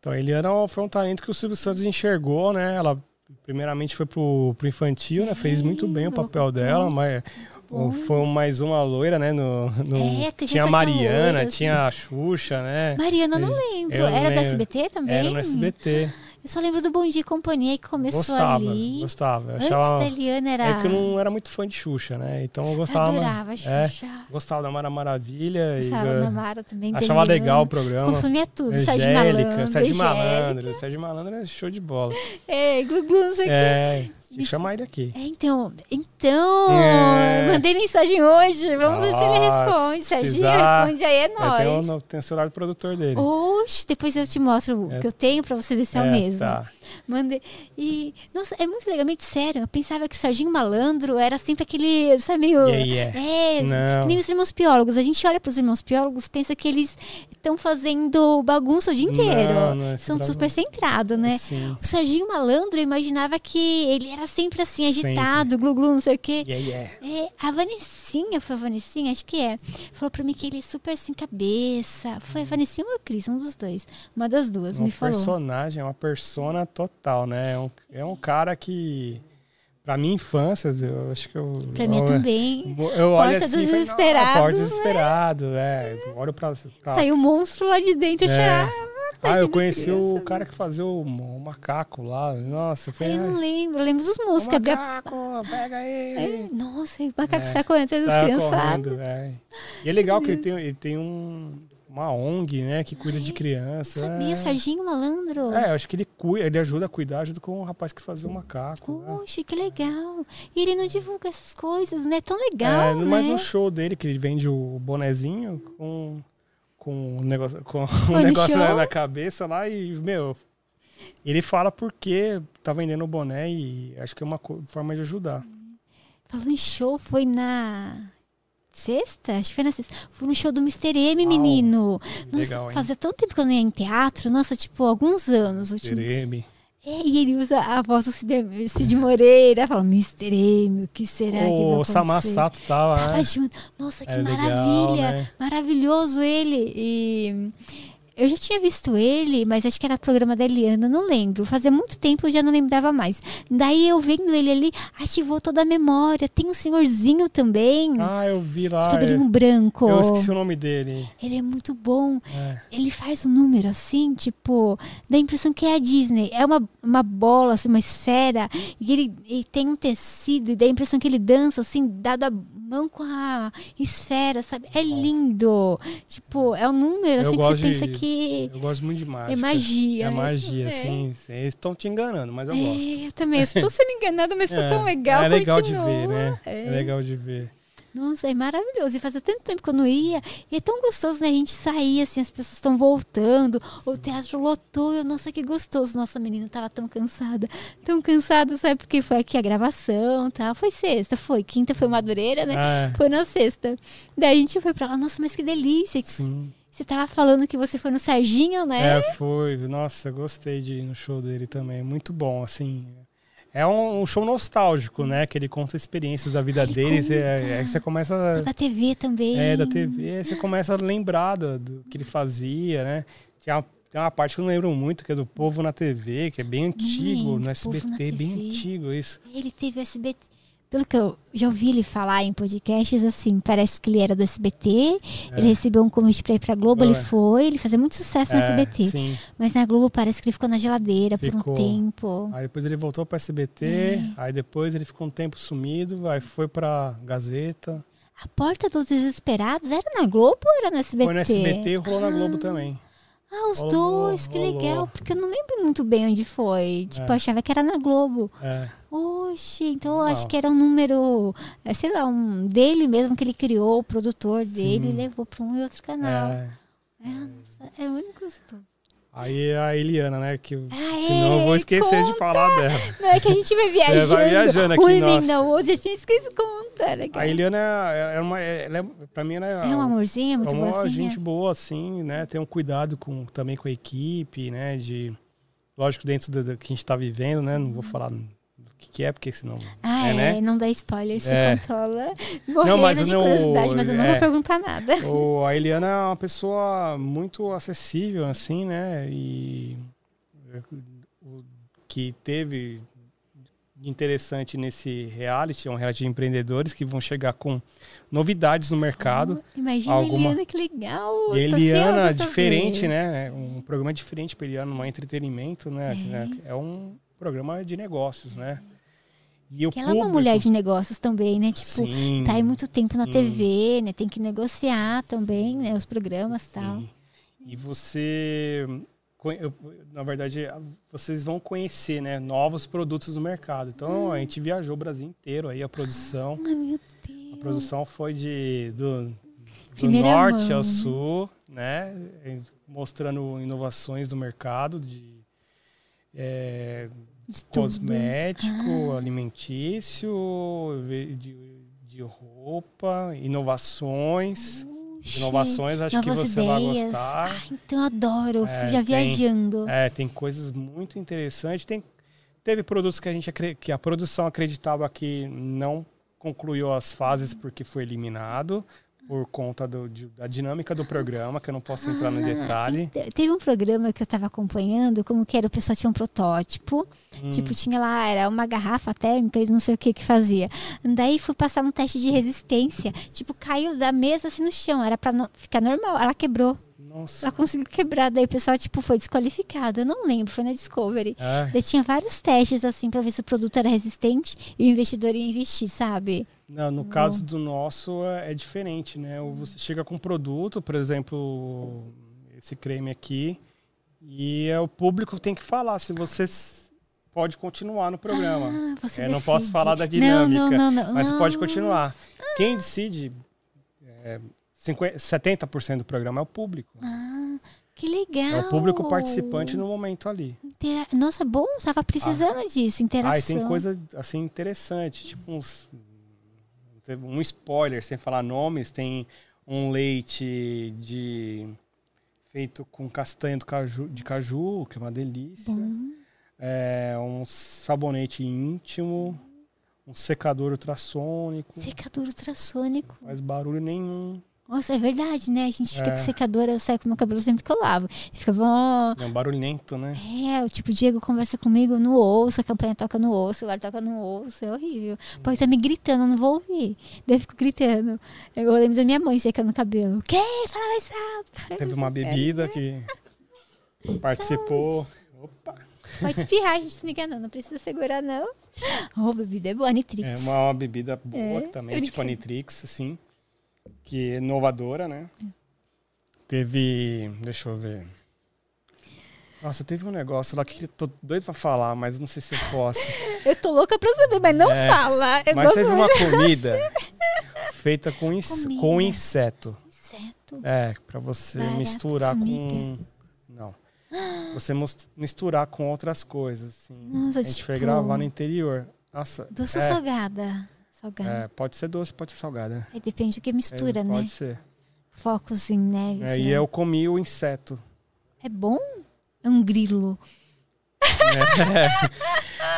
Então, a Eliana foi um talento que o Silvio Santos enxergou, né? Ela primeiramente foi pro, pro infantil, né? Fez muito bem o papel dela, mas foi mais uma loira, né? No, no- É, tinha a Mariana, loira, tinha a Xuxa, né? Mariana, eu não lembro. Eu Era do lembro. SBT também? Era no SBT. Eu só lembro do Bom Dia e Companhia que começou Gostava, ali. gostava. Eu Antes achava- da Eliana era. É que eu não era muito fã de Xuxa, né? Então eu gostava. adorava a é, Xuxa. gostava da Mara Maravilha. e, Gostava eh, da Mara também. achava legal o programa. Consumia tudo. Sérgio Malandro. Sérgio. Malandro. Sérgio Malandro é show de bola. É, glu, glu, não sei o quê. É, tinha que chamar ele aqui. É, então, então, É. mandei mensagem hoje. Vamos ver se ele Nossa, responde. Serginho, responde aí, é É, tem, nóis. o, tem o celular do produtor dele. Oxe, depois eu te mostro o É. que eu tenho pra você ver se é, o mesmo. Tá. Mandei. E, nossa, é muito legalmente sério. Eu pensava que o Serginho Malandro era sempre aquele, sabe, meio. Yeah, yeah. É, nem os irmãos piólogos. A gente olha pros irmãos piólogos pensa que eles estão fazendo bagunça o dia inteiro. Não, não é São centrado, super centrados, né? Sim. O Serginho Malandro, eu imaginava que ele era sempre assim, agitado, glu-glu, não sei o quê. Yeah, yeah. É, a Vanessinha, foi a Vanessinha, acho que é. Falou pra mim que ele é super sem cabeça. Foi a Vanessinha ou a Cris, um dos dois. Uma das duas, Um me falou. personagem, é uma persona total, né? É um, é um cara que, pra minha infância, eu acho que eu. Pra mim eu, também. Eu olho Porta assim, dos falei, Desesperados, "Nossa, Porta né?" desesperado, é. Olho pra. pra Saiu um monstro lá de dentro, eu É. chorava. Ah, eu conheci o criança, cara que fazia o, o macaco lá. Nossa, foi. Ai, eu não "Ai, lembro, eu lembro dos o músicos. macaco, pega ele. É, nossa, o macaco É. sai correndo atrás das criançadas. é. E é legal que ele tem, ele tem um, uma ONG, né, que cuida de criança. Sabia, é. Serginho Malandro? É, eu acho que ele cuida, ele ajuda a cuidar junto com o rapaz que fazia o macaco. né? Poxa, que legal. E ele não divulga essas coisas, né? Tão É, legal, né? mas no show dele, que ele vende o bonezinho com, com um negócio, com [laughs] um Foi negócio na, na cabeça lá e, meu, ele fala por que tá vendendo o boné e acho que é uma forma de ajudar. Falando em show, foi na sexta? Acho que foi na sexta. Fui no show do Mr. M, menino. Nossa, legal, hein? fazia tanto tempo que eu não ia em teatro. Nossa, tipo, alguns anos. o último- Sereme. É, e ele usa a voz do Cid, Cid Moreira. Fala, Mr. M, o que será que vai O acontecer? Samar Sato tava, Tava né? junto. Nossa, que É legal, maravilha. né? Maravilhoso ele. E eu já tinha visto ele, mas acho que era programa da Eliana, não lembro. Fazia muito tempo eu já não lembrava mais. Daí eu vendo ele ali, ativou toda a memória. Tem um senhorzinho também. Ah, eu vi de lá. cabelinho é- branco. Eu esqueci o nome dele. Ele é muito bom. É. Ele faz um número assim, tipo, dá a impressão que é a Disney. É uma, uma bola, assim, uma esfera, e ele, ele tem um tecido, e dá a impressão que ele dança, assim, dado a mão com a esfera, sabe? É lindo. Tipo, é um número, Eu assim, que gosto você pensa de- que Eu gosto muito de mágica. é magia. É né? magia, É. assim. Eles estão te enganando, mas eu gosto. É, eu também. Eu estou [laughs] sendo enganada, mas tá É, tão legal. É legal de continua. ver, né? É. É legal de ver. Nossa, é maravilhoso. E fazia tanto tempo que eu não ia. E é tão gostoso, né? A gente sair, assim, as pessoas estão voltando. O teatro lotou. Eu, nossa, que gostoso. Nossa, menina, tava tão cansada. Tão cansada, sabe? Porque foi aqui a gravação tal. Foi sexta, foi. Quinta foi Madureira, né? É, Foi na sexta. Daí a gente foi pra lá. Nossa, mas que delícia. sim. Você tava falando que você foi no Serginho, né? É, foi. Nossa, gostei de ir no show dele também. Muito bom, assim. É um, show nostálgico, né? Que ele conta experiências da vida Ele dele. Você, conta. aí você começa. Da TV também. É, da TV, você começa a lembrar do, do que ele fazia, né? Tinha uma, tem uma parte que eu não lembro muito, que é do Povo na TV, que é bem antigo, lembro, no SBT, bem TV. antigo isso. Ele teve o SBT. Pelo que eu já ouvi ele falar em podcasts, assim, parece que ele era do SBT, ele recebeu um convite pra ir pra Globo, ele É. foi, ele fazia muito sucesso no É, SBT. Sim. Mas na Globo parece que ele ficou na geladeira por Ficou. um tempo. Aí depois ele voltou para SBT, É. aí depois ele ficou um tempo sumido, aí foi pra Gazeta. A Porta dos Desesperados era na Globo ou era no SBT? Foi no SBT e rolou na Globo também. Ah, os Rolou, dois, que rolou. legal. Porque eu não lembro muito bem onde foi. Tipo, É. eu achava que era na Globo. É, Oxi, então eu acho que era um número, é, sei lá, um dele mesmo que ele criou, o produtor dele, e levou para um e outro canal. É, é. nossa, é muito gostoso. Aí a Eliana, né? Que, Ah, senão eu vou é, esquecer de conta. falar dela. Não, é que a gente vai viajando. [laughs] vai viajando aqui, Ui, nossa. menina, hoje a gente esquece conta. é legal. A Eliana é, é uma. Ela é, pra mim, ela é, É um amorzinho, é muito é uma boazinha. gente boa, assim, né? Tem um cuidado com, também com a equipe, né? De. Lógico, dentro do, do que a gente tá vivendo, né? Não vou falar que, que é, porque senão. Ah, é, é, né? não dá spoiler, se É. controla. Morrendo mas de não- curiosidade, mas eu não é. vou perguntar nada. O, a Eliana é uma pessoa muito acessível, assim, né? E o que teve interessante nesse reality, é um reality de empreendedores que vão chegar com novidades no mercado. Imagina Alguma- Eliana, que legal. E Eliana, diferente, né? Um programa diferente para Eliana, não é entretenimento, né? É. é um programa de negócios, né? E Que ela é uma público- mulher de negócios também, né? Tipo, Sim, tá aí muito tempo na sim. TV, né? Tem que negociar também, né? Os programas e tal. E você, eu- na verdade, vocês vão conhecer, né, novos produtos no mercado. Então a gente viajou o Brasil inteiro aí a produção. Ai, meu A Deus. produção foi de do, do Primeira norte mão, ao né? sul, né, mostrando inovações do mercado de é, De tudo. cosmético, alimentício, de, de roupa, inovações. Puxa, Inovações, acho que você vai ideias. gostar. Ai, então eu adoro. É, já tem- viajando. É, tem coisas muito interessantes. Tem, teve produtos que a gente que a produção acreditava que não concluiu as fases porque foi eliminado por conta do- de- da dinâmica do programa, que eu não posso entrar no detalhe. Te- Teve um programa que eu tava acompanhando, como que era, o pessoal tinha um protótipo, Hum. tipo, tinha lá, era uma garrafa térmica e não sei o que que fazia. Daí fui passar um teste de resistência, tipo, caiu da mesa assim no chão, era pra no- ficar normal, ela quebrou, Nossa. ela conseguiu quebrar, daí o pessoal, tipo, foi desqualificado, eu não lembro, foi na Discovery. É, Daí tinha vários testes, assim, pra ver se o produto era resistente e o investidor ia investir, sabe? não, no caso do nosso é, é diferente, né? Ou Você chega com um produto, por exemplo, esse creme aqui, e é, o público tem que falar se você pode continuar no programa. Ah, você É, não posso falar da dinâmica, não, não, não. mas pode continuar. Quem decide é, 50, 70% do programa é o público. Ah, que legal. É o público participante no momento ali. Intera- Nossa, bom, estava precisando disso, interação. Aí tem coisa assim interessante, tipo uns um spoiler sem falar nomes, tem um leite de feito com castanha do caju, de caju, que é uma delícia. Bom. É, um sabonete íntimo, um secador ultrassônico, Secador ultrassônico. faz barulho nenhum. Nossa, é verdade, né? A gente fica É. com secador, eu saio com meu cabelo sempre que eu lavo. Fica bom. É um barulhento, né? É, o tipo, o Diego conversa comigo no ouço, a campanha toca no ouço, o celular toca no ouço, é horrível. Pode estar me gritando, eu não vou ouvir. Daí eu fico gritando. Eu lembro da minha mãe secando o cabelo. Que? Fala mais alto. [laughs] Teve uma bebida que participou. Opa! Pode espirrar, a gente se liga não, não precisa segurar não. Oh, bebida é boa, Nitrix. É uma, uma bebida boa É, também, eu tipo a. Nitrix, assim. Que é inovadora, né? Teve. Deixa eu ver. Nossa, teve um negócio lá que eu tô doido pra falar, mas não sei se eu posso. [laughs] Eu tô louca pra saber, mas não É, fala. Eu mas teve uma comida [laughs] feita com, ins- Comida. com inseto. Inseto. É, pra você Barata, misturar com. formiga. Não. Você misturar com outras coisas, assim. Nossa, a gente tipo, foi gravar no interior. Nossa. Doce é, salgada? Salgada. é, pode ser doce, pode ser salgada. Aí depende do que É, mistura, né? Pode ser. Focos em neve. É, e eu comi o inseto. É bom? É um grilo.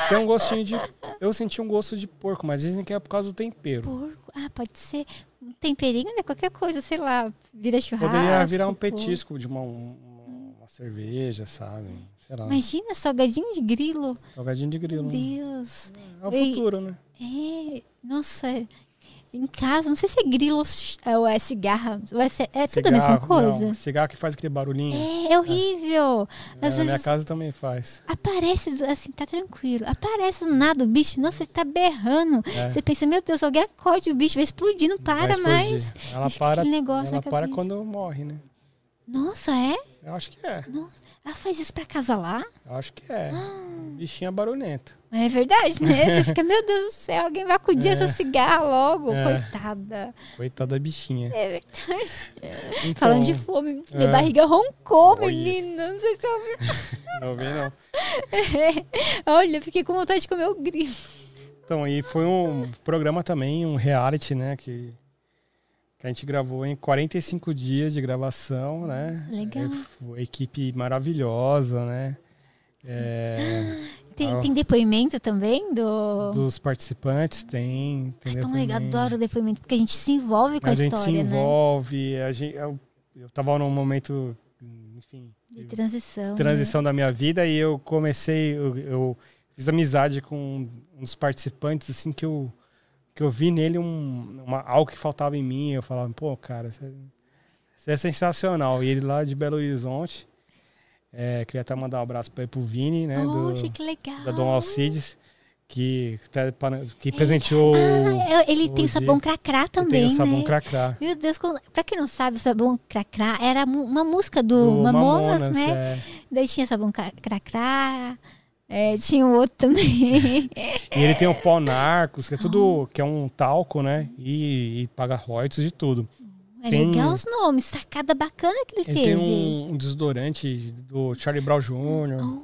Tem um gostinho de. Eu senti um gosto de porco, mas dizem que é por causa do tempero. Porco. Ah, pode ser um temperinho, né? Qualquer coisa, sei lá. Vira churrasco. Poderia virar um porco. petisco de uma, um- uma cerveja, sabe? Imagina, salgadinho de grilo. Salgadinho de grilo. Meu né? Deus. É o Ei. futuro, né? É, nossa. Em casa, não sei se é grilo ou é cigarra. Ou é, ce- é tudo a mesma Cigarro, coisa. Não, cigarro que faz aquele barulhinho. É, é horrível. É, Às na minha casa também faz. aparece, assim, tá tranquilo. Aparece do nada o bicho, nossa, ele tá berrando. É. Você pensa, meu Deus, alguém acorde o bicho, vai explodir, não Vai para explodir. mais. Ela E para, ela para quando morre, né? Nossa, é? Eu acho que é. Nossa, ela faz isso pra casa lá? Eu acho que é. Bichinha barulhenta. É verdade, né? [laughs] Você fica, meu Deus do céu, alguém vai acudir É. essa cigarra logo. É. Coitada. Coitada da bichinha. É verdade. Então, Falando de fome, minha é. barriga roncou, Olha. menina. Não sei se eu [laughs] Não vem, não. [laughs] Olha, fiquei com vontade de comer o grilo. Então, e foi um programa também, um reality, né? Que, que a gente gravou em 45 dias de gravação, né? legal. É, equipe maravilhosa, né? É, [gasps] Tem, Ah. tem depoimento também do. dos participantes tem. tem Ai, tão legal, adoro depoimento, porque a gente se envolve com a, a gente se história, né? envolve. A gente, eu, eu tava num momento, enfim, De transição. né? transição da minha vida e eu comecei, eu, eu fiz amizade com um dos participantes, assim, que eu, que eu vi nele um, uma, algo que faltava em mim. Eu falava, pô, cara, você, você é sensacional. E ele lá de Belo Horizonte, é, queria até mandar um abraço para pro Vini, né, do, que legal. da Dom Alcides, que, pa- que presenteou Ah, ele tem o sabão cracrá também, tem o sabão né? cracrá. Meu Deus, pra quem não sabe, o sabão cracrá era uma música do, do Mamonas, né? é. Daí tinha sabão cra- cracrá, é, tinha o outro também. E ele tem o pó narcos, que é tudo, que é um talco, né? E, e paga royalties de tudo. É Tem- legal os nomes, sacada bacana que ele, Ele teve. tem um, um desodorante do Charlie Brown Jr.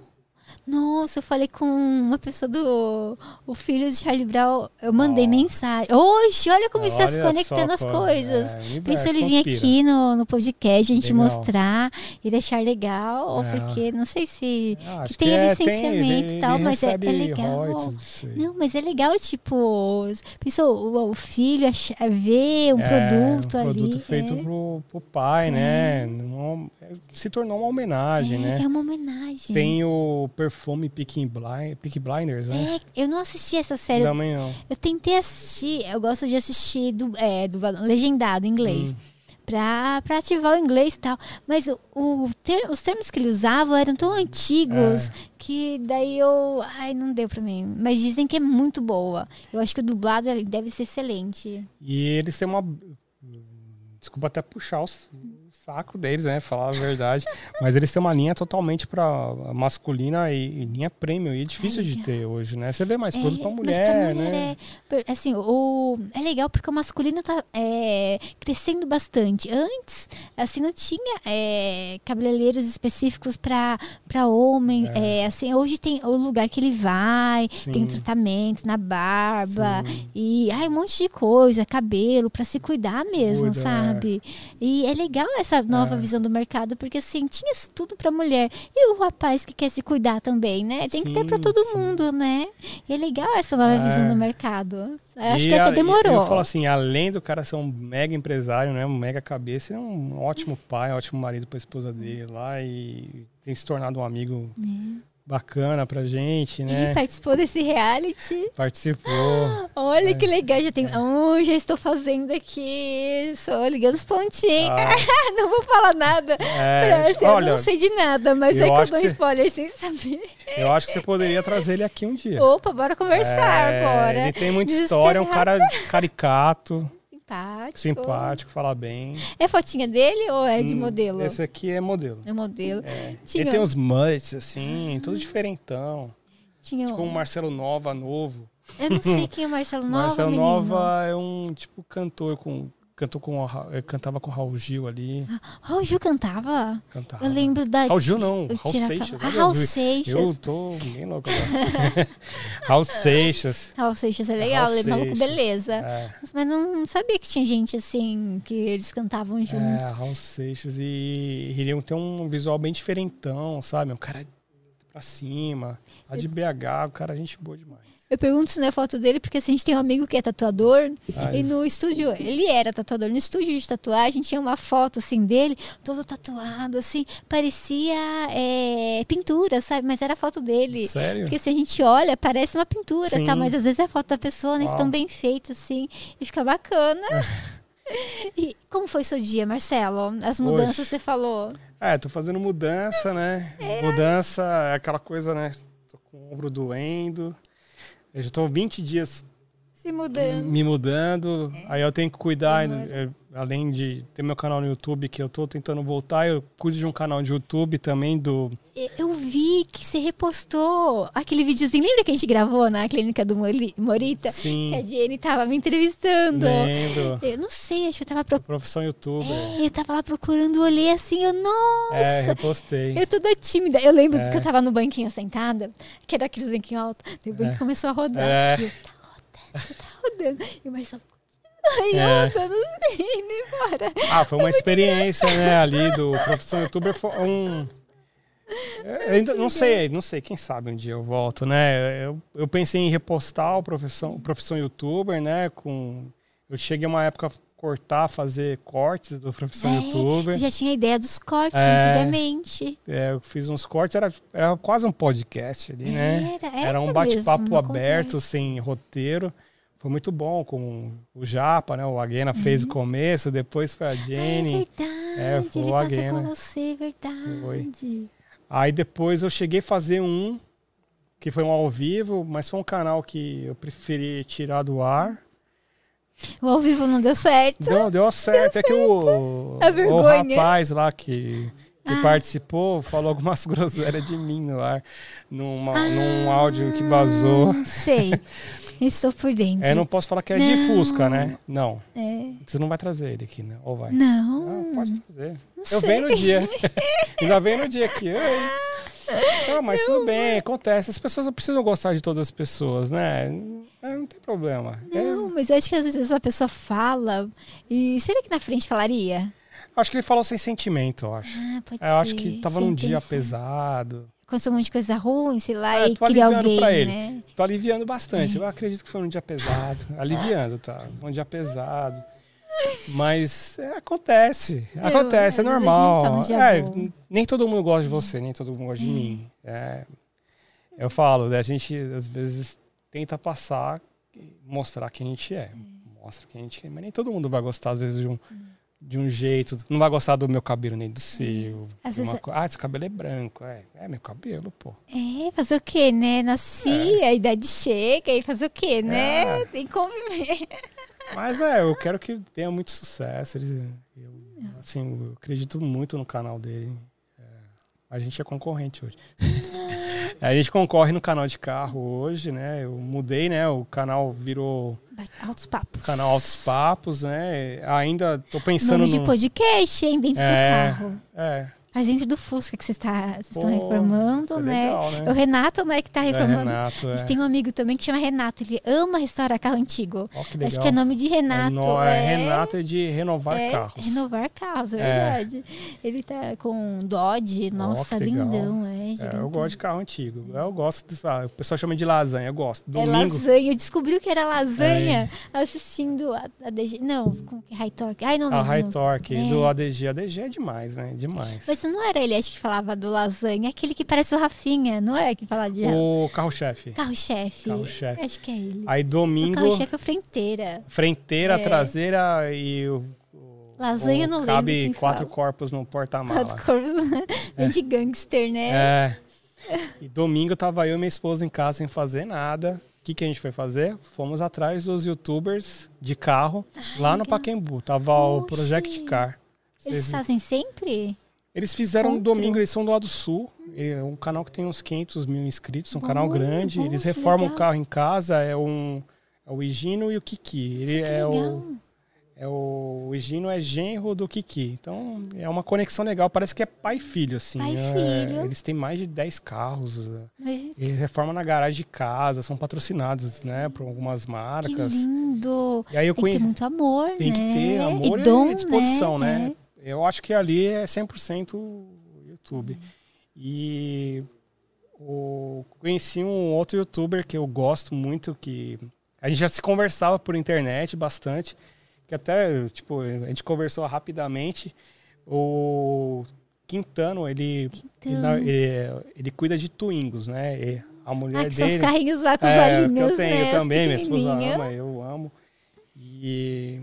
Nossa, eu falei com uma pessoa do o filho de Charlie Brown. Eu mandei Ó. mensagem. Oxe, olha como está se Olha conectando só, as coisas. é, Pensa ele vir aqui no, no podcast, a gente Legal. mostrar e deixar legal, É. porque não sei se. Ah, que tem é, licenciamento e ele- tal, mas é- é legal. royalties. Não, mas é legal, tipo, pensou o, o filho ach- ver um É, produto um ali. produto feito é. pro, pro pai, né? Uma- se tornou uma homenagem, né? é uma homenagem. Tem o perfume Peaky, Blind, Peaky Blinders, né? É, eu não assisti essa série. Também não. Eu tentei assistir, eu gosto de assistir do, é, do legendado em inglês. Hum. Pra, pra ativar o inglês e tal. Mas o, o ter- os termos que ele usava eram tão antigos É. que daí eu. Ai, não deu pra mim. Mas dizem que é muito boa. Eu acho que o dublado deve ser excelente. E eles têm uma. Desculpa até puxar os- saco deles, né? Falar a verdade. Mas eles têm uma linha totalmente pra masculina e, e linha premium. E é difícil de ter hoje, né? Você vê mais produto pra mas mulher, pra mulher né? é. Assim, o, é legal porque o masculino tá é, crescendo bastante. Antes, assim, não tinha é, cabeleireiros específicos pra homem. É, assim, hoje tem o lugar que ele vai, tem Sim. tratamento na barba. Sim. E ai, um monte de coisa, cabelo, pra se cuidar mesmo, Cuida, é. sabe? E é legal essa nova É. visão do mercado, porque assim, tinha tudo pra mulher. E o rapaz que quer se cuidar também, né? Tem que ter pra Sim, todo sim. mundo, né? E é legal essa nova É. visão do mercado. Eu Acho E que até demorou. Eu falo assim, além do cara ser um mega empresário, né? Um mega cabeça, ele é um ótimo pai, ótimo marido pra esposa dele lá e tem se tornado um amigo bacana pra gente, Ele né? participou desse reality. Participou. [gasps] Olha É. que legal, já tem. Oh, já estou fazendo aqui. Só ligando os pontinhos. Ah. [laughs] não vou falar nada. É, pra- olha, eu não sei de nada, mas eu é que eu dou você- spoiler sem saber. eu acho que você poderia trazer ele aqui um dia. Opa, bora conversar, É, bora. Ele tem muita história, é um cara [laughs] caricato, Simpático. simpático, fala bem. É fotinha dele ou é de Hum, modelo? Esse aqui é modelo. É modelo. É. Tinha- Ele tem uns muts, assim, tudo diferentão. Tinha Tipo um... um Marcelo Nova novo. Eu não sei [laughs] quem é o Marcelo Nova, Marcelo menino. Nova é um tipo cantor com. Cantou com, eh, cantava com o Raul Gil ali. [gasps] Raul Gil cantava? Cantava. Eu lembro da... Raul Gil não, Raul Seixas. Ah, Raul eu- Seixas. Eu tô bem louco agora. [laughs] Raul Seixas. Raul Seixas é legal, Raul ele é maluco, beleza. É, Mas não, sabia que tinha gente assim, que eles cantavam juntos. é, Raul Seixas. E ele tem um visual bem diferentão, sabe? Um cara pra cima. Lá de BH, o cara é gente boa demais. Eu pergunto se não é foto dele, porque assim, a gente tem um amigo que é tatuador, Ai. e no estúdio, ele era tatuador, no estúdio de tatuagem tinha uma foto assim dele, todo tatuado, assim, parecia é, pintura, sabe? Mas era foto dele. Sério? Porque se a gente olha, parece uma pintura, Sim. tá? Mas às vezes é foto da pessoa, né? Estão bem feitos, assim, e fica bacana. [laughs] e como foi seu dia, Marcelo? As mudanças você falou. É, tô fazendo mudança, né? Mudança é aquela coisa, né? Tô com o ombro doendo. Eu já tô 20 dias Se mudando. me mudando. Aí eu tenho que cuidar, Demora. eh, além de ter meu canal no YouTube, que eu tô tentando voltar, eu cuido de um canal de YouTube também do. Eu vi que você repostou aquele videozinho. Lembra que a gente gravou na clínica do Mori- Morita? Que a Sim, Jenny tava me entrevistando. lembro. Eu não sei, acho que eu tava procurando. Profissão youtuber. É, eu tava lá procurando, olhei assim, eu, nossa! É, repostei. Eu toda tímida. Eu lembro É. que eu tava no banquinho sentada, que era aqueles banquinhos altos. O banquinho É. começou a rodar. É. Eu, tá rodando, tá rodando. E o Marcelo, ai, É. rodando assim, indo embora. Ah, foi uma experiência, né, ali do Profissão Youtuber. Foi um. Eu ainda não sei, não sei, quem sabe um dia eu volto, né? Eu, eu pensei em repostar o Profissão, Profissão Youtuber, né? Com, eu cheguei uma época a cortar, fazer cortes do Profissão É, Youtuber. Já tinha ideia dos cortes É. antigamente. É, eu fiz uns cortes, era, era quase um podcast ali, né? Era, era um mesmo, bate-papo aberto, conversa. sem roteiro. Foi muito bom com o Japa, né? O Aguena fez o começo, depois foi a É Jenny. verdade, É, foi ele o Aguena. com você, verdade. Foi. Aí depois eu cheguei a fazer um, que foi um ao vivo, mas foi um canal que eu preferi tirar do ar. O ao vivo não deu certo. Deu, deu certo. É que o, A o rapaz lá que, que Ah. participou falou algumas [laughs] groselhas de mim no ar, numa, num áudio que vazou. Não sei. Estou por dentro. É, não posso falar que é de Não. Fusca, né? Não. É, Você não vai trazer ele aqui, né? Ou vai? não. Não, pode trazer. não Eu sei. venho no dia. [laughs] Ainda venho no dia aqui. Oi. [laughs] Não, mas tudo bem, acontece. As pessoas não precisam gostar de todas as pessoas, né? É, Não tem problema. É, Não, mas eu acho que às vezes a pessoa fala. E será que na frente falaria? acho que ele falou sem sentimento, eu acho. Ah, pode Eu ser. acho que tava sem num dia pensar. pesado. Um monte de coisa ruim, sei lá, É, e queria alguém, pra ele. né? Tô aliviando bastante. Eu acredito que foi [laughs] um dia pesado. Aliviando, tá? Um dia pesado. Mas é, acontece. Eu- Acontece, é tá normal. dia É, nem todo mundo gosta de você, nem todo mundo gosta de mim. É, eu falo, né, a gente às vezes tenta passar, mostrar quem a gente é. Mostra quem a gente é, mas nem todo mundo vai gostar, às vezes, de um, de um jeito. Não vai gostar do meu cabelo nem do seu. De uma Ah, esse cabelo é branco. É, é meu cabelo, pô. É, fazer o quê, né? Nasci, a idade chega e fazer o quê, né? É. Tem que conviver. Mas é, eu quero que tenha muito sucesso. Ele, eu, assim, eu acredito muito no canal dele. É, a gente é concorrente hoje. [laughs] a gente concorre no canal de carro hoje, né? Eu mudei, né? O canal virou Altos papos. canal Altos Papos, né? Ainda tô pensando Nome de no... podcast, hein? Dentro É. do carro. É, Mas dentro do Fusca que vocês, tá, estão reformando, é né? legal, né? É o Renato, né, que tá é reformando. Renato, A é. gente tem um amigo também que chama Renato. Ele ama restaurar carro antigo. Ó, que legal. Acho que é nome de Renato. no- é, Renato é de renovar é, carros. Renovar carros, é, É. verdade. Ele tá com Dodge, nossa, legal. lindão, é, É, eu gosto de carro antigo. Eu gosto ah, o pessoal chama de lasanha, eu gosto. É Domingo. lasanha. Eu descobri o que era lasanha assistindo a, a DG. Não, com High Torque. Ai, não A. High Torque É. do ADG. ADG é demais, né? Demais. Mas não era ele, acho que falava do lasanha. Aquele que parece o Rafinha, não é? Que fala de O carro-chefe. carro-chefe. Carro-chefe. Acho que é ele. Aí O domingo, carro-chefe é o Frenteira. frenteira, É. traseira e o. o- Lasanha o- não lembro Cabe quatro fala. corpos no porta-mala. Quatro corpos [laughs] bem de gangster, né? É. E domingo tava eu e minha esposa em casa sem fazer nada. O que, que a gente foi fazer? Fomos atrás dos youtubers de carro lá no Paquembu. Tava o Oxi. Project Car. Eles Vocês- fazem sempre? Eles fizeram no Outro. domingo, eles são do lado sul. É um canal que tem uns 500 mil inscritos, um Bom, canal grande. bom, eles que reformam legal. o carro em casa. É, um, é o Higino e o Kiki. Ele que é o, é o, Higino é genro do Kiki. Então é uma conexão legal. Parece que é pai e filho, assim. Pai e É, filho. Eles têm mais de 10 carros. Mas Eles reformam na garagem de casa, são patrocinados, né, por algumas Que marcas. lindo. E aí eu Tem que ter muito amor, Tem né? que ter amor e e, dom, disposição, né? né? Eu acho que ali é 100% YouTube. E o, conheci um outro youtuber que eu gosto muito, que a gente já se conversava por internet bastante, que até, tipo, a gente conversou rapidamente. O Quintano, ele, ele, Então, ele, ele cuida de Twingos, né? E a mulher ah, que são os dele... carrinhos lá com os É, que olhinhos, eu tenho né? eu também, minha esposa ama, eu amo. E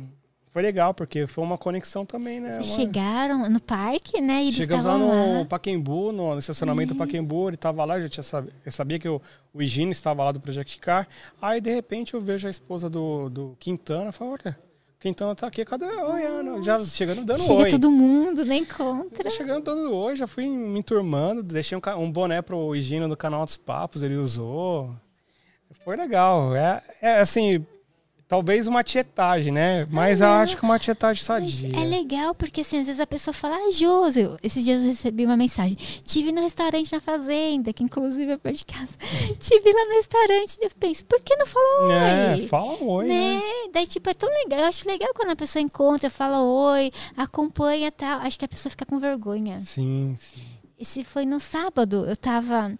foi legal, porque foi uma conexão também, né? Uma- chegaram no parque, né? E Chegamos lá no lá. Paquembu, no, estacionamento do Paquembu, ele tava lá, eu já tinha sab... eu sabia que o, o Higino estava lá do Project Car. Aí, de repente, eu vejo a esposa do, do Quintana, eu falo, olha, Quintana tá aqui, cadê? Oi, Ana. Já chegando dando Chega oi. todo mundo, né? Encontra. Chegando dando oi, já fui me enturmando, deixei um, um boné pro Higino do canal dos Papos, ele usou. Foi legal. É, é assim, talvez uma tietagem, né? Mas eu acho que uma tietagem sadia. é legal, porque assim, às vezes a pessoa fala, ah, Josi, eu- esses dias eu recebi uma mensagem. Tive no restaurante na fazenda, que inclusive é perto de casa. [laughs] Tive lá no restaurante. Eu penso, por que não falou É, oi? fala um oi, né? né? Daí, tipo, é tão legal. Eu acho legal quando a pessoa encontra, fala oi, acompanha e tal. Acho que a pessoa fica com vergonha. Sim, sim. Esse foi no sábado. Eu tava.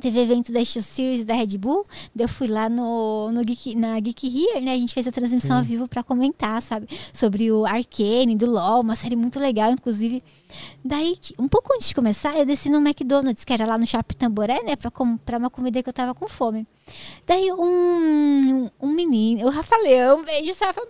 Teve evento da Steel Series da Red Bull. Eu fui lá no, no Geek, na Geek Here, né? A gente fez a transmissão ao vivo pra comentar, sabe? Sobre o Arcane, do LoL, uma série muito legal, inclusive. Daí, um pouco antes de começar, eu desci no McDonald's, que era lá no Shopping Tamboré, né? Pra comprar uma comida que eu tava com fome. Daí um, um menino, o Rafael, um beijo, Rafa,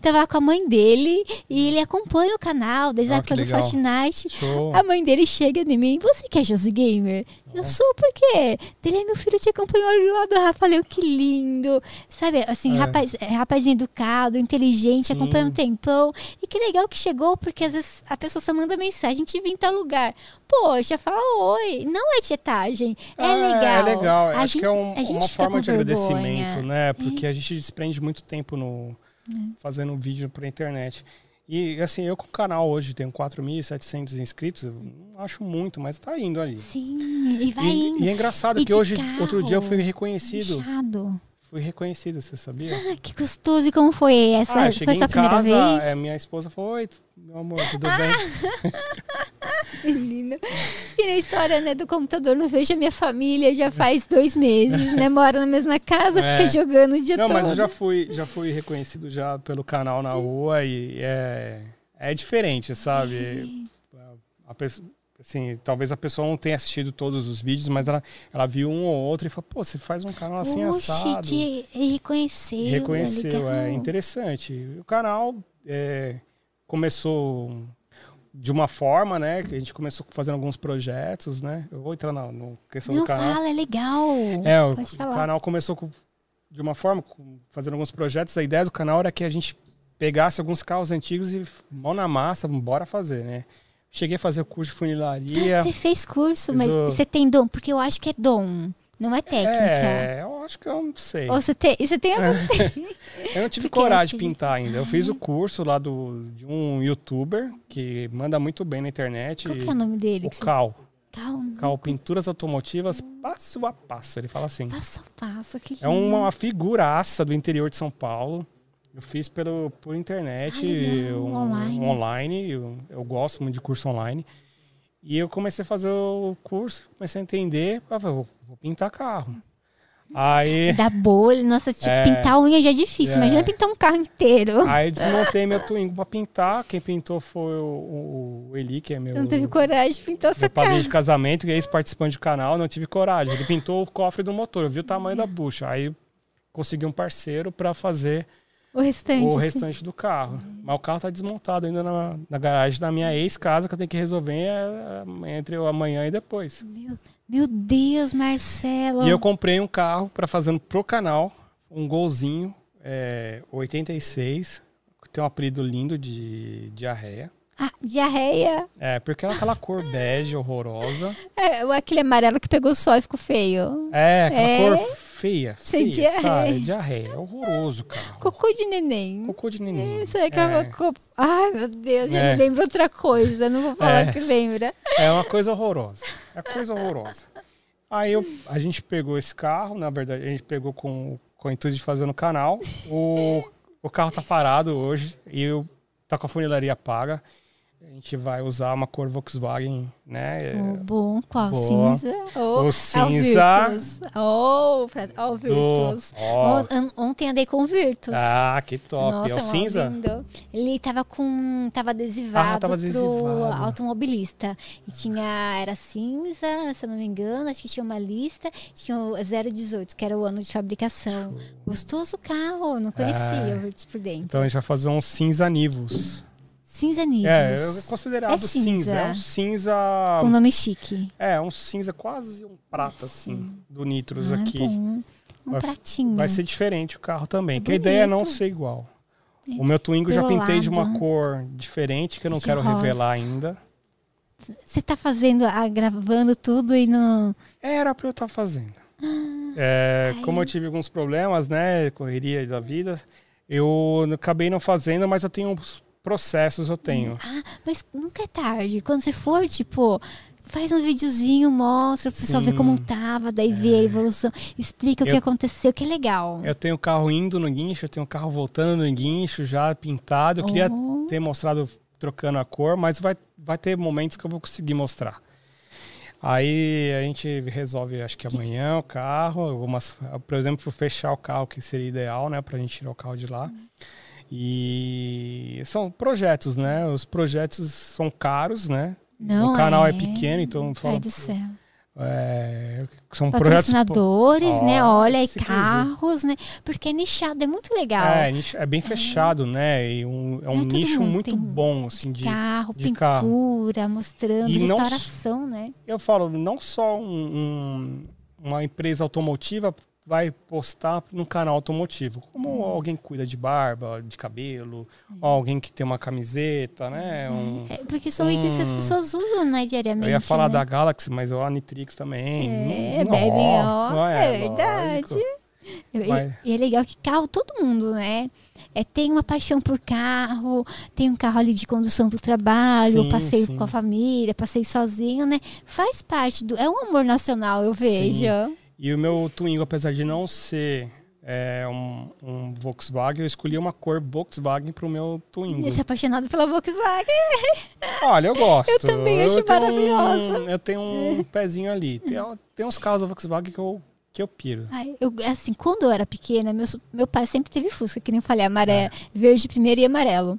tava lá com a mãe dele e ele acompanha o canal desde a Ah, época do. Fortnite. Show. A mãe dele chega em mim, você que é Josi Gamer? Eu sou, por quê? Dele é meu filho te acompanhou lá do Rafael, que lindo. Sabe, assim, É. rapaz, é, rapaz educado, inteligente, Sim. acompanha um tempão. E que legal que chegou, porque às vezes a pessoa só manda mensagem, te vi em tal lugar. Poxa, fala oi. Não é tietagem, é, legal. É legal. A Acho gente- que é um- a gente uma forma de vergonha. agradecimento, né? Porque a gente desprende muito tempo no fazendo um vídeo pra internet. E assim, eu com o canal hoje tenho 4.700 inscritos, não acho muito, mas tá indo ali. Sim, e vai E, indo. e é engraçado E que hoje, carro. outro dia eu fui reconhecido. Inchado. Fui reconhecido, você sabia? Ah, que gostoso. E como foi essa? Ah, foi sua primeira casa, vez? é, minha esposa falou, oi, meu amor, tudo Ah, bem? [laughs] Menina. E na história né, do computador, não vejo a minha família já faz dois meses, né? Mora na mesma casa, É. fica jogando o dia Não, todo. mas eu já fui, já fui reconhecido já pelo canal na rua e é, é diferente, sabe? A, a pessoa- assim, talvez a pessoa não tenha assistido todos os vídeos, mas ela, ela viu um ou outro e falou, pô, você faz um canal assim Oxe, assado. te reconheceu. E reconheceu, é, é interessante. O canal é, começou de uma forma, né? Que a gente começou fazendo alguns projetos, né? Eu vou entrar na no questão Não do canal. fala, é legal. É, o, o canal começou com- de uma forma, com- fazendo alguns projetos. A ideia do canal era que a gente pegasse alguns carros antigos e mão na massa, bora fazer, né? Cheguei a fazer o curso de funilaria. Você fez curso, mas o- você tem dom? Porque eu acho que é dom, não é técnica. É, eu acho que eu não sei. Ou você tem, você tem essa... [laughs] Eu não [laughs] tive Porque coragem de que pintar ainda. Eu fiz o curso lá do, de um youtuber que manda muito bem na internet. Qual que é o nome dele? O você- Cal. Calma. Cal Pinturas Automotivas, passo a passo. Ele fala assim. Passo a passo, que É uma figuraça do interior de São Paulo. Eu fiz pelo, por internet, Ah, legal. um- Online. online, Eu, eu gosto muito de curso online. E eu comecei a fazer o curso, comecei a entender, ah, vou, vou pintar carro. Aí, [laughs] Da bolha, nossa, tipo, É. pintar a unha já é difícil. É. Imagina pintar um carro inteiro. aí desmontei meu Twingo pra pintar. Quem pintou foi o, o, o Eli, que é meu, não teve coragem de pintar essa cara. de casamento, que é ex-participante do canal. Não tive coragem. Ele pintou o cofre do motor, eu vi o tamanho da bucha. Aí consegui um parceiro pra fazer O restante. o assim. restante do carro. Mas o carro tá desmontado ainda na, na garagem da minha ex-casa, que eu tenho que resolver é, entre o amanhã e depois. Meu, meu Deus, Marcelo. E eu comprei um carro para fazer pro canal, um golzinho é, 86, que tem um apelido lindo de diarreia. Ah, diarreia. É, porque é aquela cor bege horrorosa. [laughs] É, aquele amarelo que pegou sol e ficou feio. É, aquela É? cor feia, Sem feia, diarreia. sabe? Diarreia, é horroroso o carro. Cocô de neném. Cocô de neném. Isso aí acaba É. com... Ai, meu Deus, já É. me lembra outra coisa. Não vou falar É. que lembra. É uma coisa horrorosa. É coisa horrorosa. Aí eu- a gente pegou esse carro, na verdade, a gente pegou com, com o intuito de fazer no canal. O, o carro tá parado hoje e eu tá com a funilaria paga. A gente vai usar uma cor Volkswagen, né? Oh, bom, qual? Boa. Cinza? Oh, O cinza Virtus. Oh, oh, Virtus. An- Ontem andei com o Virtus. Ah, que top. Nossa, é o cinza? lindo. Ele tava com. tava adesivado Ah, tava pro adesivado. automobilista. E tinha. Era cinza, se eu não me engano. Acho que tinha uma lista. Tinha o 018, que era o ano de fabricação. Gostoso o carro, não conhecia Ah. o Virtus por dentro. Então a gente vai fazer um cinza Nivus. Cinza Nivus. É, é considerado É cinza. cinza. É um cinza. Com nome chique. É, um cinza quase um prata, assim, do Nitros Ah, aqui. bom. Um Vai- pratinho. Vai ser diferente o carro também. É que a ideia é não ser igual. O meu Twingo eu já pintei de uma cor diferente, que eu não De quero rosa. revelar ainda. Você tá fazendo, ah, gravando tudo e não. Era pra eu estar fazendo. É, Ai. como eu tive alguns problemas, né, correria da vida, eu acabei não fazendo, mas eu tenho uns processos, eu tenho. Ah, mas nunca é tarde. Quando você for, tipo, faz um videozinho, mostra, o pessoal. É. como tava, daí vê a evolução, explica o que Eu- aconteceu, que legal. Eu tenho carro indo no guincho, eu tenho carro voltando no guincho, já pintado. Eu queria Oh. ter mostrado trocando a cor, mas vai, vai ter momentos que eu vou conseguir mostrar. Aí a gente resolve, acho que amanhã, o carro. Eu vou, por exemplo, fechar o carro, que seria ideal, né? Pra gente tirar o carro de lá. E são projetos, né? Os projetos são caros, né? Não o canal é, é. pequeno, então Ai falo, do céu. é, são projetos. Patrocinadores, né? Ó, Olha aí, se quiser. carros, né? Porque é nichado, é muito legal. É, é bem fechado, né? E um- é um Não é nicho muito tem bom, assim, de, carro, de carro. pintura, mostrando, E não restauração, né? Eu falo, não só um- um- uma empresa automotiva vai postar no canal automotivo, como alguém que cuida de barba, de cabelo, ou alguém que tem uma camiseta, né? Um- É, porque são itens que as pessoas usam, né, diariamente. eu ia falar né? da Galaxy, mas o Anitrix também. É, Não- bebem, ó, ó. não É, verdade. E- Mas- E é legal que carro, todo mundo, né? É, tem uma paixão por carro, tem um carro ali de condução para o trabalho, Sim, passeio sim. com a família, passeio sozinho, né? Faz parte do. É um amor nacional, eu vejo. E o meu Twingo, apesar de não ser é, um, um Volkswagen, eu escolhi uma cor Volkswagen para o meu Twingo. E se apaixonado pela Volkswagen. [laughs] Olha, eu gosto. Eu também acho tenho maravilhosa. Um, eu tenho um pezinho ali. Tem, tem uns carros da Volkswagen que eu, que eu piro. Ai, eu, assim, quando eu era pequena, meu, meu pai sempre teve Fusca, que nem eu falei, amare... É. verde primeiro e amarelo.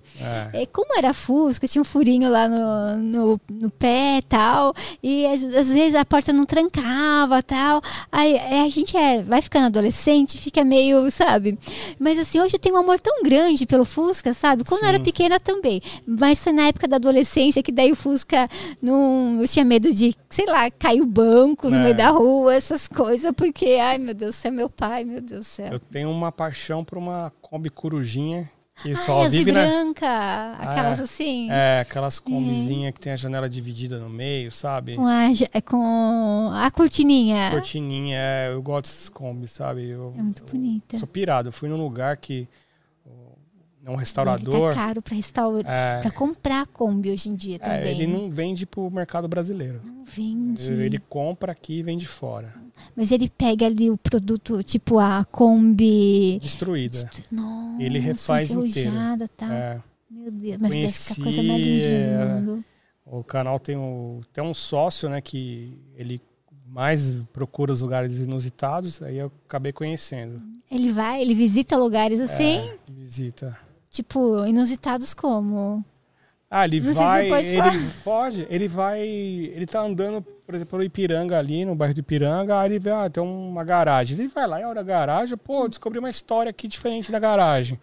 É. E como era Fusca, tinha um furinho lá no, no, no pé e tal. E às, às vezes a porta não trancava tal. Aí aí a gente é, vai ficando adolescente, fica meio, sabe? Mas assim, hoje eu tenho um amor tão grande pelo Fusca, sabe? Quando eu era pequena também. Mas foi na época da adolescência que daí o Fusca não. Eu tinha medo de, sei lá, cair o banco no É. meio da rua, essas coisas, porque, ai meu Deus, você é meu pai, meu Deus do céu. Eu tenho uma paixão por uma Kombi Corujinha que só vive na. branca, aquelas É. assim. É, aquelas combizinhas que tem a janela dividida no meio, sabe? Com a, é com a cortininha. Cortininha, é, eu gosto dessas Kombi, sabe? Eu, É muito bonita. sou pirado. Eu fui num lugar que. É um Deve restaurador. tá caro pra restaurar. É, Pra comprar Kombi hoje em dia é, também. ele não vende pro mercado brasileiro. Não vende. Ele compra aqui e vende fora. Mas ele pega ali o produto, tipo a Kombi. Destruída. Nossa, Ele refaz inteiro. Tá. É. Meu Deus, mas deve ficar a coisa Conheci, mais lindinha é, do mundo. O canal tem, o, tem um sócio, né, que ele mais procura os lugares inusitados, aí eu acabei conhecendo. Ele vai, ele visita lugares assim, É, visita. tipo, inusitados como. Ah, ele Não vai. pode ele pode, ele vai. Ele tá andando, por exemplo, pelo Ipiranga ali, no bairro do Ipiranga, aí ele vê, ah, tem uma garagem. Ele vai lá e olha a garagem, pô, descobri uma história aqui diferente da garagem.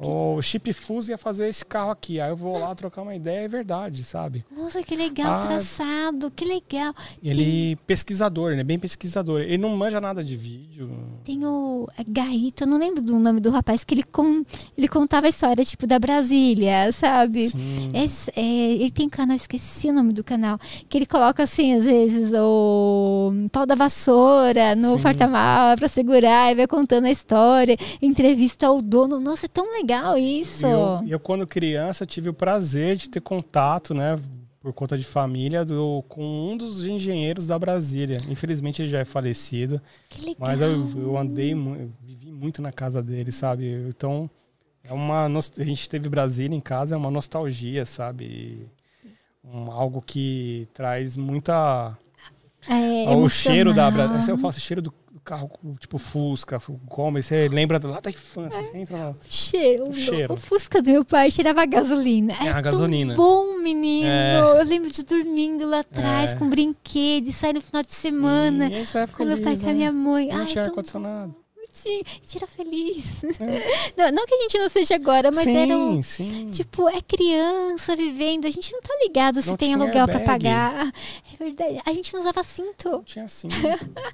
O Chip Fuse ia fazer esse carro aqui. Aí eu vou lá trocar uma ideia, é verdade, sabe? Nossa, que legal, Ah. traçado, que legal. Ele pesquisador, ele é bem pesquisador. Ele não manja nada de vídeo. Tem o é Garrito, eu não lembro do nome do rapaz, que ele, com, ele contava a história, tipo, da Brasília, sabe? Sim. Esse- é, ele tem um canal, esqueci o nome do canal, que ele coloca assim, às vezes, o pau da vassoura no porta-mala pra segurar e vai contando a história, entrevista ao dono. Nossa, é tão legal isso. E eu, eu, quando criança, tive o prazer de ter contato, né, por conta de família, do, com um dos engenheiros da Brasília. Infelizmente ele já é falecido, Que legal. mas eu, eu andei, eu vivi muito na casa dele, sabe? Então, É uma a gente teve Brasília em casa, é uma nostalgia, sabe? Um, algo que traz muita É, o cheiro da. Brasília. Eu faço cheiro do carro tipo Fusca, Kombi, você lembra lá da infância, você entra lá. Cheiro. O cheiro. O Fusca do meu pai cheirava gasolina. É, É, a tão gasolina. bom, menino. É. Eu lembro de dormindo lá atrás É. com brinquedos, sair no final de semana. Sim, é Com meu pai e com a né? minha mãe. Não Ai, tinha ar-condicionado. Bonitinho. A gente era feliz. [laughs] Não, não que a gente não seja agora, mas sim, era um, sim. Tipo, é criança vivendo. A gente não tá ligado se Não tem aluguel pra airbag. pagar. É verdade. A gente não usava cinto. Não tinha assim.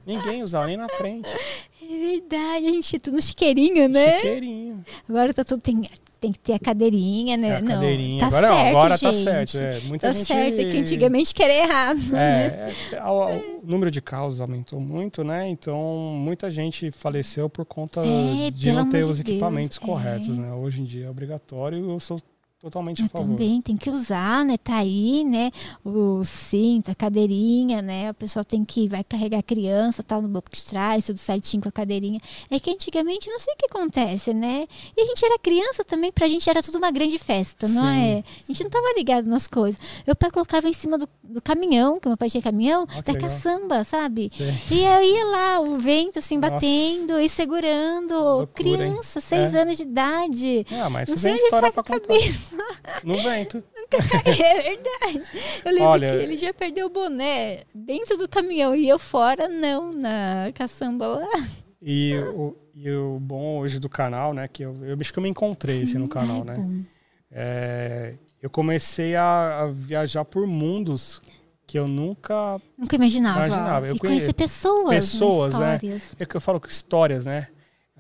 Ninguém usava nem na frente. [laughs] É verdade. A gente tudo no chiqueirinho, né? Chiqueirinho. Agora tá tudo. Tem, tem que ter a cadeirinha, né? É, a não, cadeirinha. Tá agora certo, agora tá gente. certo. É, muita Tá gente... certo, é que antigamente era errado. né? É, é, o, número de casos aumentou muito, né? Então, muita gente faleceu por conta É, de não ter os de equipamentos Deus, corretos, é. né? Hoje em dia é obrigatório e eu sou totalmente a Eu favor. também, tem que usar, né? Tá aí, né? O cinto, a cadeirinha, né? A pessoa tem que vai carregar a criança, tal, no banco de trás, tudo certinho com a cadeirinha. É que antigamente não sei o que acontece, né? E a gente era criança também, pra gente era tudo uma grande festa, não Sim. é? A gente não tava ligado nas coisas. Meu pai colocava em cima do, do caminhão, que meu pai tinha caminhão, Ah, da caçamba, sabe? Sim. E eu ia lá, o vento assim, Nossa. batendo e segurando. Loucura, hein? criança, seis É. anos de idade. Ah, mas Não sei onde história fica a cabeça. [laughs] No vento. [laughs] É verdade. Eu lembro Olha- que ele já perdeu o boné dentro do caminhão e eu fora, não, na caçamba lá. E o, e o bom hoje do canal, né? Que eu, eu acho que eu me encontrei assim, no canal, Ai, né? É, eu comecei a, a viajar por mundos que eu nunca Nunca imaginava. Imaginava. Eu e conhe- conhecer pessoas, Pessoas, né? histórias. É que eu falo com histórias, né?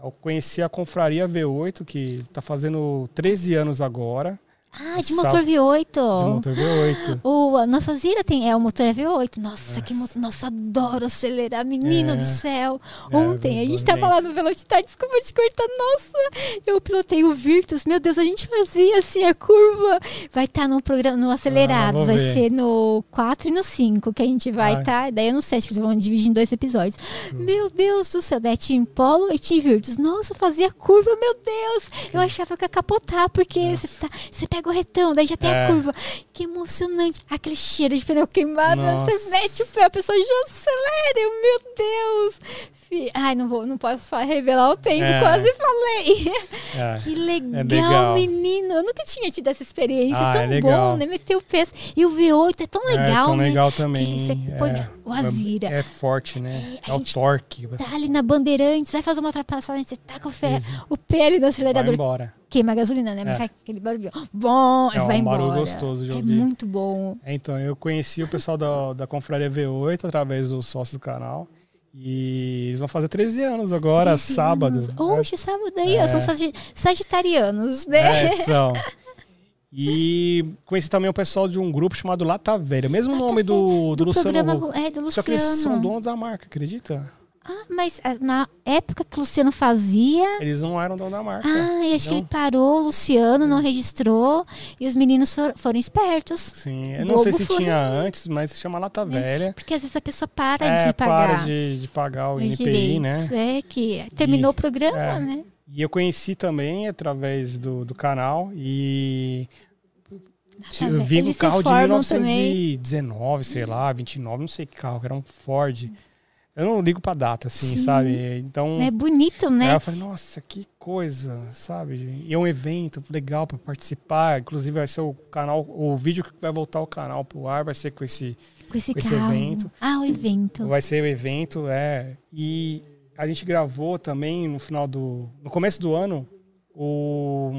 Eu conheci a Confraria V8, que tá fazendo 13 anos agora, Ah, de Sal- motor V8. de motor V8. O, a nossa Zira tem, é o motor é V8. Nossa, que motor. Nossa, adoro acelerar, menino É. do céu. É, Ontem a gente bonito. tava lá no Velocidade, desculpa te cortar. Nossa, eu pilotei o Virtus. Meu Deus, a gente fazia assim a curva. Vai estar no programa, no Acelerados. Ah, vai ver. ser no 4 e no 5 que a gente vai Ai. estar. Daí eu não sei, acho que eles vão dividir em dois episódios. Meu Deus do céu, daí Team Polo e Team Virtus. Nossa, fazia curva, meu Deus. Eu achava que ia capotar, porque você tá, você pega o retão, daí já tem a É. curva. Que emocionante. Aquele cheiro de pneu queimado, Nossa. você mete o pé, a pessoa já acelera. eu, Meu Deus. Ai, não vou, não posso revelar o tempo, É. quase falei. É. [laughs] Que legal, legal. menino. Eu nunca tinha tido essa experiência. Ah, é tão é bom, né? Meter o pé. E o V8 é tão legal, é tão né? legal Que também. você põe é, o Azira. É forte, né? É, É, o torque. Tá ali na Bandeirantes, vai fazer uma ultrapassagem, você taca o, pé, Isso. o pé ali no Vai acelerador, embora. queima a gasolina, né? Mas É. faz aquele barulho. Bom, É um vai embora. barulho gostoso de é ouvir. muito bom. É, Então, eu conheci o pessoal da, da Confraria V8 através do sócio do canal. E eles vão fazer 13 anos agora, 13 sábado. anos. Oxe, sábado aí, ó, É. são sagi- sagitarianos, né? É, são. E conheci também o pessoal de um grupo chamado Lata Velha. Mesmo nome do, do, do Luciano programa é, do Só que eles são Luciano. donos da marca, acredita? Ah, mas ah, na época que o Luciano fazia. Eles não eram donos da marca. Ah, e acho que Não. ele parou, o Luciano não registrou e os meninos for- foram espertos. Sim, eu não sei Bobo se foi. tinha antes, mas se chama Lata Velha. Porque às vezes a pessoa para É, de pagar para de, de pagar o INPI, né? direitos. É, que terminou E- o programa, é. né? E eu conheci também através do, do canal e eu vi um carro de formam também. 1919, sei lá, 29, não sei que carro, que era um Ford. Eu não ligo pra data, assim, Sim. sabe? Então, É bonito, né? aí eu falei, nossa, que coisa, sabe? E é um evento legal pra participar. Inclusive, vai ser o canal, o vídeo que vai voltar ao canal pro ar vai ser com esse com esse com esse evento. Ah, o evento. Vai ser o evento, é. E a gente gravou também no final do. No começo do ano, o,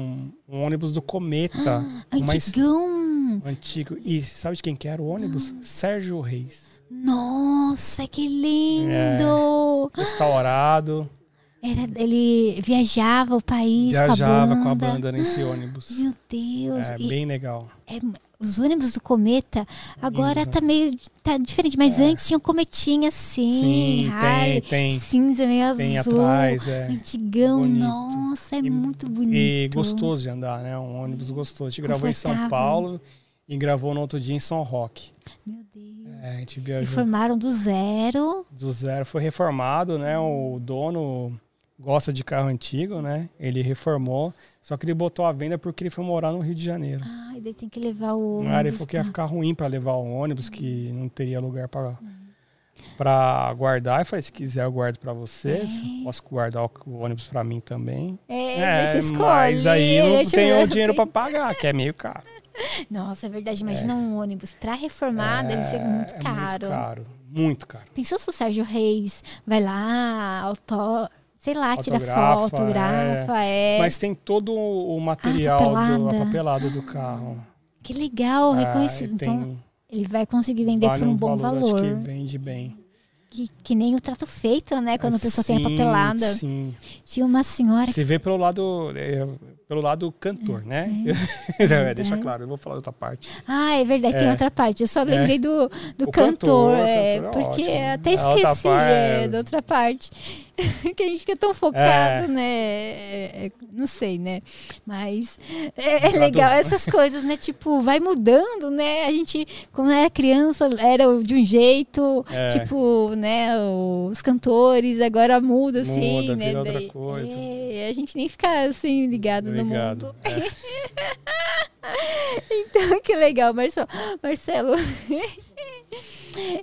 um ônibus do Cometa. mais Antigão. antigo. E sabe de quem que era o ônibus? Sérgio Reis. Nossa, que lindo! Restaurado. Era, ele viajava o país viajava com a com a banda. banda nesse ônibus. Meu Deus. É E bem legal. é- os ônibus do Cometa agora Lindos, tá meio tá diferente, mas antes tinha um cometinha assim, Sim, Harley, tem, tem. cinza meio Tem azul. atrás, é. Antigão, Bonito. nossa, é E- muito bonito. E gostoso de andar, né? Um ônibus gostoso. A gente gravou em São. Paulo e gravou no outro dia em São Roque. Meu Deus. É, a gente viajou. formaram do zero. do zero foi reformado, né? O dono gosta de carro antigo, né? Ele reformou. Só que ele botou a venda porque ele foi morar no Rio de Janeiro. Ah, e daí tem que levar o. Ah, ele ônibus, falou que ia tá. ficar ruim para levar o ônibus, que não teria lugar para para guardar. Eu falei, se quiser eu guardo para você. É. Posso guardar o, o ônibus para mim também. É, daí você escolhe. mas aí não eu tenho ver. dinheiro para pagar, que é meio caro. [laughs] Nossa, é verdade. Imagina um ônibus pra reformar, deve ser muito É caro. Muito caro, muito caro. Pensou se o Sérgio Reis vai lá, auto... sei lá, tira Autografa, foto, autografa, é. Mas tem todo o material, do, a papelada. do carro. Que legal, Ah, reconhecido. Então, ele vai conseguir vender vale por um bom valor. Acho que vende bem. Que, que nem o trato feito, né? Quando a pessoa tem a Sim, papelada. Sim. Tinha uma senhora Se vê pelo lado, é, pelo lado cantor, né? É, [laughs] deixa claro, eu vou falar outra parte. Ah, é verdade, tem É. outra parte. Eu só lembrei do, do cantor, cantor, é, cantor é porque ótimo. até outra esqueci parte é, é- da outra parte. [laughs] que a gente fica tão focado, né? É, é, não sei, né? Mas é, é legal essas coisas, né? Tipo, vai mudando, né? A gente, quando era criança, era de um jeito, É. tipo, né? Os cantores, agora muda, assim, Muda, né? outra coisa. é, a gente nem fica assim ligado, no Obrigado. mundo. É. [laughs] Então, que legal, Marcelo. Marcelo. [laughs]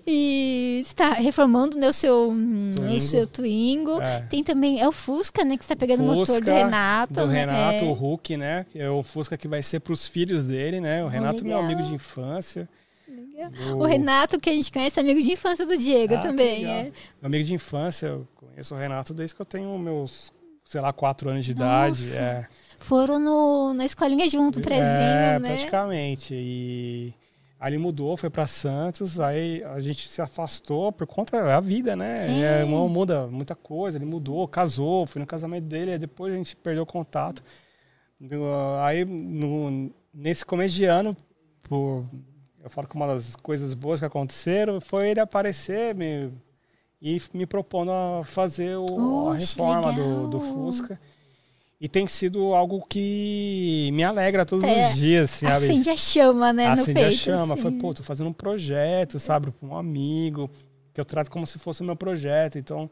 e está reformando né, o seu, o Twingo. seu Twingo. É. Tem também, é o Fusca, né? Que está pegando o motor do Fusca, Renato. Do né? Renato, É. o Hulk, né? É o Fusca que vai ser para os filhos dele, né? O Renato, meu amigo de infância. O- O Renato, que a gente conhece, amigo de infância do Diego Ah, também. É. Meu amigo de infância, eu conheço o Renato desde que eu tenho meus, sei lá, quatro anos de idade. Nossa, É, Foram no, na escolinha junto, prezinho, é, né? praticamente. E aí ele mudou, foi para Santos, aí a gente se afastou por conta da vida, né? É. É, mu- muda muita coisa, ele mudou, casou, fui no casamento dele, aí depois a gente perdeu o contato. Aí, no- nesse começo de ano, por, eu falo que uma das coisas boas que aconteceram foi ele aparecer me, e me propondo a fazer o- a reforma do, do. Fusca. E tem sido algo que me alegra todos É, os dias, assim, sabe? Acende a chama, né? no Acende a peito, chama. assim. Foi, pô, tô fazendo um projeto, sabe? Para um amigo, que eu trato como se fosse o meu projeto. Então,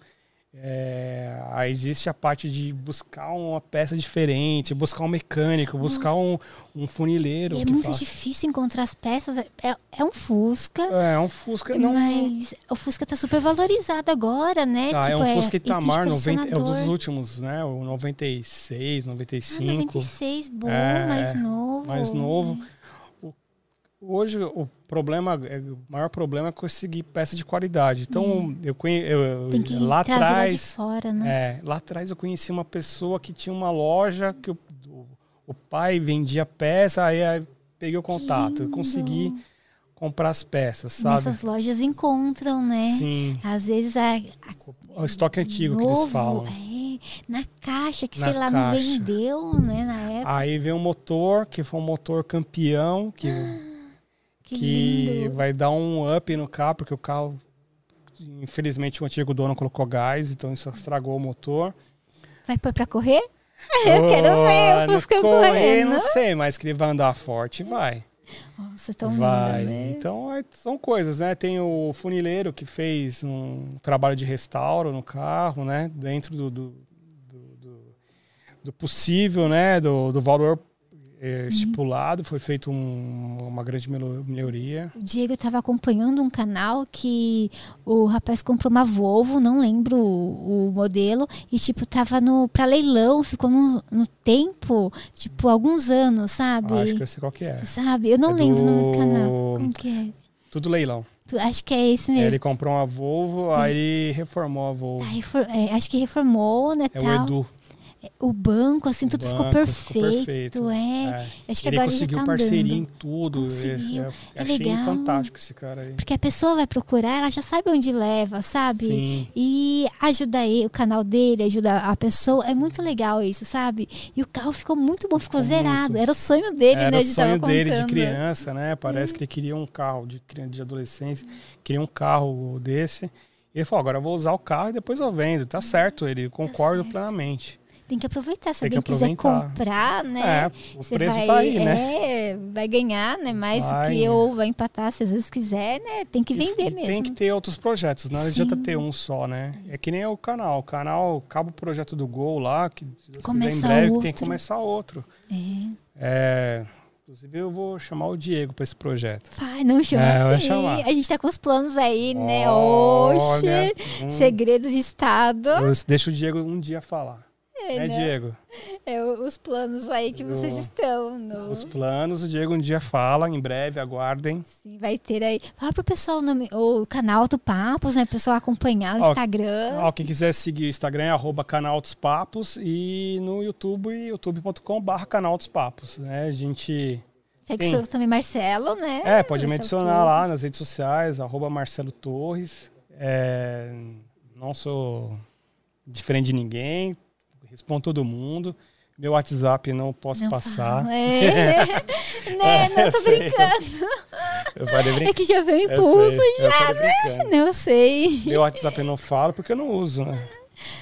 é, existe a parte de buscar uma peça diferente, buscar um mecânico, buscar um, um funileiro. E é muito faça- difícil encontrar as peças. É, é um Fusca. É, um Fusca não. Mas o Fusca tá super valorizado agora, né? Ah, é Tipo, um Fusca Itamar, 90, é um dos últimos, né? O 96, Ah, 95. 96, bom, É, mais novo. mais novo. O- hoje o problema, é- o maior problema é conseguir peça de qualidade. Então eu conheço Tem que lá de atrás, fora, né? é, lá atrás eu conheci uma pessoa que tinha uma loja que o, o, pai vendia peça, aí, aí peguei o contato, eu consegui comprar as peças, sabe? Nessas lojas encontram, né? Sim, Às vezes a, a o estoque antigo que novo, eles falam. é, na caixa, que Na sei lá, não caixa. vendeu, né, na época. Aí veio um motor, que foi um motor campeão, que que, que lindo. vai dar um up no carro, porque o carro, infelizmente, o antigo dono colocou gás, então isso estragou o motor. Vai pôr pra correr? [laughs] Eu quero ver o Fusca correr, correndo. não sei, mas que ele vai andar forte, vai. Nossa, tão vai. linda, né? Então, é- são coisas, né? Tem o funileiro que fez um trabalho de restauro no carro, né? Dentro do, do, do- do- do possível, né? Do, do valor eh, estipulado, foi feito um- uma grande melhoria. O Diego estava acompanhando um canal que o rapaz comprou uma Volvo, não lembro o, o modelo, e tipo, tava no para leilão, ficou no, no tempo, tipo, alguns anos, sabe? Acho que eu sei qual que é. Você sabe? Eu não É lembro o nome do do- canal. Como que é? Tudo leilão. Acho que é esse mesmo. Ele comprou uma Volvo, aí ele reformou a Volvo. Tá, refor- é, acho que reformou, né? É o tal. Edu. O banco, assim, O tudo banco ficou perfeito. perfeito. É. É. Acho que Ele agora conseguiu ele tá parceria em andando. tudo. Conseguiu. É, é, É achei legal. fantástico esse cara aí. Porque a pessoa vai procurar, ela já sabe onde leva, sabe? Sim. E ajuda ele, o canal dele, ajuda a pessoa. É muito legal isso, sabe? E o carro ficou muito bom, ficou, Ficou zerado. muito. Era o sonho dele, Era né? o a gente tava sonho dele de contando. criança, né? Parece que ele queria um carro de, de adolescência, queria um carro desse. E ele falou, agora eu vou usar o carro e depois eu vendo. Tá certo, ele concordo certo. plenamente. Tem que aproveitar. Se Tem alguém quiser comprar, né? É, o preço vai, tá aí, né? é, vai ganhar, né? Mais do Vai. que ou vai empatar, se às vezes quiser, né? Tem que vender e mesmo. Tem que ter outros projetos, não adianta ter um só, né? É que nem o canal. O canal acaba o projeto do Gol lá, que quiser, em breve tem que outro. começar outro. É. É, inclusive eu vou chamar o Diego para esse projeto. Vai, não chama É, assim. A gente tá com os planos aí, né? Olha, Oxe, hum, segredos de Estado. eu deixo o Diego um dia falar. É, né, né? Diego? É, os planos aí que vocês estão. No... Os planos, o Diego um dia fala, em breve, aguardem. Sim, vai ter aí. Fala pro pessoal o, nome, o canal do Papos, né? O pessoal acompanhar no Ó, Instagram. Ó, quem quiser seguir o Instagram é arroba canal dos papos e no YouTube, youtube.com.br canal dos papos. Né? A gente Segue seu também Marcelo, né? É, pode me Marcelo adicionar lá Torres. nas redes sociais, arroba Marcelo Torres. É, não sou diferente de ninguém, respondo todo mundo. Meu WhatsApp não posso Não passar. fala. É, [laughs] né? Não, tô brincando. Eu falei É brincando. que já veio o impulso, eu já, né? Não, sei. Meu WhatsApp eu não falo porque eu não uso, né?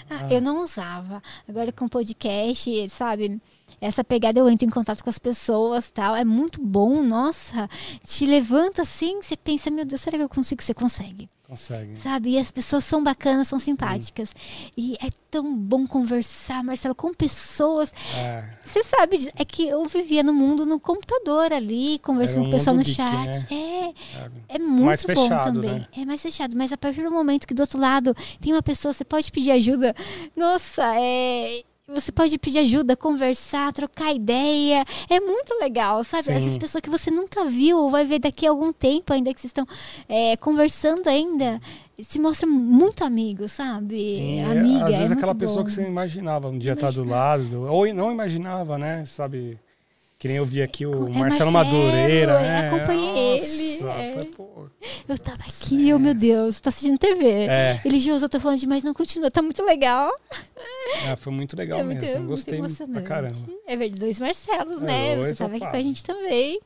Ah, eu não usava. Agora com podcast, sabe? Essa pegada eu entro em contato com as pessoas tal. É muito bom, nossa. Te levanta assim, você pensa, meu Deus, será que eu consigo? Você consegue. Consegue. Sabe? E as pessoas são bacanas, são simpáticas. E é tão bom conversar, Marcelo, com pessoas. É, Você sabe, disso, é que eu vivia no mundo no computador ali, conversando um com o pessoal no geek, chat. É, é. é muito bom também. né? É mais fechado. Mas a partir do momento que do outro lado tem uma pessoa, você pode pedir ajuda. Nossa, é. Você pode pedir ajuda, conversar, trocar ideia. É muito legal, sabe? Sim. Essas pessoas que você nunca viu ou vai ver daqui a algum tempo, ainda que vocês estão é, conversando ainda, se mostram muito amigos, sabe? Sim, é, Amiga. Às é vezes muito aquela pessoa bom. que você imaginava um dia estar do Imaginava. lado, do- ou não imaginava, né? Sabe? Que nem eu vi aqui o É Marcelo Marcelo, Madureira, eu né? acompanhei ele, é. foi, pô, Eu tava aqui, oh meu Deus, tô assistindo TV. É, Josi, eu tô falando demais, não continua, tá muito legal. é, foi muito legal é muito, mesmo. muito Gostei pra emocionante. caramba. É verdade, dois Marcelos, É, né? dois, Você tava aqui opa. com a gente também.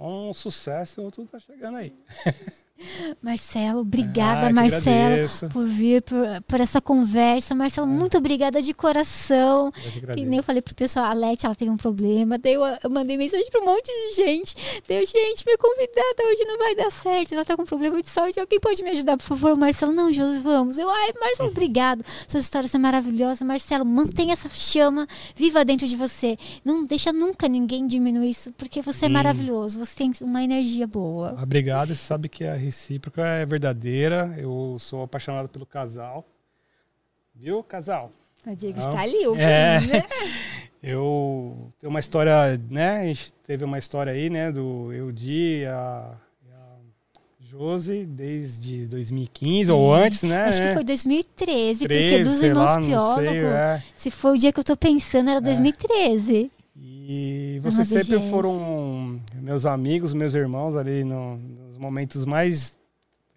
Um sucesso e outro tá chegando aí. [laughs] Marcelo, obrigada, Ah, Marcelo, agradeço. por vir, por, por essa conversa. Marcelo, muito obrigada de coração. Eu que nem eu falei pro pessoal, a Leti, ela teve um problema. Daí eu, eu mandei mensagem pra um monte de gente. Deu, gente, minha convidada hoje não vai dar certo. Ela tá com problema de saúde. Alguém pode me ajudar, por favor? Marcelo, não, Josi, vamos. Eu, ai, Marcelo, obrigado. Suas histórias são maravilhosas. Marcelo, mantenha essa chama viva dentro de você. Não deixa nunca ninguém diminuir isso, porque você é Sim. maravilhoso. Você tem uma energia boa. Ah, Obrigado, você sabe que a recíproca é verdadeira. Eu sou apaixonado pelo casal. Viu, casal? O Diego está ali, o É. né? [laughs] Eu tenho uma história, né? A gente teve uma história aí, né? Do Eudi e a, Josi desde 2015 ou É, antes, né? Acho que foi 2013, porque 13, dos sei irmãos lá, sei, é. se foi o dia que eu tô pensando, era 2013. E Uma vocês sempre foram meus amigos, meus irmãos ali no- nos momentos mais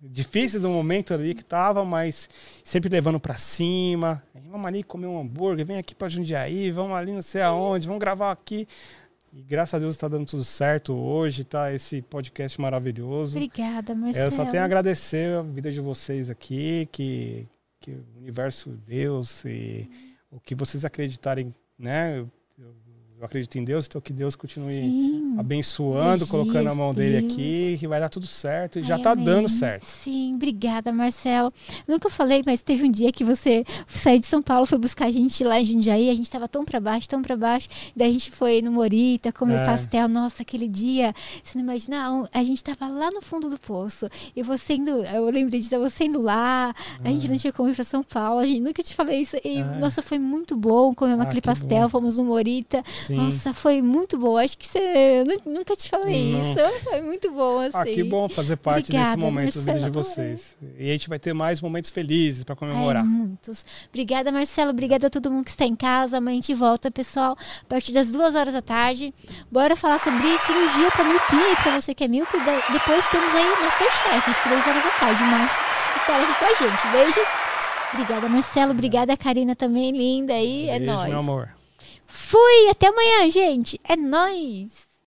difíceis do momento ali que tava, mas sempre levando pra cima. Vamos ali comer um hambúrguer, vem aqui pra Jundiaí, vamos ali não sei aonde, vamos gravar aqui. E graças a Deus tá dando tudo certo hoje, tá esse podcast maravilhoso. Obrigada, Marcelo. eu só tenho a agradecer a vida de vocês aqui, que, que o universo, Deus e o que vocês acreditarem, né? Eu, acredito em Deus, então que Deus continue Sim. abençoando, colocando a mão dele Deus. aqui, que vai dar tudo certo e já Ai, tá amém. dando certo. Sim, obrigada, Marcelo. Nunca falei, mas teve um dia que você saiu de São Paulo, foi buscar a gente lá em Jundiaí, a gente tava tão pra baixo, tão pra baixo. Daí a gente foi no Morita, comer É. pastel. Nossa, aquele dia, você não imagina, a gente tava lá no fundo do poço. E você indo, eu lembrei disso, você indo lá, a gente não tinha como ir pra São Paulo, a gente nunca te falei isso. E, Ah. nossa, foi muito bom comer Ah, aquele que pastel, bom. fomos no Morita. Sim. Nossa, foi muito bom. Acho que você. nunca te falei Não. isso. Foi muito bom, assim. Ah, que bom fazer parte Obrigada, desse momento da vida de Marcelo. vocês. E a gente vai ter mais momentos felizes para Ai, comemorar. muitos. Obrigada, Marcelo. Obrigada a todo mundo que está em casa. Amanhã a gente volta, pessoal, a partir das duas horas da tarde. Bora falar sobre cirurgia para miopia, para você que é míope. Depois temos aí Masterchef, às três horas da tarde. Márcio estará aqui com a gente. Beijos. Obrigada, Marcelo. Obrigada, Karina também, linda aí. É nóis. meu amor. Fui, até amanhã, gente. É nóis.